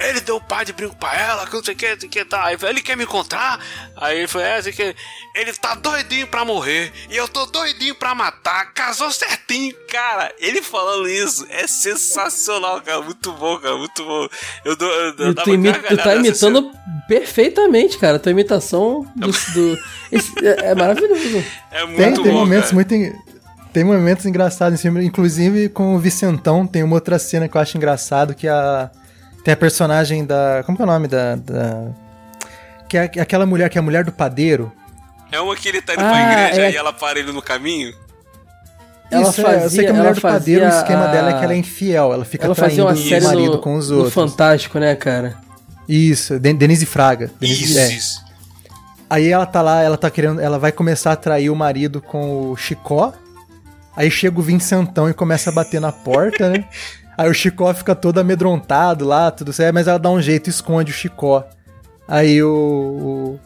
Ele deu um par de brinco pra ela, que não sei o que, não sei o que tal. Aí ele quer me encontrar? Aí ele falou, é, sei que ele tá doidinho pra morrer e eu tô doidinho pra matar. Casou certinho, cara. Ele falando isso é sensacional, cara. Muito bom, cara, muito bom. Eu, dou, eu, eu tu, imi- tu tá nessa cena. imitando perfeitamente, cara. Tua imitação do. do- esse- é, é maravilhoso. É muito Tem, tem bom, momentos cara. muito. Tem momentos engraçados nesse filme, inclusive com o Vicentão, tem uma outra cena que eu acho engraçado, que é a. Tem a personagem da. Como que é o nome da. da- que é aquela mulher que é a mulher do padeiro. É uma que ele tá indo Ah, pra igreja é- e ela para ele no caminho. Ela Isso, é, eu sei fazia- que a mulher ela do padeiro, o fazia esquema a- dela é que ela é infiel, ela fica Ela traindo fazia uma o série marido no, com os outros. Fantástico, né, cara? Isso, Den- Denise Fraga. Denise, Isso, é. isso. Aí ela tá lá, ela tá querendo, ela vai começar a trair o marido com o Chicó. Aí chega o Vincentão e começa a bater na porta, né? Aí o Chicó fica todo amedrontado lá, tudo certo, mas ela dá um jeito esconde o Chicó. Aí o, o-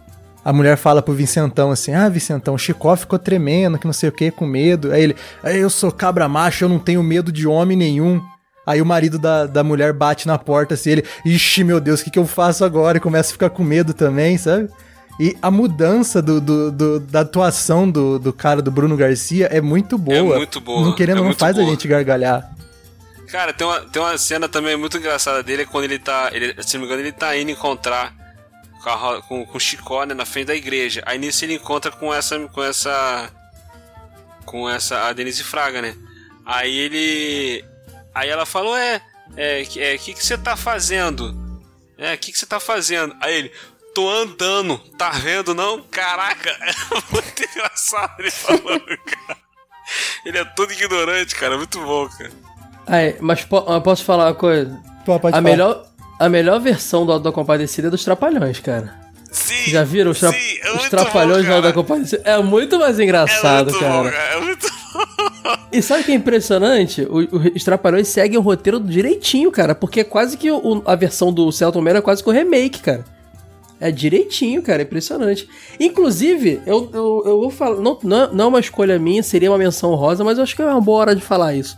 a mulher fala pro Vincentão assim: "Ah, Vincentão, o Chicó ficou tremendo, que não sei o que, com medo". Aí ele: "Aí eu sou cabra macho, eu não tenho medo de homem nenhum". Aí o marido da, da mulher bate na porta assim, ele, ixi, meu Deus, o que, que eu faço agora? E começa a ficar com medo também, sabe? E a mudança do, do- do- da atuação do, do cara do Bruno Garcia é muito boa. muito boa, Não querendo, é não faz a boa. gente gargalhar. Cara, tem uma, tem uma cena também muito engraçada dele é quando ele tá. Ele, se não me engano, ele tá indo encontrar com, a com, com o Chicó, né, na frente da igreja. Aí nisso ele encontra com essa. com essa. com essa. a Denise Fraga, né? Aí ele. Aí ela falou, é. É, que é, que, que você tá fazendo? É, o que, que você tá fazendo? Aí ele. Tô andando, tá vendo não? Caraca, é muito engraçado ele falando, cara. Ele é todo ignorante, cara, muito bom, cara. Aí, mas po- mas posso falar uma coisa? Pô, pode A falar. melhor, a melhor versão do Auto da Compadecida é dos Trapalhões, cara. Sim, Já viram os, tra sim, é os Trapalhões bom, do Auto da. Compadecida? É muito mais É engraçado, muito cara. bom, cara. É muito E sabe o que é impressionante? O- o- os Trapalhões seguem o roteiro direitinho, cara. Porque é quase que o- a versão do Celton Mello é quase que o remake, cara. É direitinho, cara. É impressionante. Inclusive, eu, eu, eu vou falar. Não, não, não é uma escolha minha, seria uma menção rosa, mas eu acho que é uma boa hora de falar isso.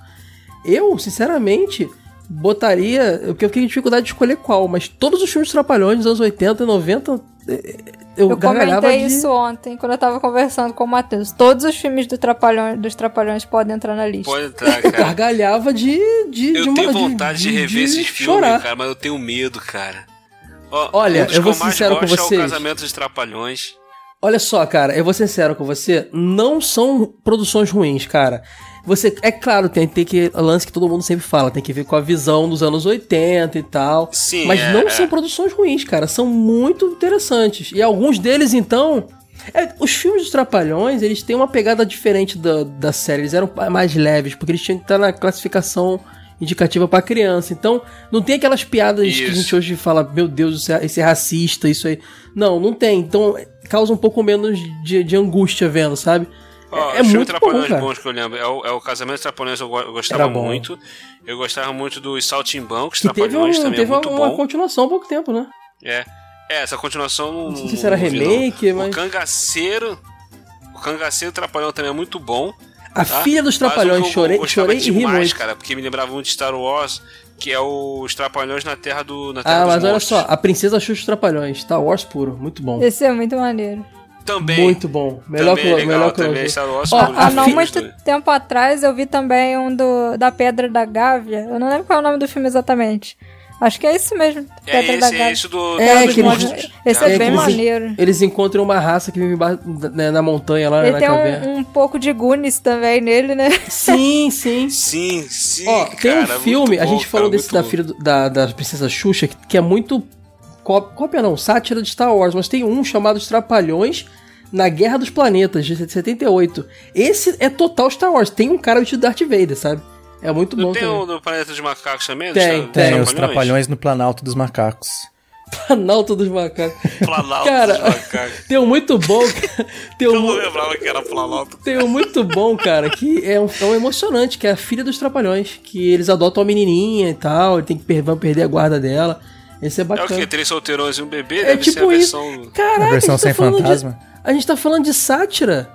Eu, sinceramente, botaria. Porque eu fiquei com dificuldade de escolher qual, mas todos os filmes dos Trapalhões dos anos 80 e 90. eh, Eu, Eu comentei de... isso ontem, quando eu tava conversando com o Matheus. Todos os filmes do Trapalhões, dos Trapalhões podem entrar na lista. Pode entrar, Eu cara. gargalhava de, de, Eu de tenho uma- vontade de, rever esses filmes, chorar. cara, mas eu tenho medo, cara. Ó, Olha, um eu vou mais sincero com vocês. É o Casamento dos Trapalhões. Olha só, cara, eu vou ser sincero com você, não são produções ruins, cara. Você, é claro, tem, tem que lance que todo mundo sempre fala, tem que ver com a visão dos anos 80 e tal. Sim, mas é, não é. são produções ruins, cara, são muito interessantes. E alguns deles, então, é, os filmes dos Trapalhões, eles têm uma pegada diferente da, da série, eles eram mais leves, porque eles tinham que estar na classificação indicativa pra criança. Então, não tem aquelas piadas que a Isso. gente hoje fala, meu Deus, isso é, isso é racista, isso aí. Não, não tem. Então, causa um pouco menos de, de angústia vendo, sabe? Ó, é é muito bom, Trapalhões cara. bons que eu lembro. É o, é o Casamento Trapalhões, eu, eu gostava bom. muito. Eu gostava muito dos Saltimbancos Que teve, um, Trapalhões também, teve é muito uma bom. continuação há pouco tempo, né? É. É, essa continuação não. Não sei se era remake, não. mas- O Cangaceiro. O Cangaceiro Trapalhão também é muito bom. A tá? filha dos Mas Trapalhões, que eu chorei, gostava chorei e ri demais, muito. cara, porque me lembrava muito de Star Wars, que é os Trapalhões na Terra do na Terra Ah, dos mas olha Monstros. só, a Princesa Xuxa dos Trapalhões, Star Wars puro, muito bom. Esse é muito maneiro. Também. Muito bom. Melhor também que é legal, melhor que também o Star Wars Ó, Há não muito dois. tempo atrás eu vi também um do, da Pedra da Gávea. Eu não lembro qual é o nome do filme exatamente. Acho que é isso mesmo. É Pedra da esse, é Gávea. esse do. É, do- que eles- Esse é, É, bem eles- maneiro. Eles encontram uma raça que vive embaixo, né, na montanha lá Ele na tem caverna. um, um pouco de Goonies também nele, né? Sim, sim. Sim, sim. Ó, tem um cara, filme, a bom, gente falou cara, desse da filha do- da, da princesa Xuxa, que, que é muito có- cópia não, sátira de Star Wars, mas tem um chamado Os Trapalhões na Guerra dos Planetas, de 78. Esse é total Star Wars, tem um cara vestido de Darth Vader, sabe? É muito Não bom tem também. o do Planeta dos Macacos também? Tem, Dos Tem Tem, os Trapalhões no Planalto dos Macacos. Planalto dos Macacos. Planalto Cara, dos Macacos. Tem um muito bom, cara. Tem Eu um, não mu- lembrava que era Planalto. Tem um muito bom, cara, que é um, é um emocionante, que é a filha dos Trapalhões. Que eles adotam uma menininha e tal, ele tem que vão perder a guarda dela. Esse é É o bacana. que? Três solteirões e um bebê? É Deve ser a tipo isso. versão... Caraca, A versão a gente tá sem fantasma? De, a gente tá falando de sátira.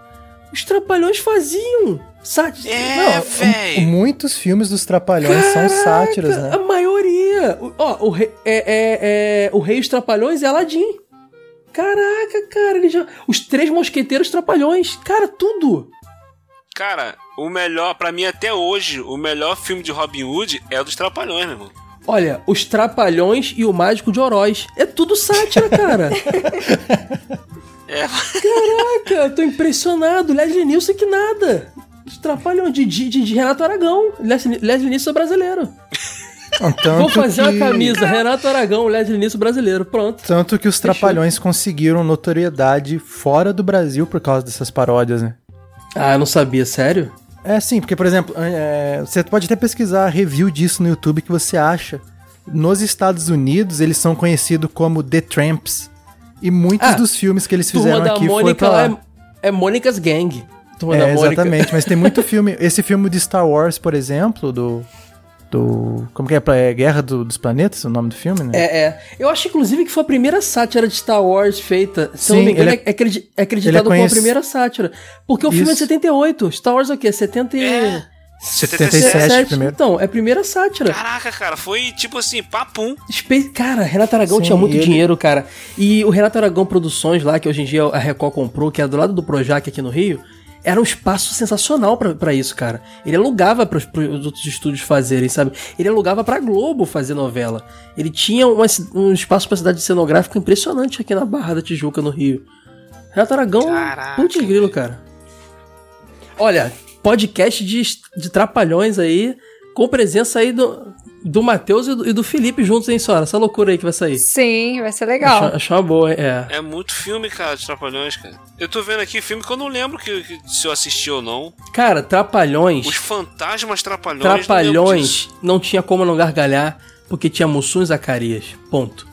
Os Trapalhões faziam sátira. É, Não, véi. Muitos filmes dos Trapalhões são Caraca, sátiras, né? A maioria. O- Ó, o, rei- é, é, é, o Rei dos Trapalhões é Aladdin. Caraca, cara, ele já. Os três mosqueteiros trapalhões. Cara, tudo. Cara, o melhor, pra mim até hoje, o melhor filme de Robin Hood é o dos Trapalhões, meu irmão. Olha, os Trapalhões e o Mágico de Oroz. É tudo sátira, cara. É, Caraca, eu tô impressionado. Leslie Nielsen que nada. Os Trapalhões de, de, de Renato Aragão. Leslie, Leslie Nielsen é brasileiro. Tanto Vou fazer que... uma camisa. Renato Aragão, Leslie Nielsen brasileiro. Pronto. Tanto que os Trapalhões conseguiram notoriedade fora do Brasil por causa dessas paródias, né? Ah, eu não sabia, sério? É sim, porque, por exemplo, é, você pode até pesquisar review disso no YouTube que você acha. Nos Estados Unidos, eles são conhecidos como The Tramps. E muitos Ah, dos filmes que eles fizeram da aqui foram pra lá. é, é Mônica's Gang. Turma É, exatamente, mas tem muito filme. Esse filme de Star Wars, por exemplo, do. do como que é? É Guerra do- dos Planetas, o nome do filme, né? É, é. Eu acho, inclusive, que foi a primeira sátira de Star Wars feita. Se eu não Sim, me engano, ele é, é acredi- é acreditado é como a primeira sátira. Porque o filme é de Isso. 78. Star Wars é o quê? 70 e... É. 77 primeiro. Então, é a primeira sátira. Caraca, cara, foi tipo assim, papum. Espe- Cara, Renato Aragão Sim, tinha muito e ele- dinheiro, cara. E o Renato Aragão Produções lá, que hoje em dia a Record comprou, que é do lado do Projac aqui no Rio, era um espaço sensacional pra- pra isso, cara. Ele alugava pros, pros outros estúdios fazerem, sabe? Ele alugava pra Globo fazer novela. Ele tinha uma ci- um espaço pra cidade cenográfica impressionante aqui na Barra da Tijuca, no Rio. Renato Aragão, Caraca, putz grilo, cara. Olha, podcast de, de trapalhões aí, com presença aí do, do Matheus e do, e do Felipe juntos, hein, senhora? Essa loucura aí que vai sair. Sim, vai ser legal. Achou, achou uma boa, hein? é. É muito filme, cara, de Trapalhões, cara. Eu tô vendo aqui filme que eu não lembro que, que- se eu assisti ou não. Cara, Trapalhões. Os Fantasmas Trapalhões. não Trapalhões disso. não tinha como não gargalhar, porque tinha Mussum e Zacarias. Ponto.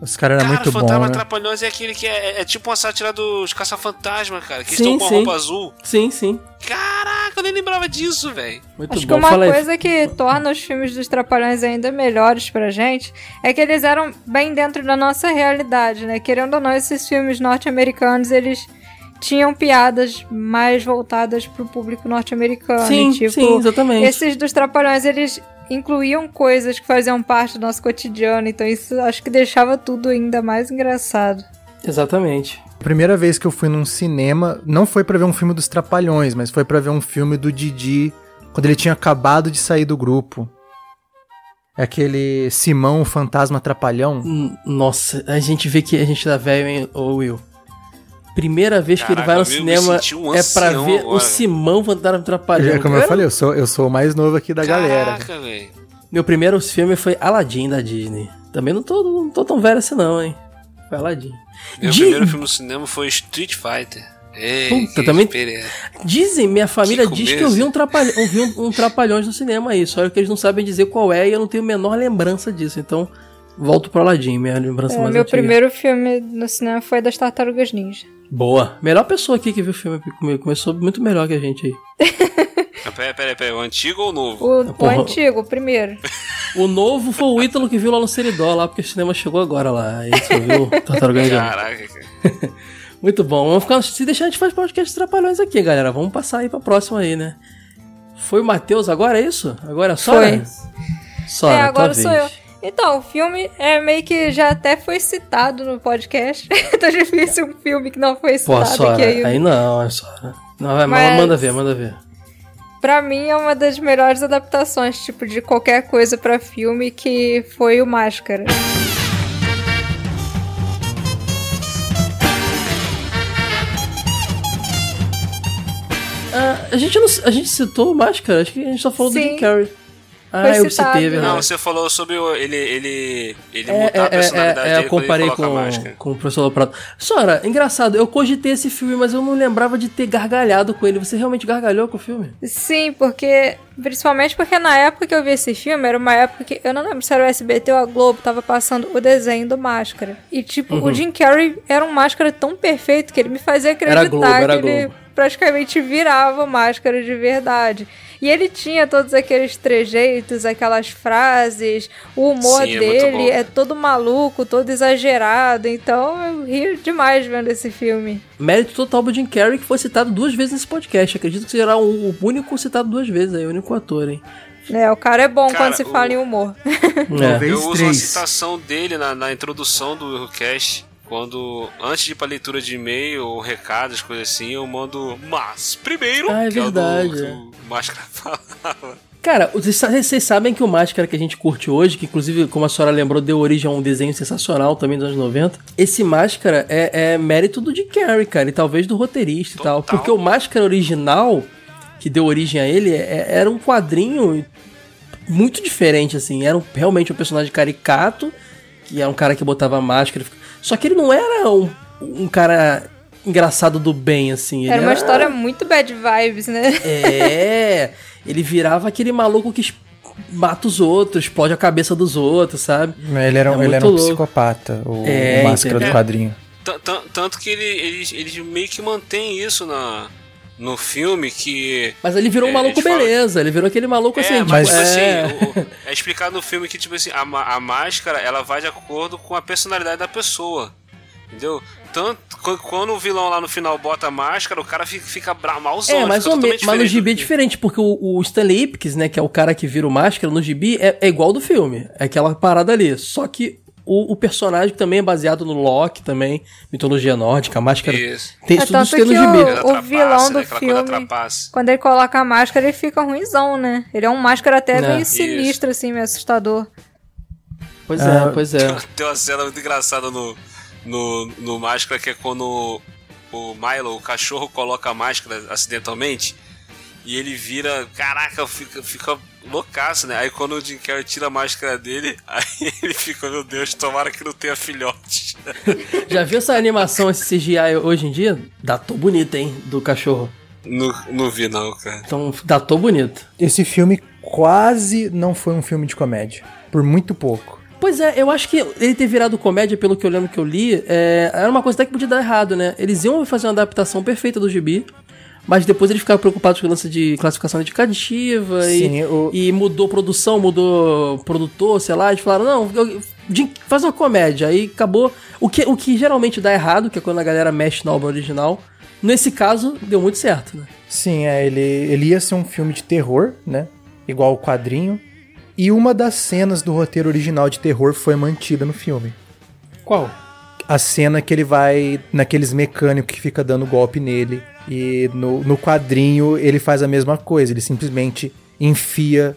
Os caras eram Cara, muito o Fantasma bons, né? Trapalhões é aquele que é, é- é tipo uma sátira dos Caça-Fantasma, cara. Que Sim, estão com a sim. roupa azul. Sim, sim. Caraca, eu nem lembrava disso, velho. Muito Acho que bom. uma Fala aí. coisa que torna os filmes dos Trapalhões ainda melhores pra gente é que eles eram bem dentro da nossa realidade, né? Querendo ou não, esses filmes norte-americanos, eles tinham piadas mais voltadas pro público norte-americano. Sim, e, tipo, sim, exatamente. Esses dos Trapalhões, eles incluíam coisas que faziam parte do nosso cotidiano, então isso acho que deixava tudo ainda mais engraçado. Exatamente. A primeira vez que eu fui num cinema, não foi pra ver um filme dos Trapalhões, mas foi pra ver um filme do Didi, quando ele tinha acabado de sair do grupo. É aquele Simão, o Fantasma Trapalhão. Hum, Nossa, a gente vê que a gente tá velho, hein, ô Will. Primeira vez que ele Caraca, vai me cinema um é pra ver o agora. Simão Fantasma Trapalhão. É, como eu falei, eu sou, eu sou o mais novo aqui da galera. Caraca, velho. Meu primeiro filme foi Aladdin da Disney. Também não tô, não tô tão velho assim não, hein. Foi Aladdin. Meu primeiro filme no cinema foi Street Fighter. Ei, Puta, também-. Dizem, minha família Que diz que eu vi um, trapalhão, um, um Trapalhões no cinema aí, só que eles não sabem dizer qual é e eu não tenho a menor lembrança disso. Então, volto pro Aladdin, minha lembrança É, mais meu antiga. primeiro filme no cinema foi das Tartarugas Ninja. Boa. Melhor pessoa aqui que viu o filme comigo. Começou muito melhor que a gente aí. Ah, Peraí, peraí, peraí. O antigo ou o novo? O, o antigo, o primeiro. O novo foi o Ítalo que viu lá no Seridó, lá, porque o cinema chegou agora lá. Aí você viu Tartaruga Ninja. Caraca, cara. Muito bom. Vamos ficar, se deixar, a gente faz podcast de Trapalhões aqui, galera. Vamos passar aí pra próxima aí, né? Foi o Matheus agora, é isso? Agora é só? Foi. Sora, é, agora sou vez. eu. Então, o filme é meio que já até foi citado no podcast. tá difícil um filme que não foi Pô, citado Sora, aqui ainda. aí não, Sora. Não, vai, Mas- manda ver, manda ver. Pra mim é uma das melhores adaptações, tipo, de qualquer coisa pra filme que foi o Máscara. Ah, a, gente não, a gente citou o Máscara, acho que a gente só falou do Sim. Jim Carrey. Ah, eu citado. citei, é verdade. Não, você falou sobre o, ele, ele, ele É, mudar a é, é, personalidade é, eu dele quando ele comparei com, máscara. com o professor Loprato. Sora, engraçado, eu cogitei esse filme, mas eu não lembrava de ter gargalhado com ele. Você realmente gargalhou com o filme? Sim, porque. Principalmente porque na época que eu vi esse filme, era uma época que. Eu não lembro se era o SBT ou a Globo, tava passando o desenho do Máscara. E, tipo, Uhum. o Jim Carrey era um máscara tão perfeito que ele me fazia acreditar Globo, era que ele Globo. Praticamente virava máscara de verdade. E ele tinha todos aqueles trejeitos, aquelas frases, o humor Sim, é dele bom. é todo maluco, todo exagerado. Então eu ri demais vendo esse filme. Mérito total pro Jim Carrey, que foi citado duas vezes nesse podcast. Acredito que será o único citado duas vezes aí, o único ator, hein? É, o cara é bom Cara, quando se o- fala em humor. É. Eu uso uma três. citação dele na, na introdução do Eurocast. Quando, antes de ir pra leitura de e-mail ou recados, coisas assim, eu mando mas primeiro, Ah, é que verdade, é do, é. Máscara falava. Cara, vocês sa- vocês sabem que o Máscara que a gente curte hoje, que inclusive, como a senhora lembrou, deu origem a um desenho sensacional também dos anos 90. Esse Máscara é, é mérito do Jim Carrey, cara, e talvez do roteirista e tal. Total. Porque o Máscara original, que deu origem a ele, é- era um quadrinho muito diferente, assim. Era um- realmente um personagem caricato, que é um cara que botava máscara. Só que ele não era um, um cara engraçado do bem, assim. Ele Era uma história muito bad vibes, né? é, ele virava aquele maluco que mata os outros, explode a cabeça dos outros, sabe? Ele era, um- É ele era um psicopata, o, É, o máscara entendeu? do quadrinho. Tan- tan- Tanto que ele, ele, ele meio que mantém isso na, no filme, que Mas ele virou um É, maluco beleza, ele virou aquele maluco assim, É, tipo, mas tipo é... assim, o- o- é explicado no filme que, tipo assim, a, a máscara, ela vai de acordo com a personalidade da pessoa. Entendeu? Tanto qu- quando o vilão lá no final bota a máscara, o cara fica, fica malzão. É, mais ou menos. Mas no gibi é diferente, porque o, o Stanley Ipkiss, né, que é o cara que vira o máscara no gibi, é, é igual do filme. É aquela parada ali. Só que o, o personagem também é baseado no Loki também, mitologia nórdica, a máscara. Isso. Tem É isso tudo tanto isso tem no gibi. o- vilão do né? Filme-. Quando ele coloca a máscara, ele fica ruimzão, né? Ele é um máscara até É. meio Isso. sinistro, assim, meio assustador. Pois Ah, é, pois é. Tem uma cena muito engraçada no, no, no Máscara que é quando o Milo, o cachorro, coloca a máscara acidentalmente e ele vira. Caraca, fica, fica loucaço, né? Aí quando o Jim Carrey tira a máscara dele, aí ele fica, meu Deus, tomara que não tenha filhotes. Já viu essa animação, esse CGI hoje em dia? Datou bonito, hein, do cachorro. não, não vi, não, cara. Então, datou bonito. Esse filme quase não foi um filme de comédia. Por muito pouco. Pois é, eu acho que ele ter virado comédia, pelo que eu lembro que eu li, é, era uma coisa até que podia dar errado, né? Eles iam fazer uma adaptação perfeita do gibi, mas depois eles ficaram preocupados com o lance de classificação indicativa Sim, e, o- e mudou produção, mudou produtor, sei lá, eles falaram, não, eu- faz uma comédia, aí acabou. O que, o que geralmente dá errado, que é quando a galera mexe na obra original, nesse caso, deu muito certo, né? Sim, é, ele, ele ia ser um filme de terror, né? Igual o quadrinho. E uma das cenas do roteiro original de terror foi mantida no filme. Qual? A cena que ele vai naqueles mecânicos que fica dando golpe nele. E no, no quadrinho ele faz a mesma coisa. Ele simplesmente enfia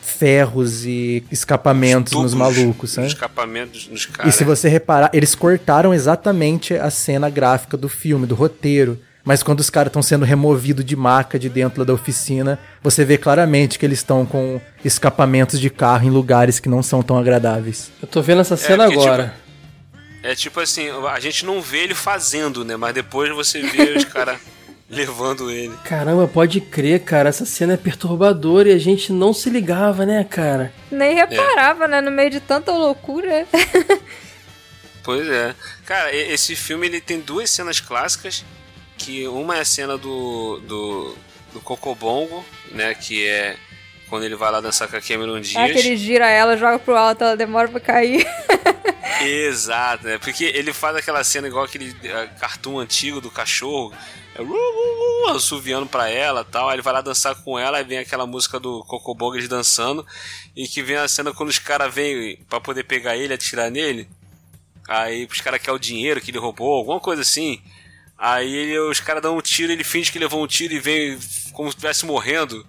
ferros e escapamentos nos malucos, Os sabe? escapamentos nos E caras. se você reparar, eles cortaram exatamente a cena gráfica do filme, do roteiro. Mas quando os caras estão sendo removidos de maca de dentro da oficina, você vê claramente que eles estão com escapamentos de carro em lugares que não são tão agradáveis. Eu tô vendo essa cena porque, agora. É tipo assim, a gente não vê ele fazendo, né? Mas depois você vê os caras levando ele. Caramba, pode crer, cara. Essa cena é perturbadora e a gente não se ligava, né, cara? Nem reparava, né? No meio de tanta loucura. Pois é. Cara, esse filme ele tem duas cenas clássicas. Que uma é a cena do, do, do Cocobongo, né? Que é quando ele vai lá dançar com a Cameron Diaz. É que ele gira ela, joga pro alto, ela demora pra cair. Exato, né? Porque ele faz aquela cena igual aquele eh, cartoon antigo do cachorro. É, "Ru, ru, ru", assoviando pra ela tal. Aí ele vai lá dançar com ela, aí vem aquela música do Cocobongo eles dançando. E que vem a cena quando os caras vêm pra poder pegar ele, atirar nele. Aí os caras querem o dinheiro que ele roubou, alguma coisa assim. Aí ele- os caras dão um tiro, ele finge que levou um tiro e vem como se estivesse morrendo,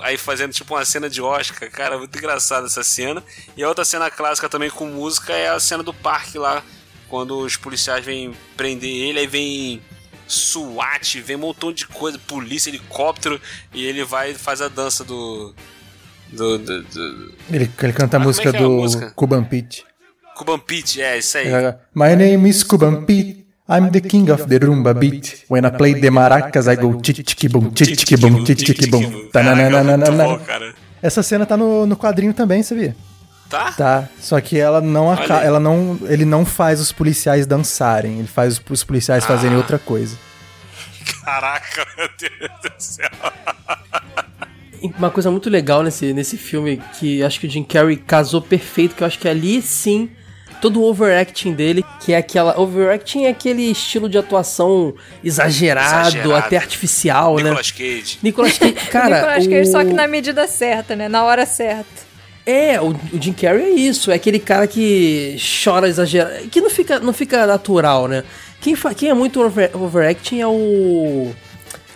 aí fazendo tipo uma cena de Oscar, cara, muito engraçada essa cena. E a outra cena clássica também com música é a cena do parque lá, quando os policiais vêm prender ele, aí vem SWAT, vem um montão de coisa, polícia, helicóptero, e ele vai e faz a dança do. do. do, do Ele, ele canta a Ah, como música é é a do música? Cuban Pete. Cuban Pete, é isso aí. É, My name is Cuban Pete. I'm the king of the rumba beat. When I play the maracas, I go. Caraca, muito bom, Tananana. cara. Essa cena tá no, no quadrinho também, sabia? Tá? Tá. Só que ela não aca- ela não, ele não faz os policiais dançarem, ele faz os, policiais fazerem Ah. outra coisa. Caraca, meu Deus do céu. Uma coisa muito legal nesse, nesse filme que acho que o Jim Carrey casou perfeito, que eu acho que ali sim, todo o overacting dele, que é aquela. Overacting é aquele estilo de atuação exagerado, Exagerado. até artificial, né? Nicolas Cage. Nicolas Cage, cara. Nicolas Cage, o... só que na medida certa, né? Na hora certa. É, o, o Jim Carrey é isso, é aquele cara que chora exagerado, que não fica, não fica natural, né? Quem, fa, quem é muito over, overacting é o.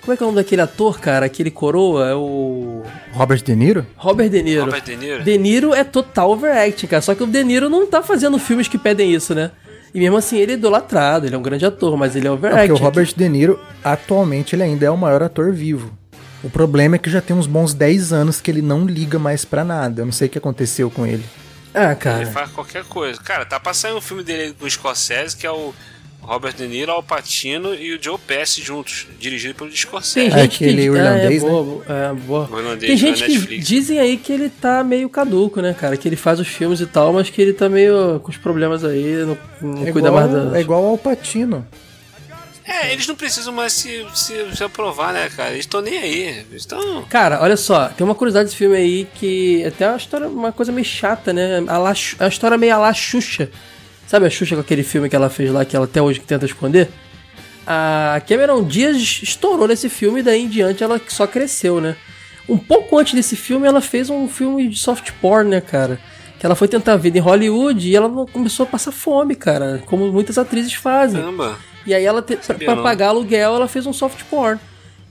Como é que é o nome daquele ator, cara? Aquele coroa? É o. Robert De Niro? Robert De Niro. Robert De Niro? De Niro é total overacting, cara. Só que o De Niro não tá fazendo filmes que pedem isso, né? E mesmo assim ele é idolatrado, ele é um grande ator, mas ele é É overacting. porque o Robert De Niro, atualmente, ele ainda é o maior ator vivo. O problema é que já tem uns bons 10 anos que ele não liga mais pra nada. Eu não sei o que aconteceu com ele. Ah, Ele cara. faz qualquer coisa. Cara, tá passando um filme dele com o Scorsese, que é o Robert De Niro, Al Pacino e o Joe Pesci juntos, dirigido pelo Tem Scorsese. É gente aquele que irlandês, é, né? boa, é, boa. O irlandês Tem gente que dizem aí que ele tá meio caduco, né, cara? Que ele faz os filmes e tal, mas que ele tá meio com os problemas aí, não, não É cuida igual, mais da. é igual ao Patino. É, eles não precisam mais se, se, se aprovar, né, cara? Eles estão nem aí. Estão. Cara, olha só, tem uma curiosidade desse filme aí que é até uma história, uma coisa meio chata, né? A la, é uma história meio a la Xuxa. Sabe a Xuxa com aquele filme que ela fez lá, que ela até hoje tenta esconder? A Cameron Diaz estourou nesse filme e daí em diante ela só cresceu, né? Um pouco antes desse filme, ela fez um filme de soft porn, né, cara? Que ela foi tentar a vida em Hollywood e ela começou a passar fome, cara, como muitas atrizes fazem. Caramba. E aí ela, te, pra, pra pagar aluguel, ela fez um soft porn.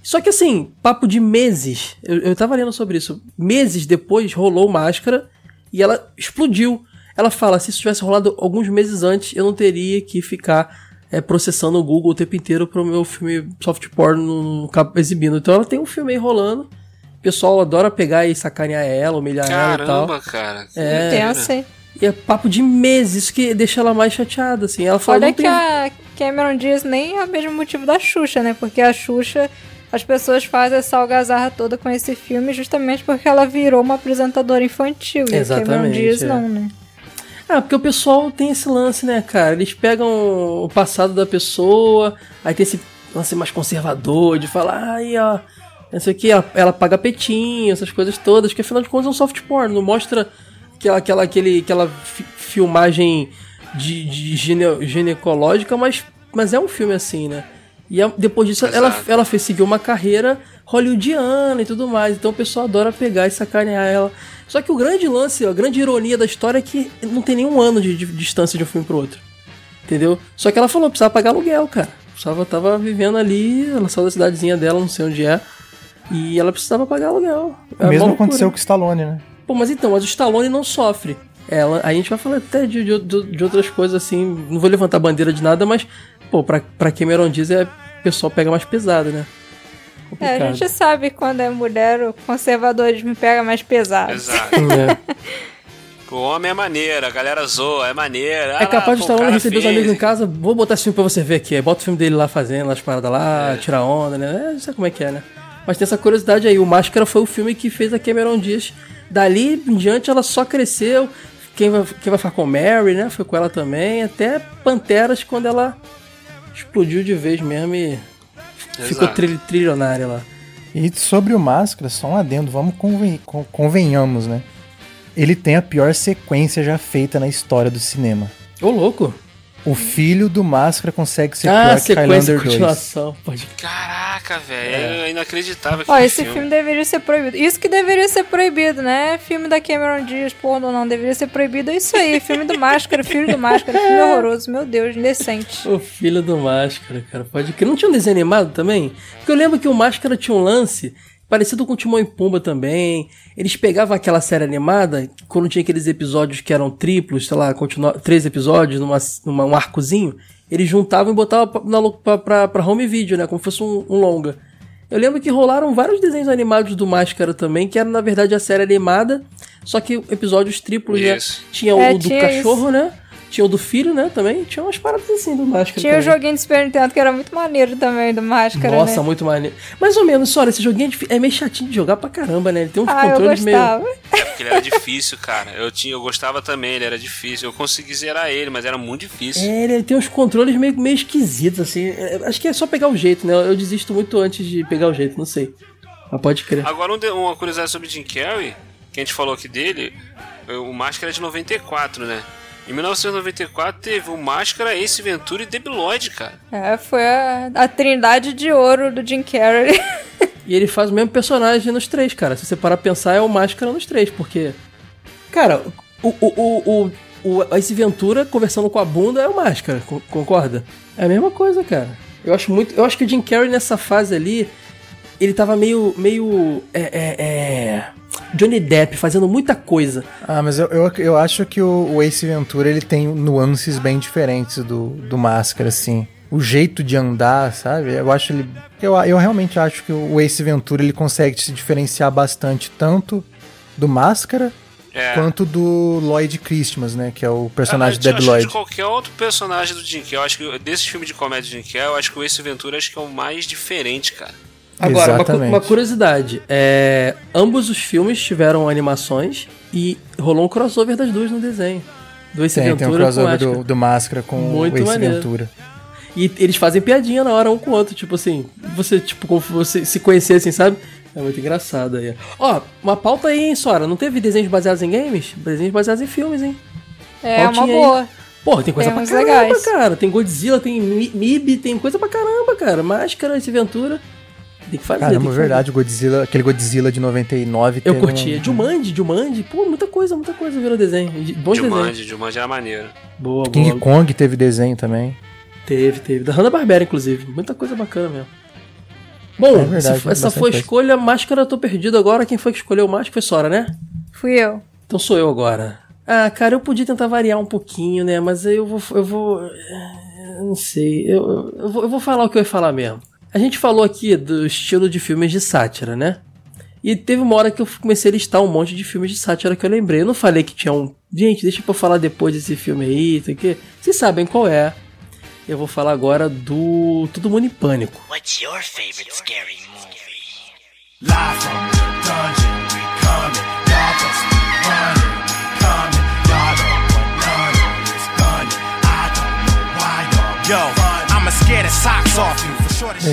Só que assim, papo de meses, eu, eu tava lendo sobre isso, meses depois rolou Máscara e ela explodiu. Ela fala, se isso tivesse rolado alguns meses antes, eu não teria que ficar é, processando o Google o tempo inteiro pro meu filme soft porn no, exibindo. Então ela tem um filme aí rolando, o pessoal adora pegar e sacanear ela, humilhar ela e tal. Caramba, cara. É. hein? E é papo de meses, isso que deixa ela mais chateada, assim. Ela fala, Olha que tem... a Cameron Diaz nem é o mesmo motivo da Xuxa, né? Porque a Xuxa, as pessoas fazem essa algazarra toda com esse filme justamente porque ela virou uma apresentadora infantil. E a Cameron Exatamente, Diaz é. não, né? Ah, porque o pessoal tem esse lance, né, cara? Eles pegam o passado da pessoa, aí tem esse lance mais conservador de falar, ai, ó, não sei o que, ela, ela paga petinho, essas coisas todas, que afinal de contas é um soft porn, não mostra aquela, aquela, aquele, aquela fi- filmagem de, de gine- ginecológica, mas, mas é um filme assim, né? E a- depois disso ela, Exato. ela fez seguir uma carreira hollywoodiana e tudo mais. Então o pessoal adora pegar e sacanear ela. Só que o grande lance, a grande ironia da história é que não tem nenhum ano de, de distância de um filme pro outro. Entendeu? Só que ela falou, precisava pagar aluguel, cara. Precisava, tava vivendo ali, ela saiu da cidadezinha dela, não sei onde é. E ela precisava pagar aluguel. É O uma mesmo loucura. aconteceu com o Stallone, né? Pô, mas então, mas o Stallone não sofre. Ela, a gente vai falar até de, de, de outras coisas assim. Não vou levantar bandeira de nada, mas, pô, pra, pra Cameron Diaz é, o pessoal pega mais pesado, né? É, a gente sabe quando é mulher, o conservadorismo pega mais pesado. Exato. É. O homem é maneiro, a galera zoa, é maneiro. É capaz de estar receber os amigos em casa, vou botar esse filme pra você ver aqui. Aí bota o filme dele lá fazendo as paradas lá, É. tira onda, né? É, sabe como é que é, né? Mas tem essa curiosidade aí. O Máscara foi o filme que fez a Cameron Diaz. Dali em diante ela só cresceu. Quem vai, quem vai ficar com Mary, né? Foi com ela também. Até Panteras quando ela explodiu de vez mesmo e ficou Exato. tri trilionária lá. E sobre o Máscara, só um adendo, vamos conven- con- convenhamos, né? Ele tem a pior sequência já feita na história do cinema. Ô, louco! O filho do Máscara consegue ser ah, pior que sequência Highlander 2. continuação. Pode... Caraca, velho. É. inacreditável Ó, esse filme. deveria ser proibido. Isso que deveria ser proibido, né? Filme da Cameron Diaz, porra, não, deveria ser proibido. É isso aí, filme do Máscara, filho do Máscara, filme horroroso. Meu Deus, indecente. O filho do Máscara, cara. Pode que Não tinha um desenho animado também? Porque eu lembro que o Máscara tinha um lance Parecido com Timão e Pumba também. Eles pegavam aquela série animada, quando tinha aqueles episódios que eram triplos, sei lá, continua, três episódios numa, numa, um arcozinho, eles juntavam e botavam pra, na, pra, pra, pra home video, né? Como se fosse um, um longa. Eu lembro que rolaram vários desenhos animados do Máscara também, que era na verdade a série animada, só que episódios triplos, né? Isso. Tinha É, o do tinha cachorro, né? Tinha o do filho, né? Também. Tinha umas paradas assim do Máscara. Tinha o também. joguinho de Super Nintendo que era muito maneiro também, do Máscara, Nossa, né? muito maneiro. Mais ou menos, olha, esse joguinho é é meio chatinho de jogar pra caramba, né? Ele tem uns Ah, eu controles meio. gostava. É porque ele era difícil, cara. Eu, tinha, eu gostava também, ele era difícil. Eu consegui zerar ele, mas era muito difícil. É, ele tem uns controles meio, meio esquisitos, assim. É, acho que é só pegar o jeito, né? Eu desisto muito antes de pegar o jeito, não sei. Mas pode crer. Agora, um de- uma curiosidade sobre Jim Carrey, que a gente falou aqui dele, o Máscara é de 94, né? Em 1994 teve o Máscara, Ace Ventura e Debi Lloyd, cara. É, foi a, a trindade de ouro do Jim Carrey. E ele faz o mesmo personagem nos três, cara. Se você parar pra pensar, é o Máscara nos três, porque. Cara, o, o, o, o, o Ace Ventura conversando com a bunda é o Máscara, co- concorda? É a mesma coisa, cara. Eu acho muito. Eu acho que o Jim Carrey nessa fase ali, ele tava meio. meio. É. é, é, Johnny Depp fazendo muita coisa. Ah, mas eu, eu, eu acho que o, o Ace Ventura ele tem nuances bem diferentes do, do Máscara, assim. O jeito de andar, sabe? Eu acho ele. Eu, eu realmente acho que o Ace Ventura ele consegue se diferenciar bastante tanto do Máscara É. quanto do Lloyd Christmas, né? Que é o personagem Ah, do eu Dead acho que Lloyd. De qualquer outro personagem do Jim Carrey, eu acho que desse filme de comédia do Jim Carrey, eu acho que o Ace Ventura acho que é o mais diferente, cara. Agora, uma, Exatamente. uma curiosidade. É, ambos os filmes tiveram animações e rolou um crossover das duas no desenho. Do Ace Tem, tem um Ventura com crossover do, do Máscara com Muito o Ace maneiro. Ventura. E eles fazem piadinha na hora um com o outro, tipo assim, você, tipo, como você se conhecer assim, sabe? É muito engraçado aí. Ó, uma pauta aí, hein, Sora? Não teve desenhos baseados em games? Desenhos baseados em filmes, hein? É uma Pautinha aí. boa. Porra, tem coisa Tem pra caramba, legais. cara. Tem Godzilla, tem Mi- MIB, tem coisa pra caramba, cara. Máscara, Ace Ventura. Tem que fazer. tem Caramba, que fazer. verdade, o Godzilla, aquele Godzilla de 99 Eu teve curtia. um- Jumanji, Jumanji. Pô, muita coisa, muita coisa virou desenho. Bons desenhos. Jumanji, Jumanji era maneiro. Boa, King boa. Kong teve desenho também. Teve, teve. Da Hanna-Barbera, inclusive. Muita coisa bacana mesmo. Bom, É verdade, essa foi a escolha. Máscara, eu tô perdido agora. Quem foi que escolheu Máscara foi Sora, né? Fui eu. Então sou eu agora. Ah, cara, eu podia tentar variar um pouquinho, né? Mas aí eu vou. Eu vou. eu Não sei. Eu, eu, vou, eu vou falar o que eu ia falar mesmo. A gente falou aqui do estilo de filmes de sátira, né? E teve uma hora que eu comecei a listar um monte de filmes de sátira que eu lembrei. Eu não falei que tinha um. Gente, deixa eu falar depois desse filme aí, isso aqui. Vocês sabem qual é. Eu vou falar agora do Todo Mundo em Pânico. What's your favorite scary movie? Live from the dungeon, we coming. Y'all just running, we coming. Y'all don't want none of this gunning. I don't know why y'all Yo, I'ma scare the socks off you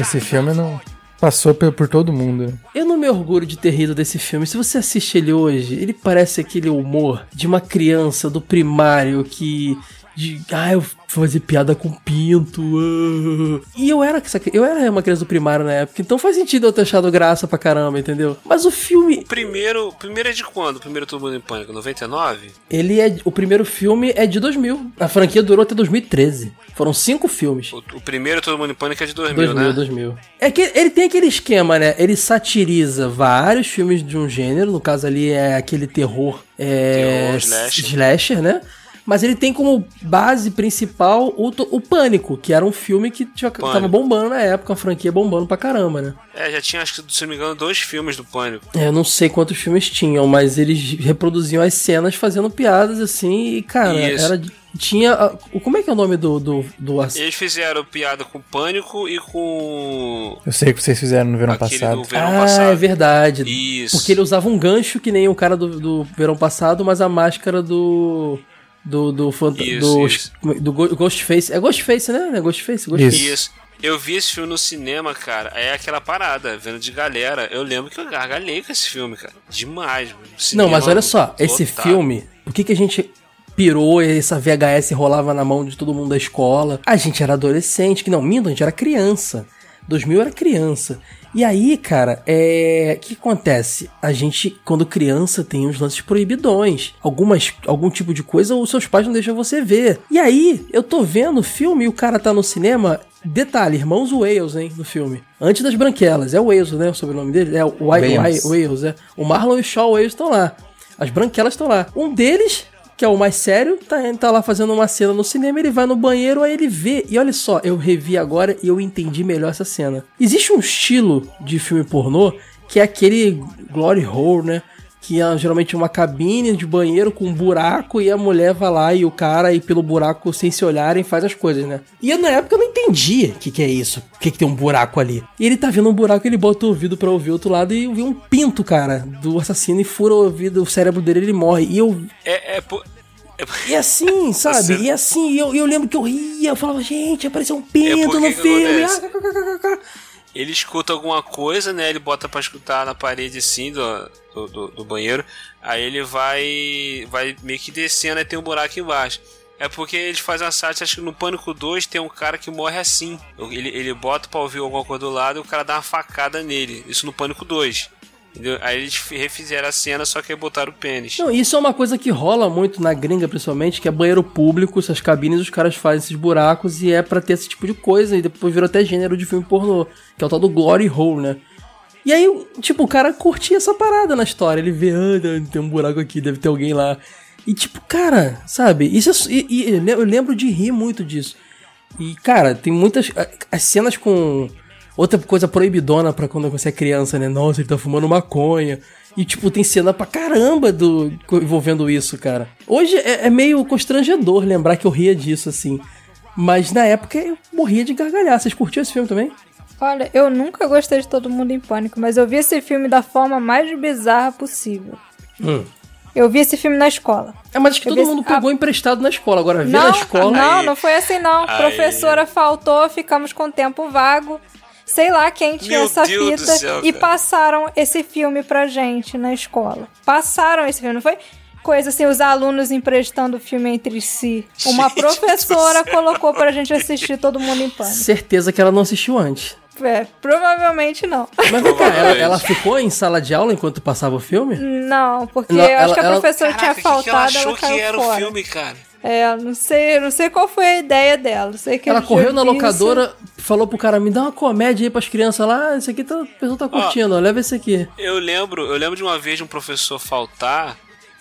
Esse filme não passou por, por todo mundo. Eu não me orgulho de ter rido desse filme. Se você assiste ele hoje, ele parece aquele humor de uma criança do primário que. De, ah, eu vou fazer piada com pinto. ah." E eu era, eu era uma criança do primário na época, então faz sentido eu ter achado graça pra caramba, entendeu? Mas o filme, Primeiro, primeiro é de quando? O primeiro Todo Mundo em Pânico? 99? ele é. O primeiro filme é de 2000. A franquia durou até 2013. Foram cinco filmes. O, o primeiro Todo Mundo em Pânico é de 2000, 2000, né? 2000. É que ele tem aquele esquema, né? Ele satiriza vários filmes de um gênero, no caso ali é aquele terror, é, Terror, slasher. slasher, né? Mas ele tem como base principal o, o Pânico, que era um filme que tinha, tava bombando na época, uma franquia bombando pra caramba, né? É, já tinha, acho que, se não me engano, dois filmes do Pânico. É, eu não sei quantos filmes tinham, mas eles reproduziam as cenas fazendo piadas assim, e cara, Isso. era. Tinha. a- o- Como é que é o nome do. do, do Eles fizeram piada com Pânico e com Eu sei que vocês fizeram no verão aquele passado. do verão ah, passado. é verdade. Isso. Porque ele usava um gancho que nem o cara do, do verão passado, mas a máscara do. Do. Do, Isso, do, isso. do Ghostface. É Ghostface, né? É Ghostface? Ghostface. Isso. Eu vi esse filme no cinema, cara. É aquela parada, vendo de galera. Eu lembro que eu gargalhei com esse filme, cara. Demais, mano. Não, mas olha só, esse lotado. filme, por que, que a gente pirou e essa VHS rolava na mão de todo mundo da escola? A gente era adolescente, que não, minto, a gente era criança. 2000 era criança. E aí, cara, é. O que acontece? A gente, quando criança, tem uns lances proibidões. Algumas, algum tipo de coisa os seus pais não deixam você ver. E aí, eu tô vendo o filme e o cara tá no cinema. Detalhe, irmãos Wales, hein, no filme. Antes das branquelas. É o Wales, né? O sobrenome dele? É o Wales, é. O Marlon e o Shaw Wales estão lá. As branquelas estão lá. Um deles, que é o mais sério, tá, tá lá fazendo uma cena no cinema, ele vai no banheiro, aí ele vê. E olha só, eu revi agora e eu entendi melhor essa cena. Existe um estilo de filme pornô que é aquele glory hole, né? Que é geralmente uma cabine de banheiro com um buraco e a mulher vai lá e o cara aí pelo buraco sem se olharem faz as coisas, né? E na época eu não entendia o que, que é isso, o que, que tem um buraco ali. E ele tá vendo um buraco, ele bota o ouvido pra ouvir o outro lado e vi um pinto, cara, do assassino e fura o ouvido, o cérebro dele ele morre. E eu É, é, por- é e assim, sabe? Você- E assim, eu, eu lembro que eu ria, eu falava, gente, apareceu um É pinto porque no filme. ah. Ele escuta alguma coisa, né? Ele bota pra escutar na parede assim do, do, do- banheiro. Aí ele vai vai meio que descendo e tem um buraco embaixo. É porque eles fazem uma sátira, acho que no Pânico 2 tem um cara que morre assim. Ele, ele bota pra ouvir alguma coisa do lado e o cara dá uma facada nele. Isso no Pânico 2. Aí eles refizeram a cena, só que botaram o pênis. Não, isso é uma coisa que rola muito na gringa, principalmente, que é banheiro público, essas cabines, os caras fazem esses buracos e é pra ter esse tipo de coisa. E depois virou até gênero de filme pornô, que é o tal do Glory Hole, né? E aí, tipo, o cara curtia essa parada na história. Ele vê, ah, tem um buraco aqui, deve ter alguém lá. E tipo, cara, sabe? Isso é, e, e eu lembro de rir muito disso. E, cara, tem muitas. As cenas com. Outra coisa proibidona pra quando você é criança, né? Nossa, ele tá fumando maconha. E, tipo, tem cena pra caramba do, envolvendo isso, cara. Hoje é, é meio constrangedor lembrar que eu ria disso, assim. Mas na época eu morria de gargalhar. Vocês curtiam esse filme também? Olha, eu nunca gostei de Todo Mundo em Pânico, mas eu vi esse filme da forma mais bizarra possível. Hum. Eu vi esse filme na escola. É, mas acho que Eu todo mundo a- pegou emprestado na escola. Agora, ver na Não, escola. não, Aí- não foi assim não. aí- Professora faltou, ficamos com tempo vago. Sei lá quem tinha Meu essa Deus fita céu, e passaram esse filme pra gente na escola. Passaram esse filme, não foi? Coisa assim, os alunos emprestando o filme entre si. Uma Gente professora céu. colocou pra gente assistir Todo Mundo em Pânico. Certeza que ela não assistiu antes. É, provavelmente não. Mas vem cá, ela, ela ficou em sala de aula enquanto passava o filme? Não, porque Não, eu ela- acho que a ela- professora Caraca, tinha o que que ela faltado, achou ela que era fora. o filme, cara? É, não sei, não sei qual foi a ideia dela. Sei que Ela eu correu na vi isso. locadora, falou pro cara, me dá uma comédia aí pras crianças lá, esse aqui tá, o pessoal tá curtindo, ó, leva esse aqui. Eu lembro, eu lembro de uma vez de um professor faltar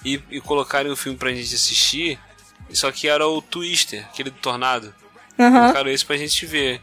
e, e colocarem um filme pra gente assistir, só que era o Twister, aquele do Tornado. Aham. Colocaram esse pra gente ver.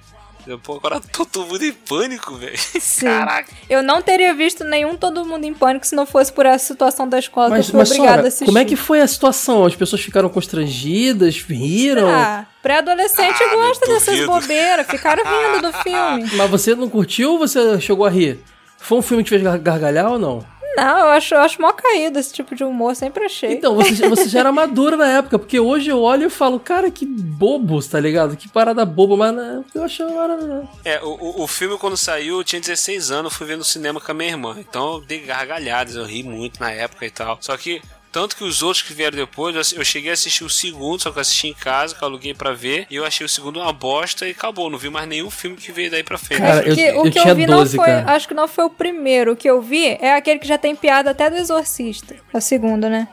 Eu, Pô, agora todo mundo em pânico, velho. Sim. Caraca. Eu não teria visto nenhum Todo Mundo em Pânico se não fosse por essa situação da escola Mas, que eu fui mas obrigada Sora, a assistir. como é que foi a situação? As pessoas ficaram constrangidas, riram? Ah, pré-adolescente Ah, gosta dessas bobeiras, ficaram rindo do filme. Mas você não curtiu ou você chegou a rir? Foi um filme que te fez gar- gargalhar ou não? Não, eu acho, eu acho mó caído esse tipo de humor, sempre achei. Então, você, você já era madura na época, porque hoje eu olho e falo, cara, que bobos, tá ligado? Que parada boba, mas né, eu achava. É, o, o, filme quando saiu, eu tinha 16 anos, eu fui ver no cinema com a minha irmã. Então eu dei gargalhadas, eu ri muito na época e tal. Só que, tanto que os outros que vieram depois, eu eu cheguei a assistir o segundo, só que eu assisti em casa, que eu aluguei pra ver. E eu achei o segundo uma bosta e acabou. Não vi mais nenhum filme que veio daí pra frente. Cara, eu- que eu o que tinha eu vi 12, não foi. cara. Acho que não foi o primeiro. O que eu vi é aquele que já tem piada até do Exorcista. É o segundo, né?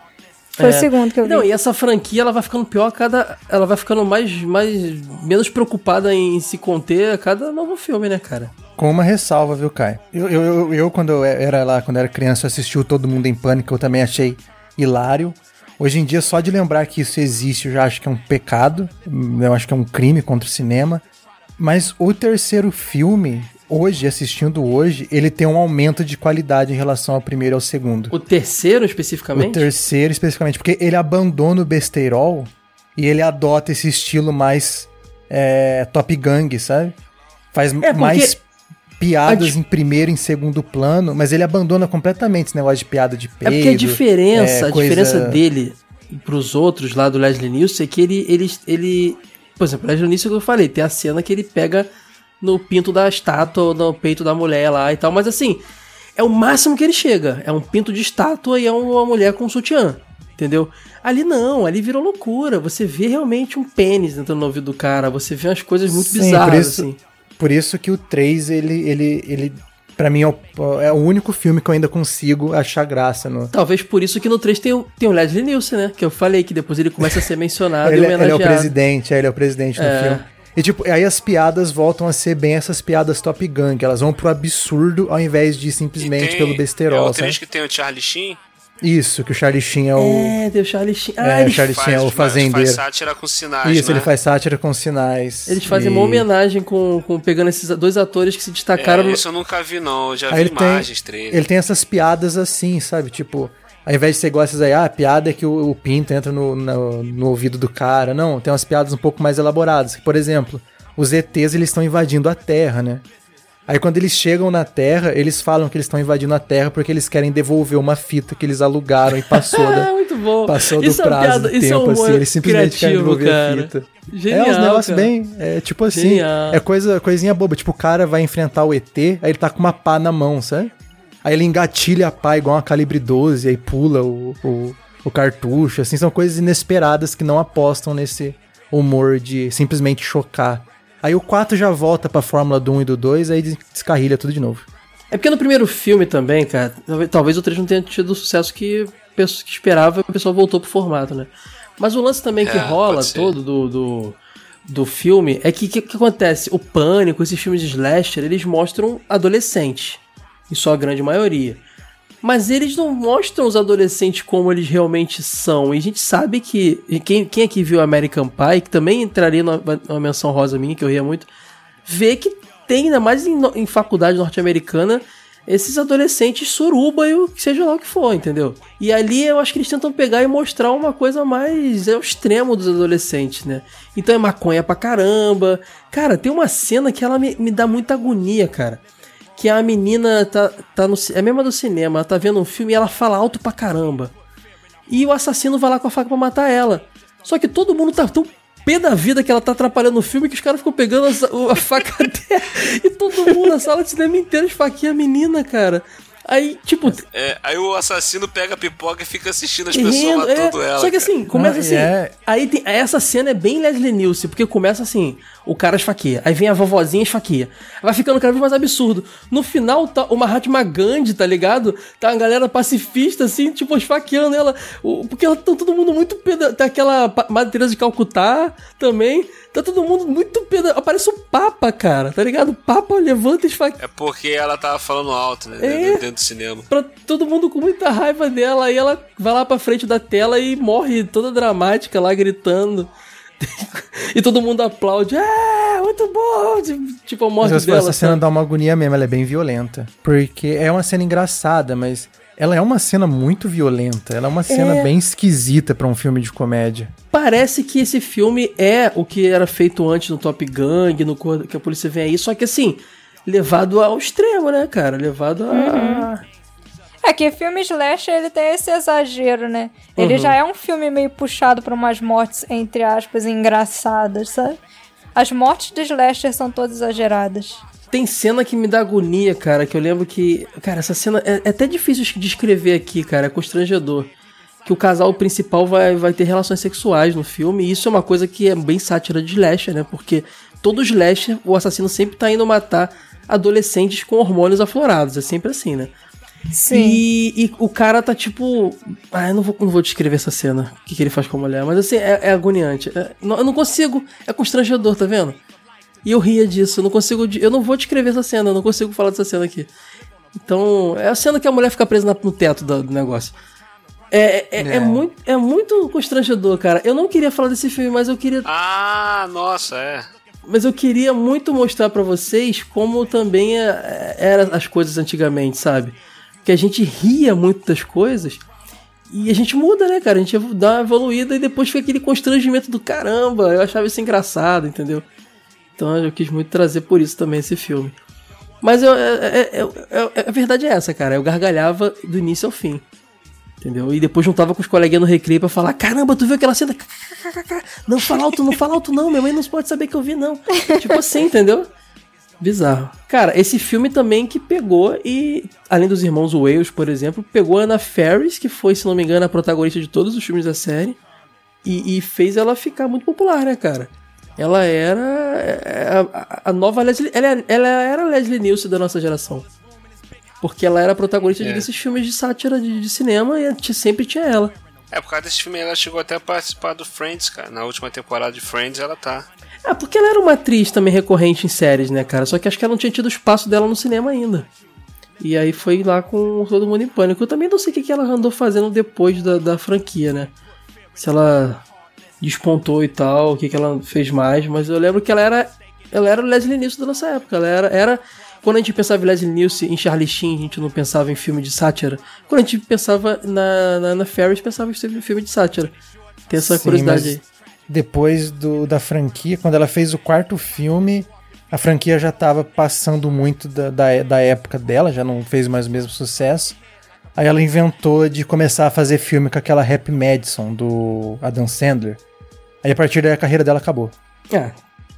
Foi É. o segundo que eu vi. Não, e essa franquia ela vai ficando pior a cada. Ela vai ficando mais. mais menos preocupada em se conter a cada novo filme, né, cara? Com uma ressalva, viu, Kai? Eu, eu, eu, eu, quando eu era lá, quando eu era criança, eu assisti o Todo Mundo em Pânico, eu também achei hilário. Hoje em dia, só de lembrar que isso existe, eu já acho que é um pecado. Eu acho que é um crime contra o cinema. Mas o terceiro filme, hoje, assistindo hoje, ele tem um aumento de qualidade em relação ao primeiro e ao segundo. O terceiro, O especificamente? terceiro, especificamente, porque ele abandona o besteirol e ele adota esse estilo mais é, Top Gang, sabe? Faz porque mais piadas a di- em primeiro e em segundo plano, mas ele abandona completamente esse negócio de piada de É peido. porque a diferença, é, a coisa- diferença dele pros outros lá do Leslie Nielsen é que ele, ele, ele. Por exemplo, o Leslie Nielsen que eu falei, tem a cena que ele pega no pinto da estátua, no peito da mulher lá e tal, mas assim, é o máximo que ele chega. É um pinto de estátua e é uma mulher com sutiã. Entendeu? Ali não, ali virou loucura. Você vê realmente um pênis entrando no ouvido do cara, você vê umas coisas muito Sim, bizarras, isso, assim. Por isso que o 3, ele, ele, ele pra mim, é o, é o único filme que eu ainda consigo achar graça no... Talvez por isso que no 3 tem o, tem o Leslie Nielsen, né? Que eu falei que depois ele começa a ser mencionado Ele, e ele é o homenageado. presidente, é, ele é o presidente do É. filme. E tipo, aí as piadas voltam a ser bem essas piadas Top Gun, que elas vão pro absurdo ao invés de simplesmente E pelo É besterol, o sabe? 3 que tem o Charlie Sheen. Isso, que o Charlie Sheen é o... É, deu Charlie Sheen. É, Ah, o eles, Charlie Sheen é o faz fazendeiro. sátira com sinais, Isso, né? ele faz sátira com sinais. eles fazem E- uma homenagem com, com pegando esses dois atores que se destacaram É, no- isso eu nunca vi, não. Eu já Aí vi ele tem, imagens, trailer. ele tem essas piadas assim, sabe? Tipo, ao invés de ser igual essas aí, ah, a piada é que o, o pinto entra no, no, no ouvido do cara. Não, tem umas piadas um pouco mais elaboradas. Por exemplo, os ETs eles estão invadindo a Terra, né? Aí quando eles chegam na Terra, eles falam que eles estão invadindo a Terra porque eles querem devolver uma fita que eles alugaram e passou da, muito bom. passou do Isso é uma prazo piada- do isso é tempo, humor assim. Eles simplesmente querem devolver cara. a fita. Genial, é, uns negócios bem. É tipo assim. Genial. É coisa, coisinha boba. Tipo, o cara vai enfrentar o ET, aí ele tá com uma pá na mão, sabe? Aí ele engatilha a pá igual uma calibre 12, aí pula o, o, o cartucho. Assim, são coisas inesperadas que não apostam nesse humor de simplesmente chocar. Aí o 4 já volta pra fórmula do 1 e do 2, aí descarrilha tudo de novo. É porque no primeiro filme também, cara, talvez- o 3 não tenha tido o sucesso que, que esperava e o pessoal voltou pro formato, né? Mas o lance também que É, rola todo do, do, do filme é que o que, que acontece? O Pânico, esses filmes de slasher, eles mostram adolescentes, em sua grande maioria. Mas eles não mostram os adolescentes como eles realmente são. E a gente sabe que. Quem, quem aqui viu American Pie, que também entraria numa menção rosa minha, que eu ria muito, vê que tem, ainda mais em, em faculdade norte-americana, esses adolescentes suruba e o que seja lá o que for, entendeu? E ali eu acho que eles tentam pegar e mostrar uma coisa mais ao extremo dos adolescentes, né? Então é maconha pra caramba. Cara, tem uma cena que ela me, me dá muita agonia, cara. Que a menina tá, tá no. É a mesma do cinema, ela tá vendo um filme e ela fala alto pra caramba. E o assassino vai lá com a faca pra matar ela. Só que todo mundo tá tão pé da vida que ela tá atrapalhando o filme que os caras ficam pegando o- a, faca dela. E todo mundo na sala de cinema inteira esfaqueia a menina, cara. Aí, tipo, É, aí o assassino pega a pipoca e fica assistindo as rindo, pessoas é, matando ela. Só que cara. assim, começa Ah, assim. é. Aí tem, essa cena é bem Leslie Nielsen, porque começa assim, o cara esfaqueia, aí vem a vovozinha e esfaqueia. Vai ficando cada vez mais absurdo. No final, tá o Mahatma Gandhi, tá ligado? Tá a galera pacifista, assim, tipo, esfaqueando ela. Porque ela tá todo mundo muito peda... Tá aquela Madre Teresa de Calcutá também. Tá todo mundo muito peda... Aparece o Papa, cara, tá ligado? O Papa levanta e esfaqueia. É porque ela tava falando alto, né? É. Do cinema. Pra todo mundo com muita raiva dela, aí ela vai lá pra frente da tela e morre toda dramática lá, gritando. e todo mundo aplaude. É, muito bom! Tipo, a morte Mas dela. essa cena sabe? dá uma agonia mesmo, ela é bem violenta. Porque é uma cena engraçada, mas ela é uma cena muito violenta. Ela é uma cena É. bem esquisita pra um filme de comédia. Parece que esse filme é o que era feito antes no Top Gang, no que a polícia vem aí, só que assim, levado ao extremo, né, cara? Levado a. É que filme slasher, ele tem esse exagero, né? Ele Uhum. já é um filme meio puxado pra umas mortes, entre aspas, engraçadas, sabe? As mortes de slasher são todas exageradas. Tem cena que me dá agonia, cara, que eu lembro que. Cara, essa cena é, é até difícil de descrever aqui, cara, é constrangedor. Que o casal principal vai, vai ter relações sexuais no filme, e isso é uma coisa que é bem sátira de slasher, né? Porque todo slasher, o assassino sempre tá indo matar adolescentes com hormônios aflorados, é sempre assim, né? Sim. E, e o cara tá tipo. Ah, eu não vou, não vou descrever essa cena, o que, que ele faz com a mulher, mas assim, é, é agoniante. É- não- eu não consigo, é constrangedor, tá vendo? E eu ria disso, eu não consigo. Eu não vou descrever essa cena, eu não consigo falar dessa cena aqui. Então, é a cena que a mulher fica presa no teto do, do negócio. É, é, é É. muito, é muito constrangedor, cara. Eu não queria falar desse filme, mas eu queria Ah, nossa, é. Mas eu queria muito mostrar pra vocês como também é- eram as coisas antigamente, sabe? Que a gente ria muito das coisas e a gente muda, né, cara? A gente dá uma evoluída e depois fica aquele constrangimento do caramba. Eu achava isso engraçado, entendeu? Então eu quis muito trazer por isso também esse filme. Mas eu, é- é- é- é- a verdade é essa, cara. Eu gargalhava do início ao fim. Entendeu? E depois juntava com os coleguinhas no recreio pra falar: caramba, tu viu aquela cena? Não fala alto, não fala alto, não. Minha mãe não pode saber que eu vi, não. tipo assim, entendeu? Bizarro. Cara, esse filme também que pegou e, além dos irmãos Wales, por exemplo, pegou a Anna Ferris, que foi, se não me engano, a protagonista de todos os filmes da série, e, e fez ela ficar muito popular, né, cara? Ela era é, a, a nova Leslie. Ela, ela era a Leslie Nielsen da nossa geração. Porque ela era a protagonista É. desses filmes de sátira de, de cinema e sempre tinha ela. É, por causa desse filme ela chegou até a participar do Friends, cara. Na última temporada de Friends ela tá. Ah, porque ela era uma atriz também recorrente em séries, né, cara? Só que acho que ela não tinha tido espaço dela no cinema ainda. E aí foi lá com Todo Mundo em Pânico. Eu também não sei o que que ela andou fazendo depois da, da franquia, né? Se ela despontou e tal, o que, que ela fez mais, mas eu lembro que ela era. Ela era o Leslie Nielsen da nossa época. Ela era. era quando a gente pensava em Leslie Nielsen, em Charlie Sheen, a gente não pensava em filme de sátira. Quando a gente pensava na, na, na Ferris, pensava em filme de sátira. Tem essa Sim, curiosidade mas aí. Depois do, da franquia, quando ela fez o quarto filme, a franquia já tava passando muito da, da, da época dela, já não fez mais o mesmo sucesso. Aí ela inventou de começar a fazer filme com aquela Happy Madison do Adam Sandler. Aí a partir daí a carreira dela acabou. Ah,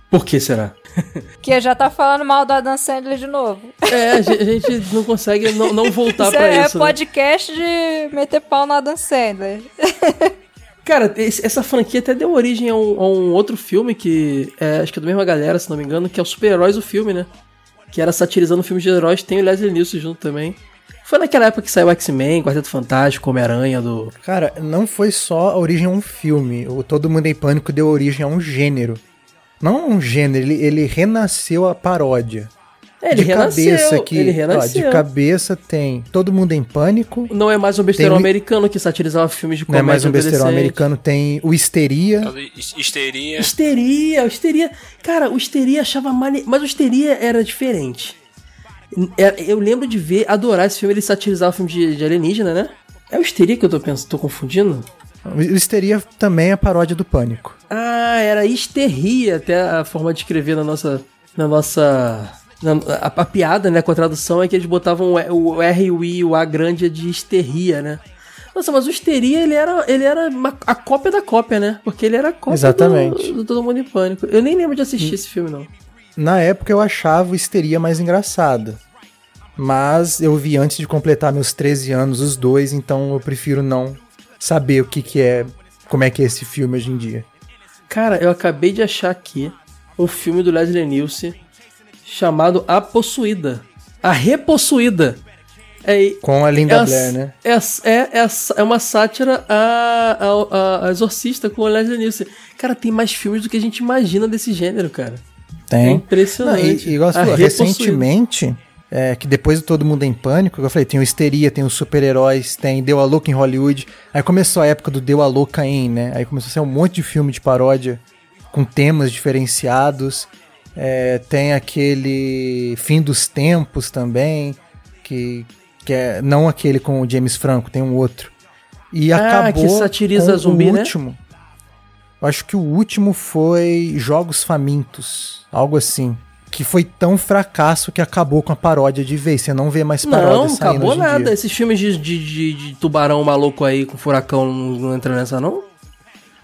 por que será? Que já tá falando mal do Adam Sandler de novo. É, a gente, a gente não consegue não, não voltar Isso pra é isso. né? podcast de meter pau no Adam Sandler. Cara, esse- essa franquia até deu origem a um, a um outro filme que é, acho que é da mesma galera, se não me engano, que é o Super-Heróis o filme, né? Que era satirizando filmes de heróis, tem o Leslie Nielsen junto também. Foi naquela época que saiu X-Men, Quarteto Fantástico, Homem-Aranha do. Cara, não foi só a origem a um filme. O Todo Mundo em Pânico deu origem a um gênero. Não um gênero, ele, ele renasceu a paródia. É, ele de renasceu, cabeça aqui, ele ó, renasceu. de cabeça tem Todo Mundo em Pânico. Não é mais um besteirão Tem americano que satirizava filmes de Não é comédia mais um besteirão americano, tem o Histeria. Histeria. Histeria, o Histeria. Cara, o Histeria achava mane... Mas o Histeria era diferente. É, Eu lembro de ver, adorar esse filme, ele satirizava o filme de, de alienígena, né? É o Histeria que eu tô pensando, tô confundindo? O Histeria também é a paródia do Pânico. Ah, era histeria, até a forma de escrever na nossa. Na nossa. na- a, a piada, né, com a tradução é que eles botavam o, o R e o I, o A grande é de histeria, né? Nossa, mas o histeria, ele era, ele era uma- a cópia da cópia, né? Porque ele era a cópia Exatamente. Do, do Todo Mundo em Pânico. Eu nem lembro de assistir esse filme, não. Na época eu achava o Histeria mais engraçado. Mas eu vi antes de completar meus 13 anos os dois, então eu prefiro não saber o que, que é, como é que é esse filme hoje em dia. Cara, eu acabei de achar aqui um filme do Leslie Nielsen chamado A Possuída. A Repossuída. É, Com a Linda é a- Blair, né? É, a- é, é, a- é uma sátira a, a, a Exorcista com o Leslie Nielsen. Cara, tem mais filmes do que a gente imagina desse gênero, cara. É Tem. impressionante. Não, e, e A recentemente, é, que depois do Todo Mundo em Pânico, que eu falei, tem o Histeria, tem os super-heróis, tem Deu a Louca em Hollywood. Aí começou a época do Deu a Louca em, né? Aí começou a ser um monte de filme de paródia com temas diferenciados. É, tem aquele Fim dos Tempos também, que, que é não aquele com o James Franco, tem um outro. E Ah, acabou que satiriza com zumbi, o né? último. Eu acho que o último foi Jogos Famintos, algo assim. Que foi tão fracasso que acabou com a paródia de vez. Você não vê mais paródia Não, saindo acabou hoje em nada. dia. Esses filmes de, de, de- de tubarão maluco aí com furacão não, não entram nessa, não?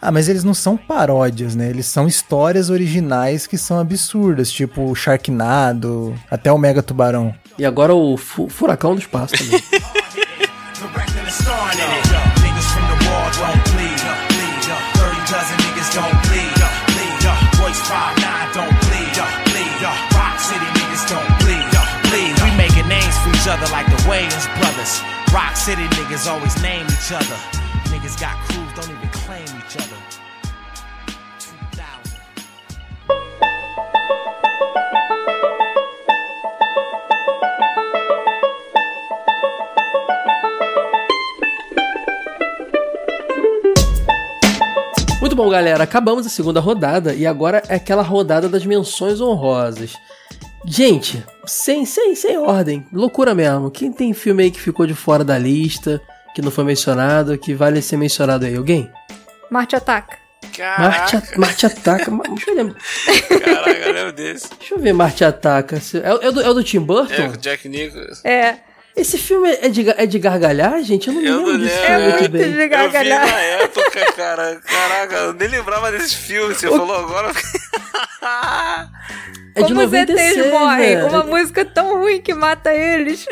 Ah, mas eles não são paródias, né? Eles são histórias originais que são absurdas, tipo o Sharknado, até o Mega Tubarão. E agora o fu- furacão do espaço também. Niggas always name each other. Niggas got crews, don't even claim each other. 2000. Muito bom, galera. Acabamos a segunda rodada e agora é aquela rodada das menções honrosas. Gente, sem, sem, sem ordem, loucura mesmo. Quem tem filme aí que ficou de fora da lista, que não foi mencionado, que vale ser mencionado aí? Alguém? Marte ataca. Marte, A- Marte Ataca. Deixa eu, lembrar. Caraca, eu lembro desse. Deixa eu ver Marte Ataca. É, é do, é do Tim Burton? É, Jack Nicholson. É. Esse filme é de, é de gargalhar, gente? Eu não Eu lembro não desse lembro. filme É muito bem. de Eu vi gargalhar. na época, cara. Caraca, eu nem lembrava desse filme. Você falou agora. É de Como os ETs 96, morrem. Uma música tão ruim que mata eles.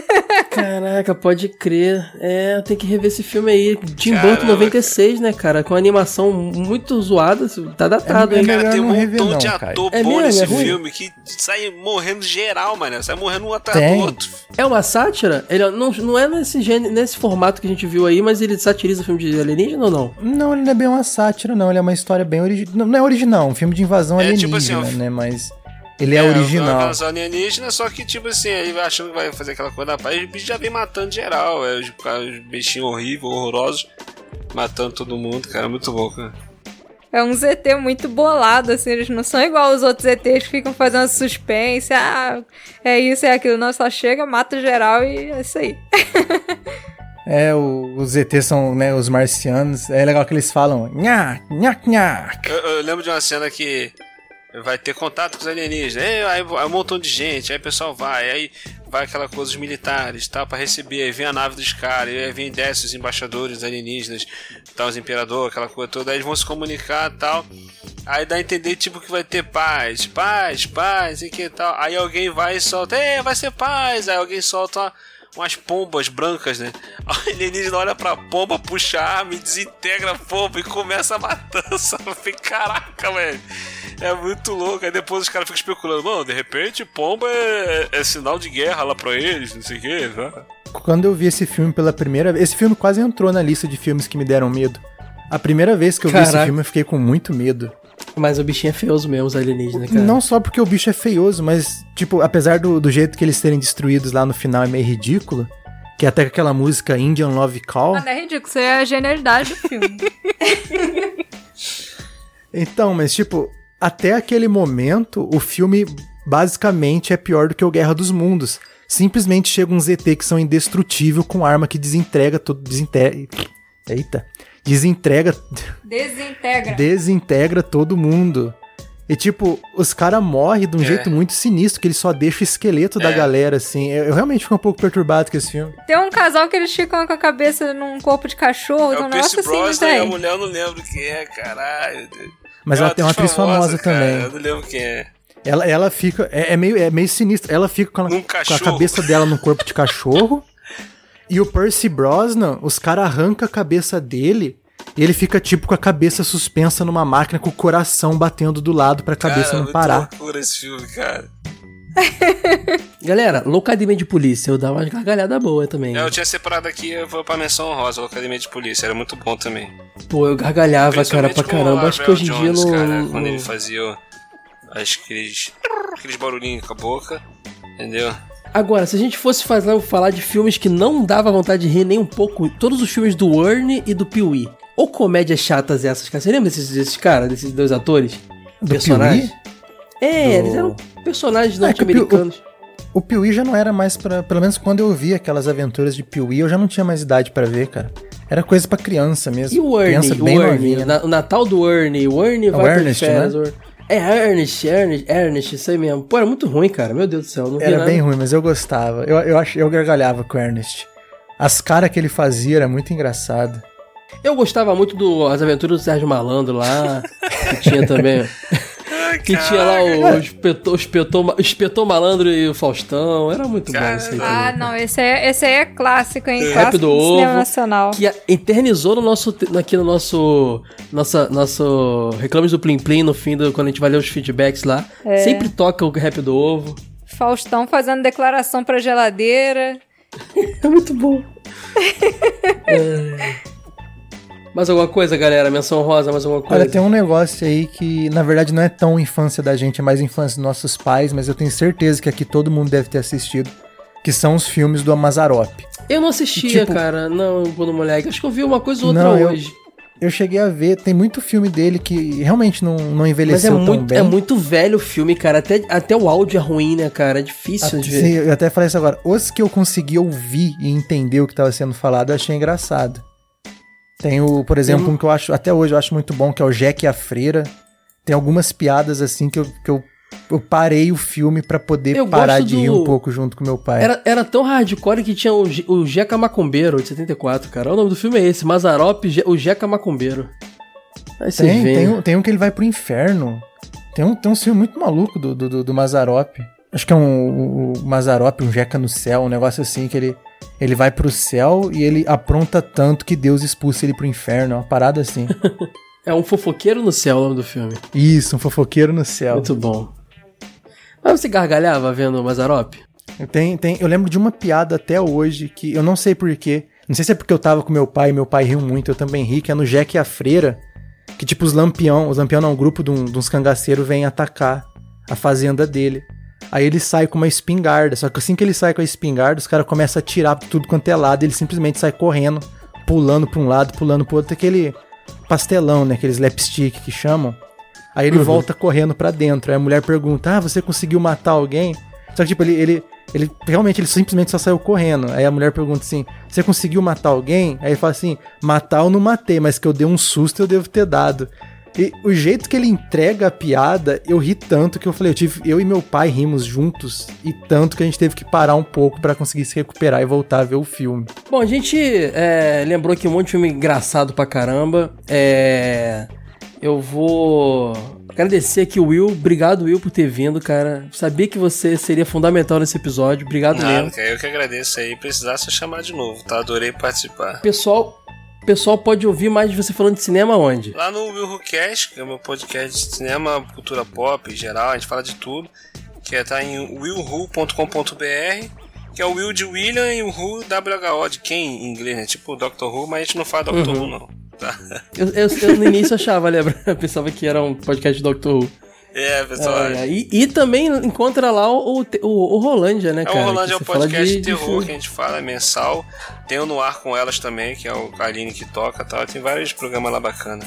Caraca, pode crer. É, tem que rever esse filme aí. Tim Burton 96, né, cara? Com animação muito zoada. Tá datado, É hein? Cara, tem um não rever montão não, de ator É bom nesse É filme que sai morrendo geral, mano. Sai morrendo um atrás Tem. do outro. É uma sátira? Ele não, não é nesse, gênero, nesse formato que a gente viu aí, mas ele satiriza o filme de alienígena ou não? Não, ele não é bem uma sátira, não. Ele é uma história bem original. Não, é original, é um filme de invasão É, alienígena, tipo assim, né? Mas ele é, original. Aquelas alienígenas, só que, tipo assim, ele vai achando que vai fazer aquela coisa da paz, o bicho já vem matando geral. É, os, os bichinhos horríveis, horrorosos, matando todo mundo, cara. Muito bom, cara. É um ZT muito bolado, assim, eles não são igual os outros ZTs que ficam fazendo suspense, ah, é isso, é aquilo. Não, só chega, mata geral e é isso aí. É, o- os ET são, né, os marcianos. É legal que eles falam nha, nha, nha. Eu, eu lembro de uma cena que vai ter contato com os alienígenas. Aí, aí vai um montão de gente, aí o pessoal vai, aí vai aquela coisa dos militares, tá, para receber, aí vem a nave dos caras, aí vem desce os embaixadores alienígenas, tá, os imperadores, aquela coisa toda, aí eles vão se comunicar tal. Aí dá a entender, tipo, que vai ter paz, paz, paz, e que tal. Aí alguém vai e solta, é, vai ser paz. Aí alguém solta uma, umas pombas brancas, né? O alienígena olha pra pomba, puxa a arma e desintegra a pomba e começa a matança. Eu falei, caraca, velho. É muito louco. Aí depois os caras ficam especulando, mano, de repente pomba é, é sinal de guerra lá pra eles, não sei o quê. né? Quando eu vi esse filme pela primeira vez, esse filme quase entrou na lista de filmes que me deram medo. A primeira vez que eu vi esse Caraca. filme, eu fiquei com muito medo. Mas o bichinho é feioso mesmo, os alienígenas, cara. Não só porque o bicho é feioso, mas, tipo, apesar do, do jeito que eles serem destruídos lá no final é meio ridículo, que é até com aquela música Indian Love Call. Ah, não é ridículo, isso é a genialidade do filme. Então, mas, tipo, até aquele momento, o filme basicamente é pior do que o Guerra dos Mundos. Simplesmente chega um ZT que são indestrutível com arma que desentrega todo. Desintegra. Eita. Desentrega. Desintegra. Desintegra todo mundo. E tipo, os caras morrem de um É. jeito muito sinistro, que ele só deixa o esqueleto da É. galera, assim. Eu, eu realmente fico um pouco perturbado com esse filme. Tem um casal que eles ficam com a cabeça num corpo de cachorro, É então o nossa Pierce assim, não Brosnan e a tem. mulher eu não lembro quem é, caralho. Mas É ela tem uma atriz famosa, cara, também. Eu não lembro quem é. Ela, ela fica. É, é meio, é meio sinistro. Ela fica com a, com a cabeça dela num corpo de cachorro. e o Percy Brosnan, os caras arrancam a cabeça dele. E ele fica tipo com a cabeça suspensa numa máquina com o coração batendo do lado pra cabeça cara, não muito parar. loucura esse filme, cara. Galera, Locademia de Polícia, eu dava uma gargalhada boa também. É, Eu tinha separado aqui, eu vou pra menção honrosa, o Academia de Polícia, era muito bom também. Pô, eu gargalhava, cara, pra caramba. Acho que hoje em dia não. Cara, quando ele fazia as- aqueles, aqueles barulhinhos com a boca, entendeu? Agora, se a gente fosse fazer, falar de filmes que não dava vontade de rir nem um pouco, todos os filmes do Ernie e do Pee-wee. Ou comédias chatas essas, cara. Você lembra desses, desses caras, desses dois atores? Do personagens? É, Do- eles eram personagens É o norte-americanos. O Piuí já não era mais pra. Pelo menos quando eu vi aquelas aventuras de Piuí, eu já não tinha mais idade pra ver, cara. Era coisa pra criança mesmo. E o Ernie, criança o bem Ernie, novinha. na- o Natal do Ernie, o Ernie É o vai Ernest, férias. né? É, Ernest, Ernest, Ernest, isso aí mesmo. Pô, era muito ruim, cara, meu Deus do céu. Não Era bem ruim, mas eu gostava. Eu, eu, ach, eu gargalhava com o Ernest. As caras que ele fazia era muito engraçado. Eu gostava muito do As Aventuras do Sérgio Malandro lá, que tinha também... Que tinha lá o espetor, o espetor malandro e o Faustão. Era muito bom isso aí. Ah, não, esse aí, é- esse aí é clássico, hein? Rap Clássico do do cinema Ovo, nacional. Que eternizou no nosso, aqui no nosso, nossa, nosso Reclames do Plim Plim no fim do, quando a gente vai ler os feedbacks lá. É. Sempre toca o rap do ovo. Faustão fazendo declaração pra geladeira. É muito bom. É. Mais alguma coisa, galera? Menção rosa, mais alguma coisa? Olha, tem um negócio aí que, na verdade, não é tão infância da gente, é mais infância dos nossos pais, mas eu tenho certeza que aqui todo mundo deve ter assistido. Que são os filmes do Amazarop. Eu não assistia, Tipo- cara. Não, quando moleque. Acho que eu vi uma coisa ou outra Não, hoje. Eu cheguei a ver, tem muito filme dele que realmente não, não Mas é envelheceu tão muito, bem. é muito velho o filme, cara. Até, até o áudio é ruim, né, cara? É difícil de ver. Sim, eu até falei isso agora. Os que eu consegui ouvir e entender o que estava sendo falado, eu achei engraçado. Tem o, por exemplo, Tem um- um que eu acho, até hoje eu acho muito bom, que é o Jack e a Freira. Tem algumas piadas assim que eu, que eu, eu parei o filme pra poder Eu parar de rir do- um pouco junto com meu pai. Era, era tão hardcore que tinha o, o Jeca Macumbeiro, de 74, cara. O nome do filme é esse, Mazarop, o Jeca Macumbeiro. Aí tem, tem, um, tem um que ele vai pro inferno. Tem um, tem um filme muito maluco do, do, do, do Mazarop. Acho que é um, o Mazarop, um Jeca no céu, um negócio assim que ele. Ele vai pro céu e ele apronta tanto que Deus expulsa ele pro inferno. Uma parada assim. É um fofoqueiro no céu o nome do filme. Isso, um fofoqueiro no céu. Muito bom. Mas você gargalhava vendo o Mazarop? Tem, tem, eu lembro de uma piada até hoje que eu não sei porquê. Não sei se é porque eu tava com meu pai, meu pai riu muito, eu também ri, que é no Jack e a Freira. Que tipo, os lampião, os lampião não, um grupo de, um, de uns cangaceiros vem atacar a fazenda dele. Aí ele sai com uma espingarda, só que assim que ele sai com a espingarda, os caras começam a atirar pra tudo quanto é lado, ele simplesmente sai correndo, pulando pra um lado, pulando pro outro, aquele pastelão, né, aqueles slapstick que chamam. Aí ele volta correndo pra dentro, aí a mulher pergunta, ah, você conseguiu matar alguém? Só que tipo, ele, ele, ele realmente, ele simplesmente só saiu correndo. Aí a mulher pergunta assim, você conseguiu matar alguém? Aí ele fala assim, matar eu não matei, mas que eu dei um susto eu devo ter dado. E o jeito que ele entrega a piada, eu ri tanto que eu falei, eu, tive, eu e meu pai rimos juntos e tanto que a gente teve que parar um pouco pra conseguir se recuperar e voltar a ver o filme. Bom, a gente é, lembrou aqui um monte de filme engraçado pra caramba. É, eu vou agradecer aqui o Will. Obrigado, Will, por ter vindo, cara. Sabia que você seria fundamental nesse episódio. Obrigado Nada, mesmo. eu que agradeço aí. Precisasse eu chamar de novo, tá? Adorei participar. Pessoal, pessoal pode ouvir mais de você falando de cinema onde? Lá no Will Who Cast, que é o meu podcast de cinema, cultura pop em geral, a gente fala de tudo. Que é, tá em willwho.com.br, que é o Will de William e o Who WHO de quem em inglês, né? Tipo Doctor Who, mas a gente não fala Doctor Who, não. Tá? Eu, eu- eu no início achava, lembra? Eu pensava que era um podcast de Doctor Who. É, pessoal. É, é, e, e também encontra lá o, o, o Rolândia, né, É cara? o Rolândia é o fala podcast de, de terror filme. que a gente fala, é mensal. Tem o No Ar com elas também, que é o Aline que toca e tal. Tem vários programas lá bacana.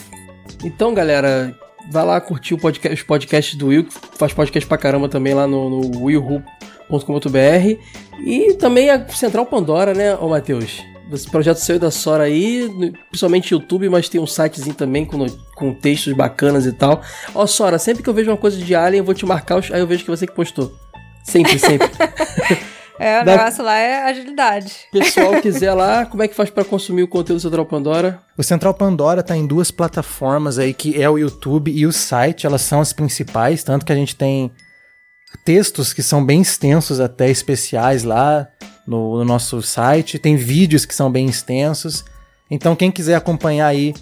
Então, galera, vai lá curtir podcast, os podcasts do Will, que faz podcast pra caramba também lá no, no willhu.com.br. E também a Central Pandora, né, ô Matheus? Esse projeto seu e da Sora aí, no- principalmente YouTube, mas tem um sitezinho também com, com textos bacanas e tal. Ó, Sora, sempre que eu vejo uma coisa de Alien, eu vou te marcar, aí eu vejo que você que postou. Sempre, sempre. É, o Dá- negócio lá é agilidade. Pessoal quiser lá, como é que faz pra consumir o conteúdo do Central Pandora? O Central Pandora tá em duas plataformas aí, que é o YouTube e o site, elas são as principais, tanto que a gente tem textos que são bem extensos, até especiais lá no, no nosso site, tem vídeos que são bem extensos. Então, quem quiser acompanhar aí,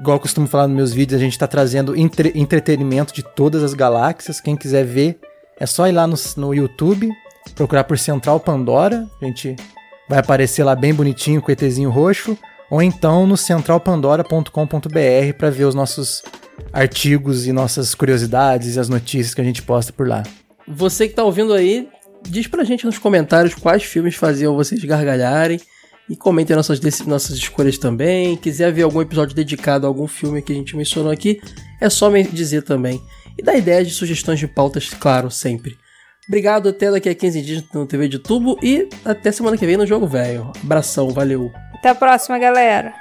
igual eu costumo falar nos meus vídeos, a gente tá trazendo entre- entretenimento de todas as galáxias. Quem quiser ver, é só ir lá no, no YouTube, procurar por Central Pandora, a gente vai aparecer lá bem bonitinho com o ETzinho roxo, ou então no centralpandora.com.br para ver os nossos artigos e nossas curiosidades e as notícias que a gente posta por lá. Você que tá ouvindo aí, diz pra gente nos comentários quais filmes faziam vocês gargalharem. E comentem nossas, nossas escolhas também. Quiser ver algum episódio dedicado a algum filme que a gente mencionou aqui, é só me dizer também. E dá ideias de sugestões de pautas, claro, sempre. Obrigado, até daqui a 15 dias no TV de Tubo e até semana que vem no Jogo Velho. Abração, valeu. Até a próxima, galera.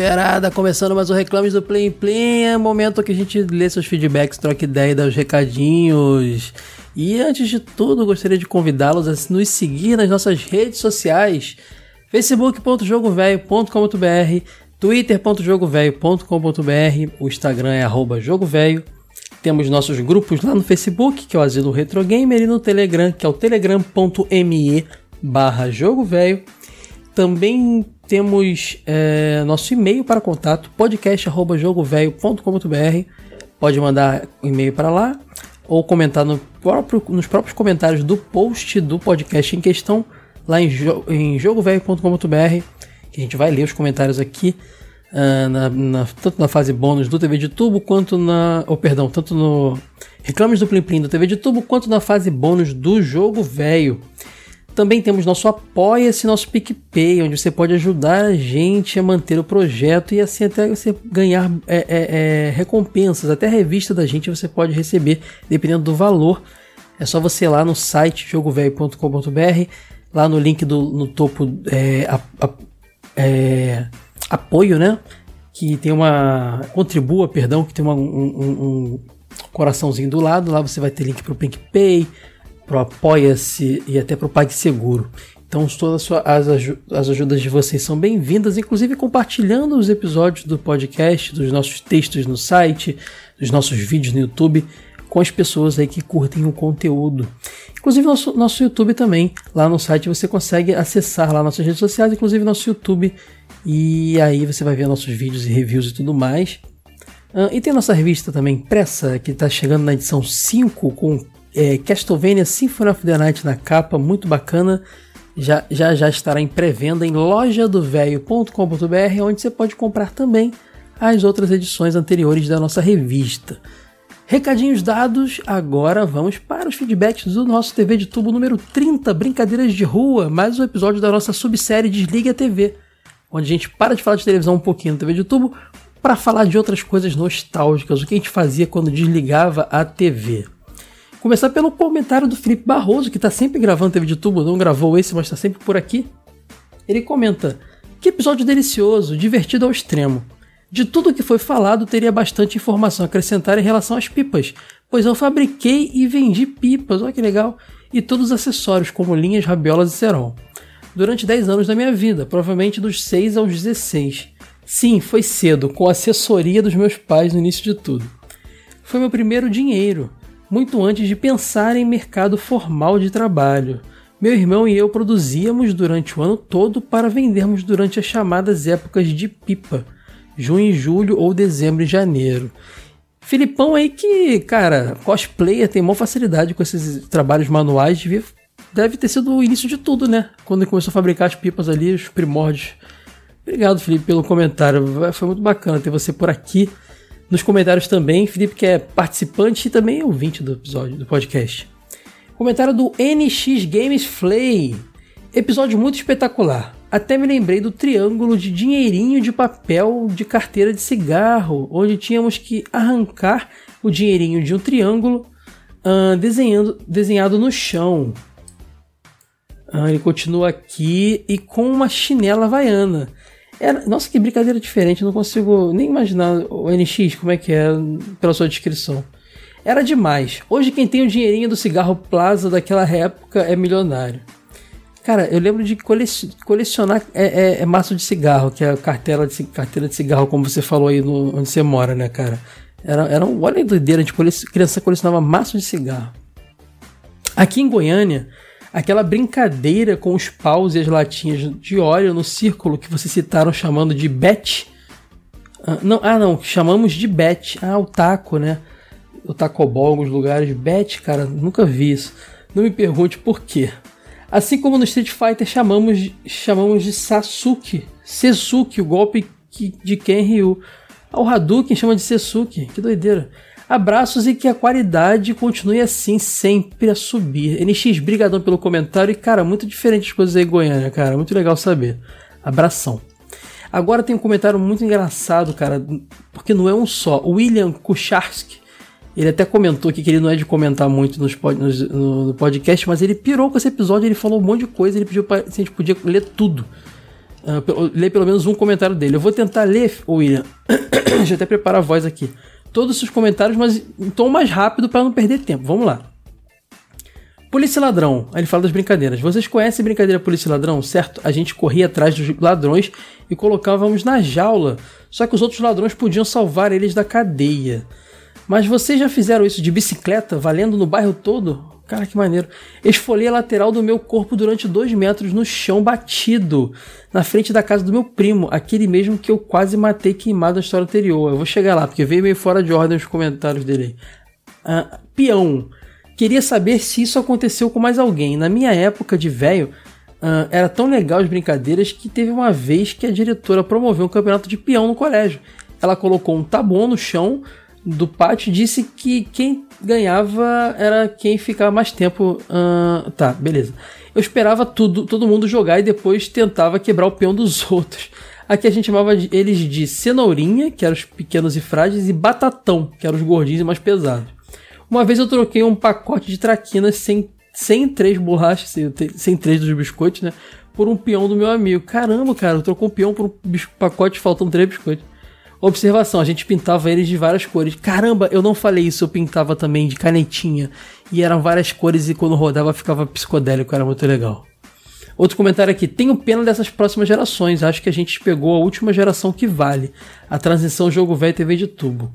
E aí, Verada, começando mais o Reclames do Plim Plim. É momento que a gente lê seus feedbacks, troca ideia, dá os recadinhos. E antes de tudo, gostaria de convidá-los a nos seguir nas nossas redes sociais: facebook.jogovelho.com.br, twitter.jogovelho.com.br, o Instagram é jogovelho. Temos nossos grupos lá no Facebook, que é o Asilo Retro Gamer, e no Telegram, que é o telegram.me barra jogo velho. Também temos é, nosso e-mail para contato, podcast.jogovelho.com.br. Pode mandar e-mail para lá ou comentar no próprio- nos próprios comentários do post do podcast em questão, lá em, jo, em jogovelho.com.br, que a gente vai ler os comentários aqui, ah, na- na- tanto na fase bônus do TV de Tubo, quanto na. Oh, perdão, tanto no Reclames do Plim Plim do TV de Tubo, quanto na fase bônus do Jogo Velho. Também temos nosso Apoia-se, nosso PicPay, onde você pode ajudar a gente a manter o projeto e assim até você ganhar é, é, é, recompensas. Até a revista da gente você pode receber, dependendo do valor. É só você ir lá no site jogovelho.com.br, lá no link do, no topo é, a- a- é, apoio, né? Que tem uma. Contribua, perdão, que tem uma- um, um- um coraçãozinho do lado. Lá você vai ter link pro PicPay, pro Apoia-se e até pro PagSeguro. Então todas as as, aju- as ajudas de vocês são bem-vindas, inclusive compartilhando os episódios do podcast, dos nossos textos no site, dos nossos vídeos no YouTube, com as pessoas aí que curtem o conteúdo. Inclusive nosso, nosso YouTube também, lá no site você consegue acessar lá nossas redes sociais, inclusive nosso YouTube, e aí você vai ver nossos vídeos e reviews e tudo mais. Ah, e tem nossa revista também impressa, que está chegando na edição 5, com é, Castlevania Symphony of the Night na capa, muito bacana. Já já, já estará em pré-venda em lojadovelho.com.br, onde você pode comprar também as outras edições anteriores da nossa revista. Recadinhos dados, agora vamos para os feedbacks do nosso TV de tubo número 30, Brincadeiras de Rua, mais um episódio da nossa subsérie Desliga a TV, onde a gente para de falar de televisão um pouquinho no TV de tubo para falar de outras coisas nostálgicas, o que a gente fazia quando desligava a TV. Começar pelo comentário do Felipe Barroso, que está sempre gravando TV de tubo, não gravou esse, mas está sempre por aqui. Ele comenta: Que episódio delicioso, divertido ao extremo. De tudo que foi falado, teria bastante informação a acrescentar em relação às pipas, pois eu fabriquei e vendi pipas, olha que legal, e todos os acessórios, como linhas, rabiolas e cerol. Durante 10 anos da minha vida, provavelmente dos 6 aos 16. Sim, foi cedo, com a assessoria dos meus pais no início de tudo. Foi meu primeiro dinheiro, muito antes de pensar em mercado formal de trabalho. Meu irmão e eu produzíamos durante o ano todo para vendermos durante as chamadas épocas de pipa, junho e julho ou dezembro e janeiro. Filipão aí que, cara, cosplayer tem maior facilidade com esses trabalhos manuais, devia- deve ter sido o início de tudo, né? Quando ele começou a fabricar as pipas ali, os primórdios. Obrigado, Felipe, pelo comentário. Foi muito bacana ter você por aqui. Nos comentários também, Felipe, que é participante e também ouvinte do episódio, do podcast. Comentário do NX Games Flay. Episódio muito espetacular. Até me lembrei do triângulo de dinheirinho de papel de carteira de cigarro, onde tínhamos que arrancar o dinheirinho de um triângulo ah, desenhando, desenhado no chão. Ah, ele continua aqui e com uma chinela havaiana. Era, nossa, que brincadeira diferente, não consigo nem imaginar o NX como é que é pela sua descrição. Era demais. Hoje quem tem o dinheirinho do cigarro Plaza daquela época é milionário. Cara, eu lembro de cole- colecionar é, é, é maço de cigarro, que é a carteira de, carteira de cigarro, como você falou aí no, onde você mora, né, cara? Era, era um, olha a doideira, a gente criança colecionava maço de cigarro. Aqui em Goiânia, aquela brincadeira com os paus e as latinhas de óleo no círculo que vocês citaram chamando de bet. Ah, não, ah, não, chamamos de bet. Ah, o taco, né? O tacobol em alguns lugares. Bet, cara, nunca vi isso. Não me pergunte por quê. Assim como no Street Fighter chamamos, de- chamamos de Sasuke. Sesuke, o golpe de Ken Ryu. Ah, O Hadouken chama de Sesuke. Que doideira. Abraços e que a qualidade continue assim, sempre a subir. NX, brigadão pelo comentário e, cara, muito diferente as coisas aí em Goiânia, cara. Muito legal saber. Abração. Agora tem um comentário muito engraçado, cara, porque não é um só. William Kucharski, ele até comentou aqui que ele não é de comentar muito nos pod- nos- no, no podcast, mas ele pirou com esse episódio, ele falou um monte de coisa, ele pediu pra, se a gente podia ler tudo. Pe- ler pelo menos um comentário dele. Eu vou tentar ler, William. Deixa eu até preparar a voz aqui. Todos os seus comentários, mas em tom mais rápido para não perder tempo. Vamos lá. Polícia Ladrão. Aí ele fala das brincadeiras. Vocês conhecem brincadeira Polícia Ladrão, certo? A gente corria atrás dos ladrões e colocávamos na jaula. Só que os outros ladrões podiam salvar eles da cadeia. Mas vocês já fizeram isso de bicicleta, valendo no bairro todo? Cara, que maneiro. Esfolei a lateral do meu corpo durante dois metros no chão batido, na frente da casa do meu primo, aquele mesmo que eu quase matei queimado na história anterior. Eu vou chegar lá, porque veio meio fora de ordem os comentários dele aí. Ah, peão. Queria saber se isso aconteceu com mais alguém. Na minha época de velho, ah, era tão legal as brincadeiras que teve uma vez que a diretora promoveu um campeonato de peão no colégio. Ela colocou um tabu no chão, do pátio disse que quem ganhava era quem ficava mais tempo. ah, tá, beleza. Eu esperava tudo, todo mundo jogar e depois tentava quebrar o peão dos outros. Aqui a gente chamava eles de cenourinha, que eram os pequenos e frágeis, e batatão, que eram os gordinhos e mais pesados. Uma vez eu troquei um pacote de traquinas sem, sem três bolachas, sem, sem três dos biscoitos, né? Por um peão do meu amigo. Caramba, cara, trocou um peão por um pacote faltam três biscoitos. Observação, a gente pintava eles de várias cores. Caramba, eu não falei isso, eu pintava também de canetinha. E eram várias cores e quando rodava ficava psicodélico, era muito legal. Outro comentário aqui. Tenho pena dessas próximas gerações. Acho que a gente pegou a última geração que vale. A transição jogo velho TV de tubo.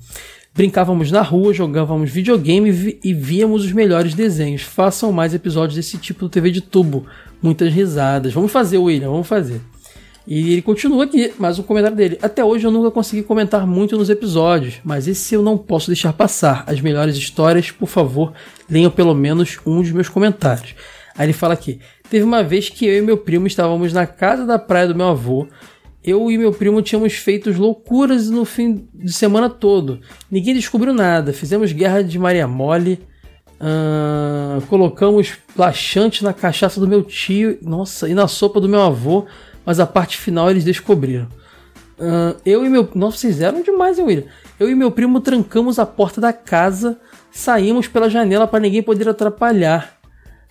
Brincávamos na rua, jogávamos videogame vi- e víamos os melhores desenhos. Façam mais episódios desse tipo do TV de tubo. Muitas risadas. Vamos fazer, William, vamos fazer. E ele continua aqui, mais um comentário dele. Até hoje eu nunca consegui comentar muito nos episódios, mas esse eu não posso deixar passar. As melhores histórias, por favor, leiam pelo menos um dos meus comentários. Aí ele fala aqui: Teve uma vez que eu e meu primo estávamos na casa da praia do meu avô. Eu e meu primo tínhamos feito loucuras no fim de semana todo. Ninguém descobriu nada. Fizemos guerra de Maria Mole. colocamos laxante na cachaça do meu tio. Nossa, e na sopa do meu avô. Mas a parte final eles descobriram. Ahn, eu e meu. Nossa, vocês eram demais, hein, William? Eu e meu primo trancamos a porta da casa. Saímos pela janela para ninguém poder atrapalhar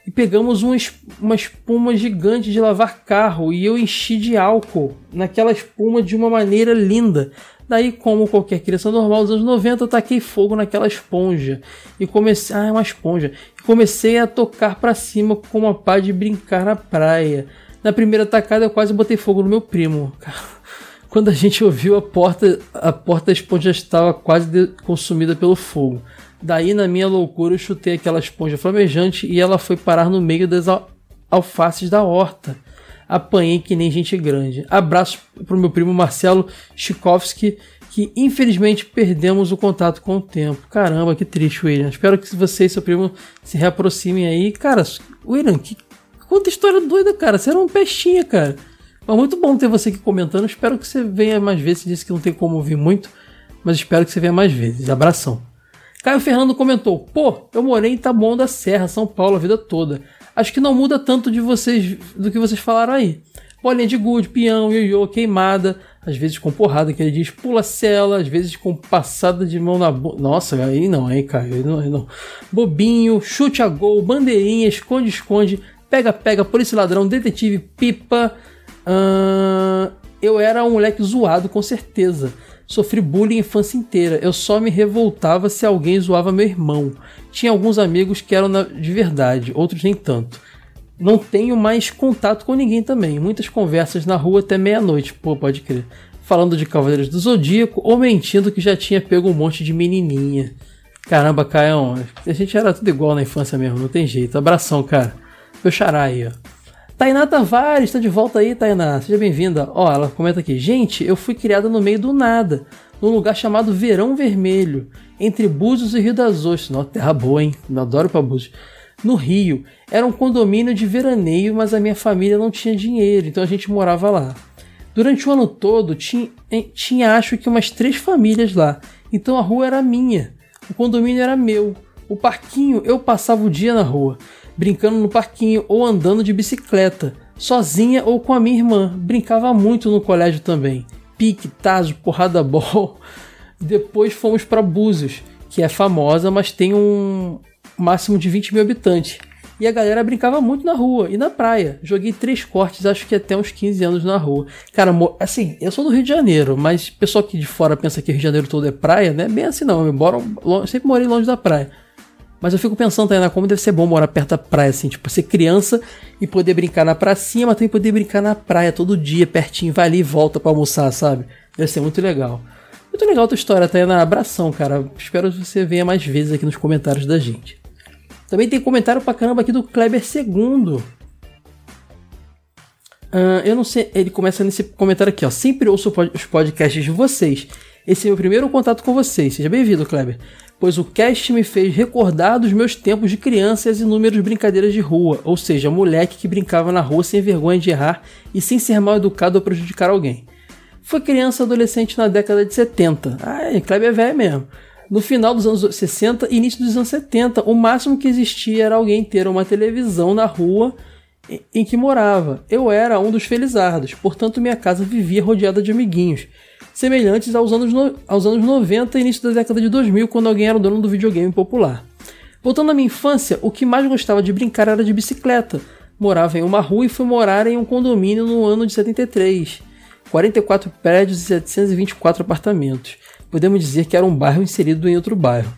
e pegamos uma, uma espuma gigante de lavar carro e eu enchi de álcool naquela espuma de uma maneira linda. Daí, como qualquer criança normal dos anos 90, eu taquei fogo naquela esponja e comecei. Ah, é uma esponja. E comecei a tocar pra cima com uma pá de brincar na praia. Na primeira tacada, eu quase botei fogo no meu primo. Quando a gente ouviu a porta, a porta da esponja estava quase consumida pelo fogo. Daí, na minha loucura, eu chutei aquela esponja flamejante e ela foi parar no meio das al- alfaces da horta. Apanhei que nem gente grande. Abraço pro meu primo Marcelo Chikovski, que infelizmente perdemos o contato com o tempo. Caramba, que triste, William. Espero que você e seu primo se reaproximem aí. Cara, William, que quanta história doida, cara. Você era um pestinha, cara. Mas muito bom ter você aqui comentando. Espero que você venha mais vezes. Você disse que não tem como ouvir muito, mas espero que você venha mais vezes. Abração. Caio Fernando comentou: Pô, eu morei em Taboão da Serra, São Paulo, a vida toda. Acho que não muda tanto de vocês do que vocês falaram aí. Bolinha de gude, peão, ioiô, queimada, às vezes com porrada, que ele diz pula cela, às vezes com passada de mão na boca. Nossa, aí não, aí, Caio, aí não, aí não. Bobinho, chute a gol, bandeirinha, esconde-esconde, pega-pega, polícia e ladrão, detetive, pipa. ahn, eu era um moleque zoado, com certeza. Sofri bullying a infância inteira. Eu só me revoltava se alguém zoava meu irmão. Tinha alguns amigos que eram de verdade, outros nem tanto. Não tenho mais contato com ninguém também. Muitas conversas na rua até meia-noite, pô, pode crer. Falando de Cavaleiros do Zodíaco ou mentindo que já tinha pego um monte de menininha. Caramba, Caio, a gente era tudo igual na infância mesmo, não tem jeito. Abração, cara. Meu xará aí, ó. Tainá Tavares, tá de volta aí, Tainá. Seja bem-vinda. Ó, ela comenta aqui. Gente, eu fui criada no meio do nada, num lugar chamado Verão Vermelho, entre Búzios e Rio das Ostras. Nossa, terra boa, hein? Eu adoro pra Búzios. No Rio. Era um condomínio de veraneio, mas a minha família não tinha dinheiro, então a gente morava lá. Durante o ano todo, tinha, tinha acho que umas três famílias lá. Então a rua era minha. O condomínio era meu. O parquinho, eu passava o dia na rua, brincando no parquinho ou andando de bicicleta, sozinha ou com a minha irmã. Brincava muito no colégio também. Pique, tazo, porrada bol. Depois fomos para Búzios, que é famosa, mas tem um máximo de 20 mil habitantes. E a galera brincava muito na rua e na praia. Joguei três cortes, acho que até uns 15 anos na rua. Cara, assim, eu sou do Rio de Janeiro, mas pessoal que de fora pensa que Rio de Janeiro todo é praia, né? Bem assim não, eu moro, sempre morei longe da praia. Mas eu fico pensando, Tainá, como deve ser bom morar perto da praia, assim, tipo, ser criança e poder brincar na pracinha, mas também poder brincar na praia todo dia, pertinho, vai ali e volta pra almoçar, sabe? Deve ser muito legal. Muito legal a tua história, Tainá. Abração, cara. Espero que você venha mais vezes aqui nos comentários da gente. Também tem comentário pra caramba aqui do Kleber II. Ah, eu não sei, ele começa nesse comentário aqui, ó. Sempre ouço os podcasts de vocês. Esse é meu primeiro contato com vocês. Seja bem-vindo, Kleber. Pois o cast me fez recordar dos meus tempos de criança e as inúmeras brincadeiras de rua, ou seja, moleque que brincava na rua sem vergonha de errar e sem ser mal educado ou prejudicar alguém. Foi criança adolescente na década de 70. Ah, Kleber é velho mesmo. No final dos anos 60 e início dos anos 70, o máximo que existia era alguém ter uma televisão na rua em que morava. Eu era um dos felizardos, portanto minha casa vivia rodeada de amiguinhos, semelhantes aos anos, no- aos anos 90 e início da década de 2000, quando alguém era o dono do videogame popular. Voltando à minha infância, o que mais gostava de brincar era de bicicleta. Morava em uma rua e fui morar em um condomínio no ano de 73. 44 prédios e 724 apartamentos. Podemos dizer que era um bairro inserido em outro bairro.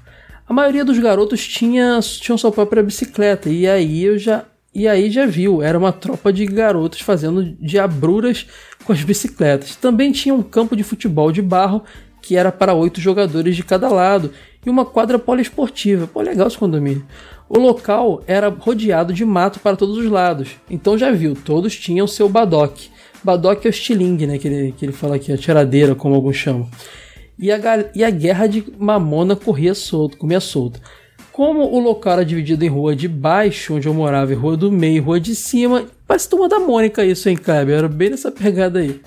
A maioria dos garotos tinha, tinham sua própria bicicleta e aí eu já e aí já viu, era uma tropa de garotos fazendo diabruras com as bicicletas. Também tinha um campo de futebol de barro que era para oito jogadores de cada lado e uma quadra poliesportiva. Pô, legal esse condomínio. O local era rodeado de mato para todos os lados. Então já viu, todos tinham seu badoque. Badoque é o estilingue, né? Que ele, que ele fala aqui, a tiradeira, como alguns chamam. E a, e a guerra de mamona corria solto, comia solto. Como o local era dividido em rua de baixo, onde eu morava, e rua do meio, e rua de cima, parece turma da Mônica isso, hein, Kleber? Era bem nessa pegada aí.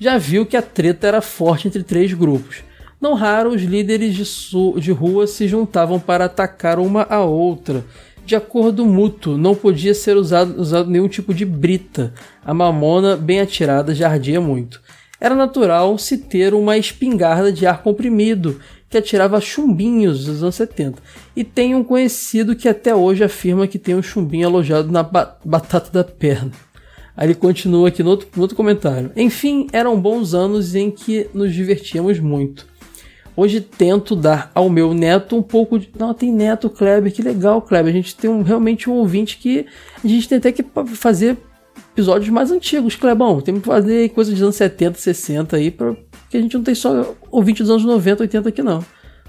Já viu que a treta era forte entre três grupos. Não raro, os líderes de, de rua se juntavam para atacar uma a outra. De acordo mútuo, não podia ser usado, usado nenhum tipo de brita. A mamona, bem atirada, já ardia muito. Era natural se ter uma espingarda de ar comprimido que atirava chumbinhos dos anos 70. E tem um conhecido que até hoje afirma que tem um chumbinho alojado na ba- batata da perna. Aí ele continua aqui no outro, no outro comentário. Enfim, eram bons anos em que nos divertíamos muito. Hoje tento dar ao meu neto um pouco de. Não, tem neto, Kleber, que legal, Kleber. A gente tem um, realmente um ouvinte que a gente tem até que fazer episódios mais antigos, Clebão. Tem que fazer coisa dos anos 70, 60 aí, pra, porque a gente não tem só ouvinte dos anos 90, 80 aqui não.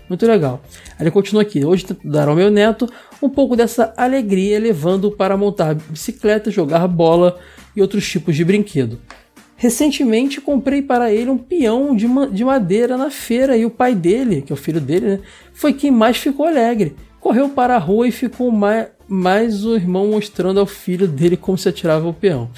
Muito legal. Ele continua aqui. Hoje tento dar ao meu neto um pouco dessa alegria, levando-o para montar bicicleta, jogar bola e outros tipos de brinquedo. Recentemente comprei para ele um peão de, ma- de madeira na feira e o pai dele, que é o filho dele, né, foi quem mais ficou alegre. Correu para a rua e ficou mais, mais o irmão mostrando ao filho dele como se atirava o peão.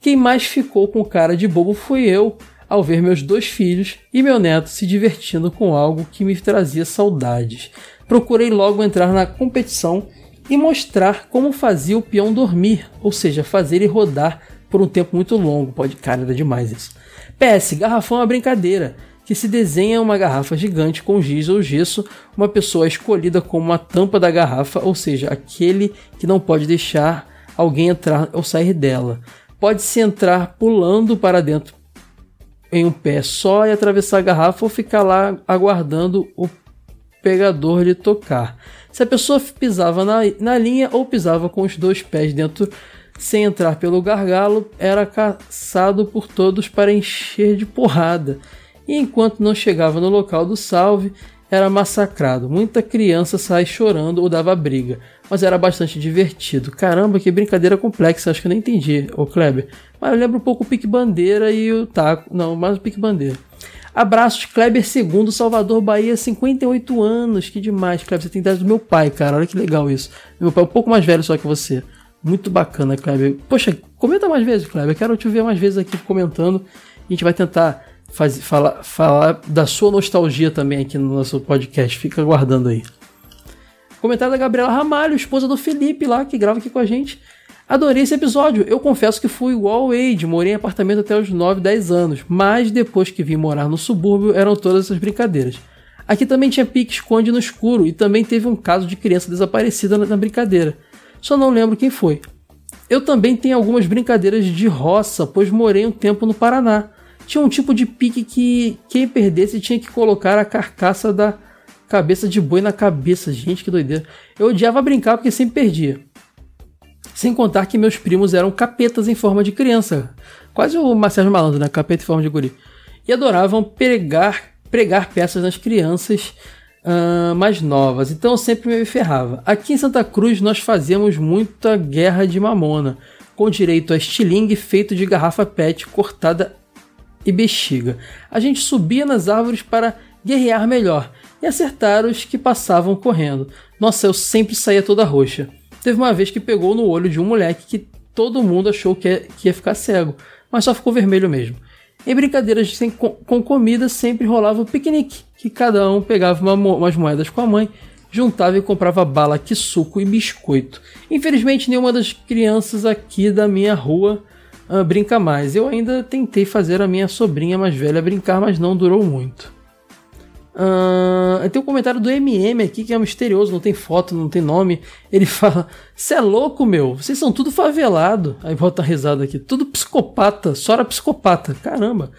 Quem mais ficou com cara de bobo foi eu, ao ver meus dois filhos e meu neto se divertindo com algo que me trazia saudades. Procurei logo entrar na competição e mostrar como fazia o peão dormir, ou seja, fazer ele rodar por um tempo muito longo. Pode, cara, era demais isso. PS, garrafão é uma brincadeira, que se desenha uma garrafa gigante com giz ou gesso, uma pessoa é escolhida como a tampa da garrafa, ou seja, aquele que não pode deixar alguém entrar ou sair dela. Pode-se entrar pulando para dentro em um pé só e atravessar a garrafa ou ficar lá aguardando o pegador lhe tocar. Se a pessoa pisava na, na linha ou pisava com os dois pés dentro sem entrar pelo gargalo, era caçado por todos para encher de porrada. E enquanto não chegava no local do salve, era massacrado. Muita criança sai chorando ou dava briga, mas era bastante divertido. Caramba, que brincadeira complexa, acho que eu nem entendi, ô Kleber. Mas eu lembro um pouco o Pique Bandeira e o Taco. Não, mais o Pique Bandeira. Abraços, Kleber II, Salvador, Bahia, 58 anos. Que demais, Kleber. Você tem idade do meu pai, cara. Olha que legal isso. Meu pai é um pouco mais velho só que você. Muito bacana, Kleber. Poxa, comenta mais vezes, Kleber. Quero te ver mais vezes aqui comentando. A gente vai tentar faz, falar, falar da sua nostalgia também aqui no nosso podcast. Fica aguardando aí. Comentário da Gabriela Ramalho, esposa do Felipe lá, que grava aqui com a gente. Adorei esse episódio. Eu confesso que fui igual ao Wade, morei em apartamento até os 9, 10 anos, mas depois que vim morar no subúrbio eram todas essas brincadeiras. Aqui também tinha pique esconde no escuro e também teve um caso de criança desaparecida na brincadeira. Só não lembro quem foi. Eu também tenho algumas brincadeiras de roça, pois morei um tempo no Paraná. Tinha um tipo de pique que quem perdesse tinha que colocar a carcaça da cabeça de boi na cabeça. Gente, que doideira. Eu odiava brincar porque sempre perdia. Sem contar que meus primos eram capetas em forma de criança. Quase o Marcelo Malandro, né? Capeta em forma de guri. E adoravam pregar, pregar peças nas crianças ah, mais novas. Então eu sempre me ferrava. Aqui em Santa Cruz nós fazíamos muita guerra de mamona. Com direito a estilingue feito de garrafa pet cortada e bexiga. A gente subia nas árvores para guerrear melhor e acertar os que passavam correndo. Nossa, eu sempre saía toda roxa. Teve uma vez que pegou no olho de um moleque que todo mundo achou que ia, que ia ficar cego, mas só ficou vermelho mesmo. Em brincadeiras com, com comida sempre rolava o piquenique, que cada um pegava uma umas moedas com a mãe, juntava e comprava bala, que suco e biscoito. Infelizmente, nenhuma das crianças aqui da minha rua ah, brinca mais. Eu ainda tentei fazer a minha sobrinha mais velha brincar, mas não durou muito. Ah, tem um comentário do MM aqui que é misterioso, não tem foto, não tem nome. Ele fala: Cê é louco, meu? Vocês são tudo favelado. Aí bota a risada aqui: tudo psicopata, só era psicopata. Caramba.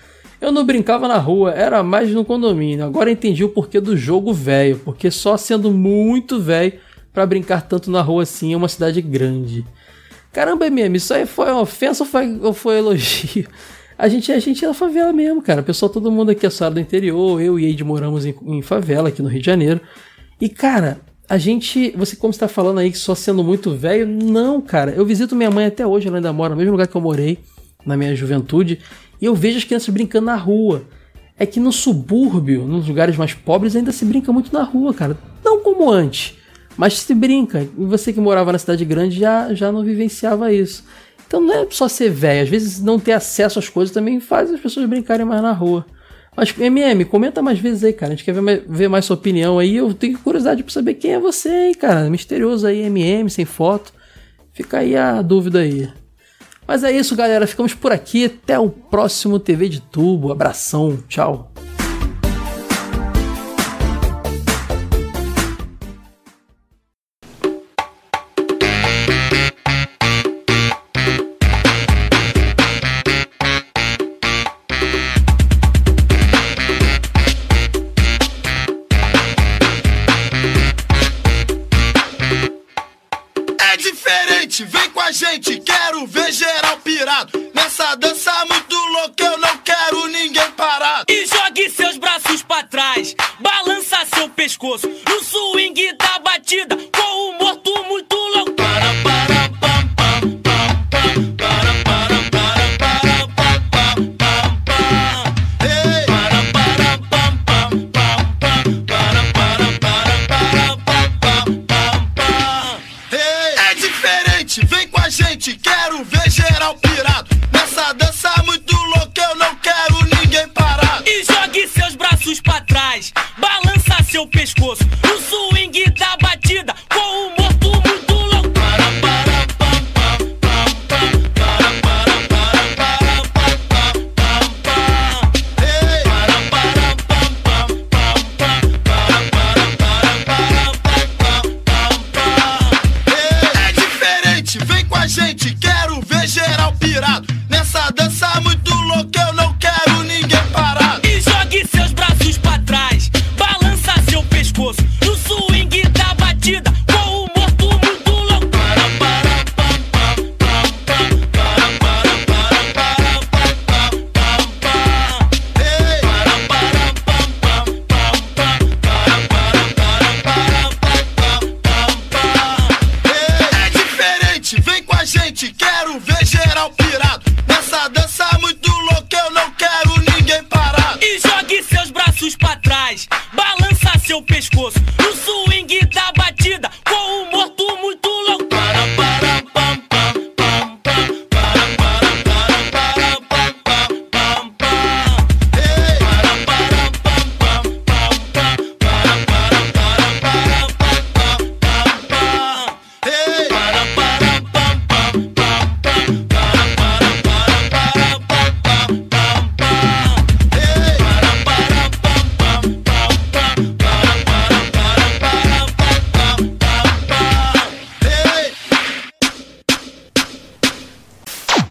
Eu não brincava na rua, era mais no condomínio. Agora entendi o porquê do jogo velho, porque só sendo muito velho pra brincar tanto na rua assim é uma cidade grande. Caramba, MM, isso aí foi uma ofensa ou foi, ou foi elogio? A gente, a gente é da favela mesmo, cara. Pessoal, todo mundo aqui é só do interior. Eu e Eide moramos em, em favela aqui no Rio de Janeiro. E, cara, a gente. Você, como está falando aí que só sendo muito velho, não, cara. Eu visito minha mãe até hoje, ela ainda mora no mesmo lugar que eu morei na minha juventude. E eu vejo as crianças brincando na rua. É que no subúrbio, nos lugares mais pobres, ainda se brinca muito na rua, cara. Não como antes, mas se brinca. Você que morava na cidade grande já, já não vivenciava isso. Então não é só ser velho, às vezes não ter acesso às coisas também faz as pessoas brincarem mais na rua. Mas, MM, comenta mais vezes aí, cara. A gente quer ver mais, ver mais sua opinião aí. Eu tenho curiosidade pra saber quem é você, hein, cara. Misterioso aí, MM, sem foto. Fica aí a dúvida aí. Mas é isso, galera. Ficamos por aqui. Até o próximo TV de Tubo. Abração. Tchau.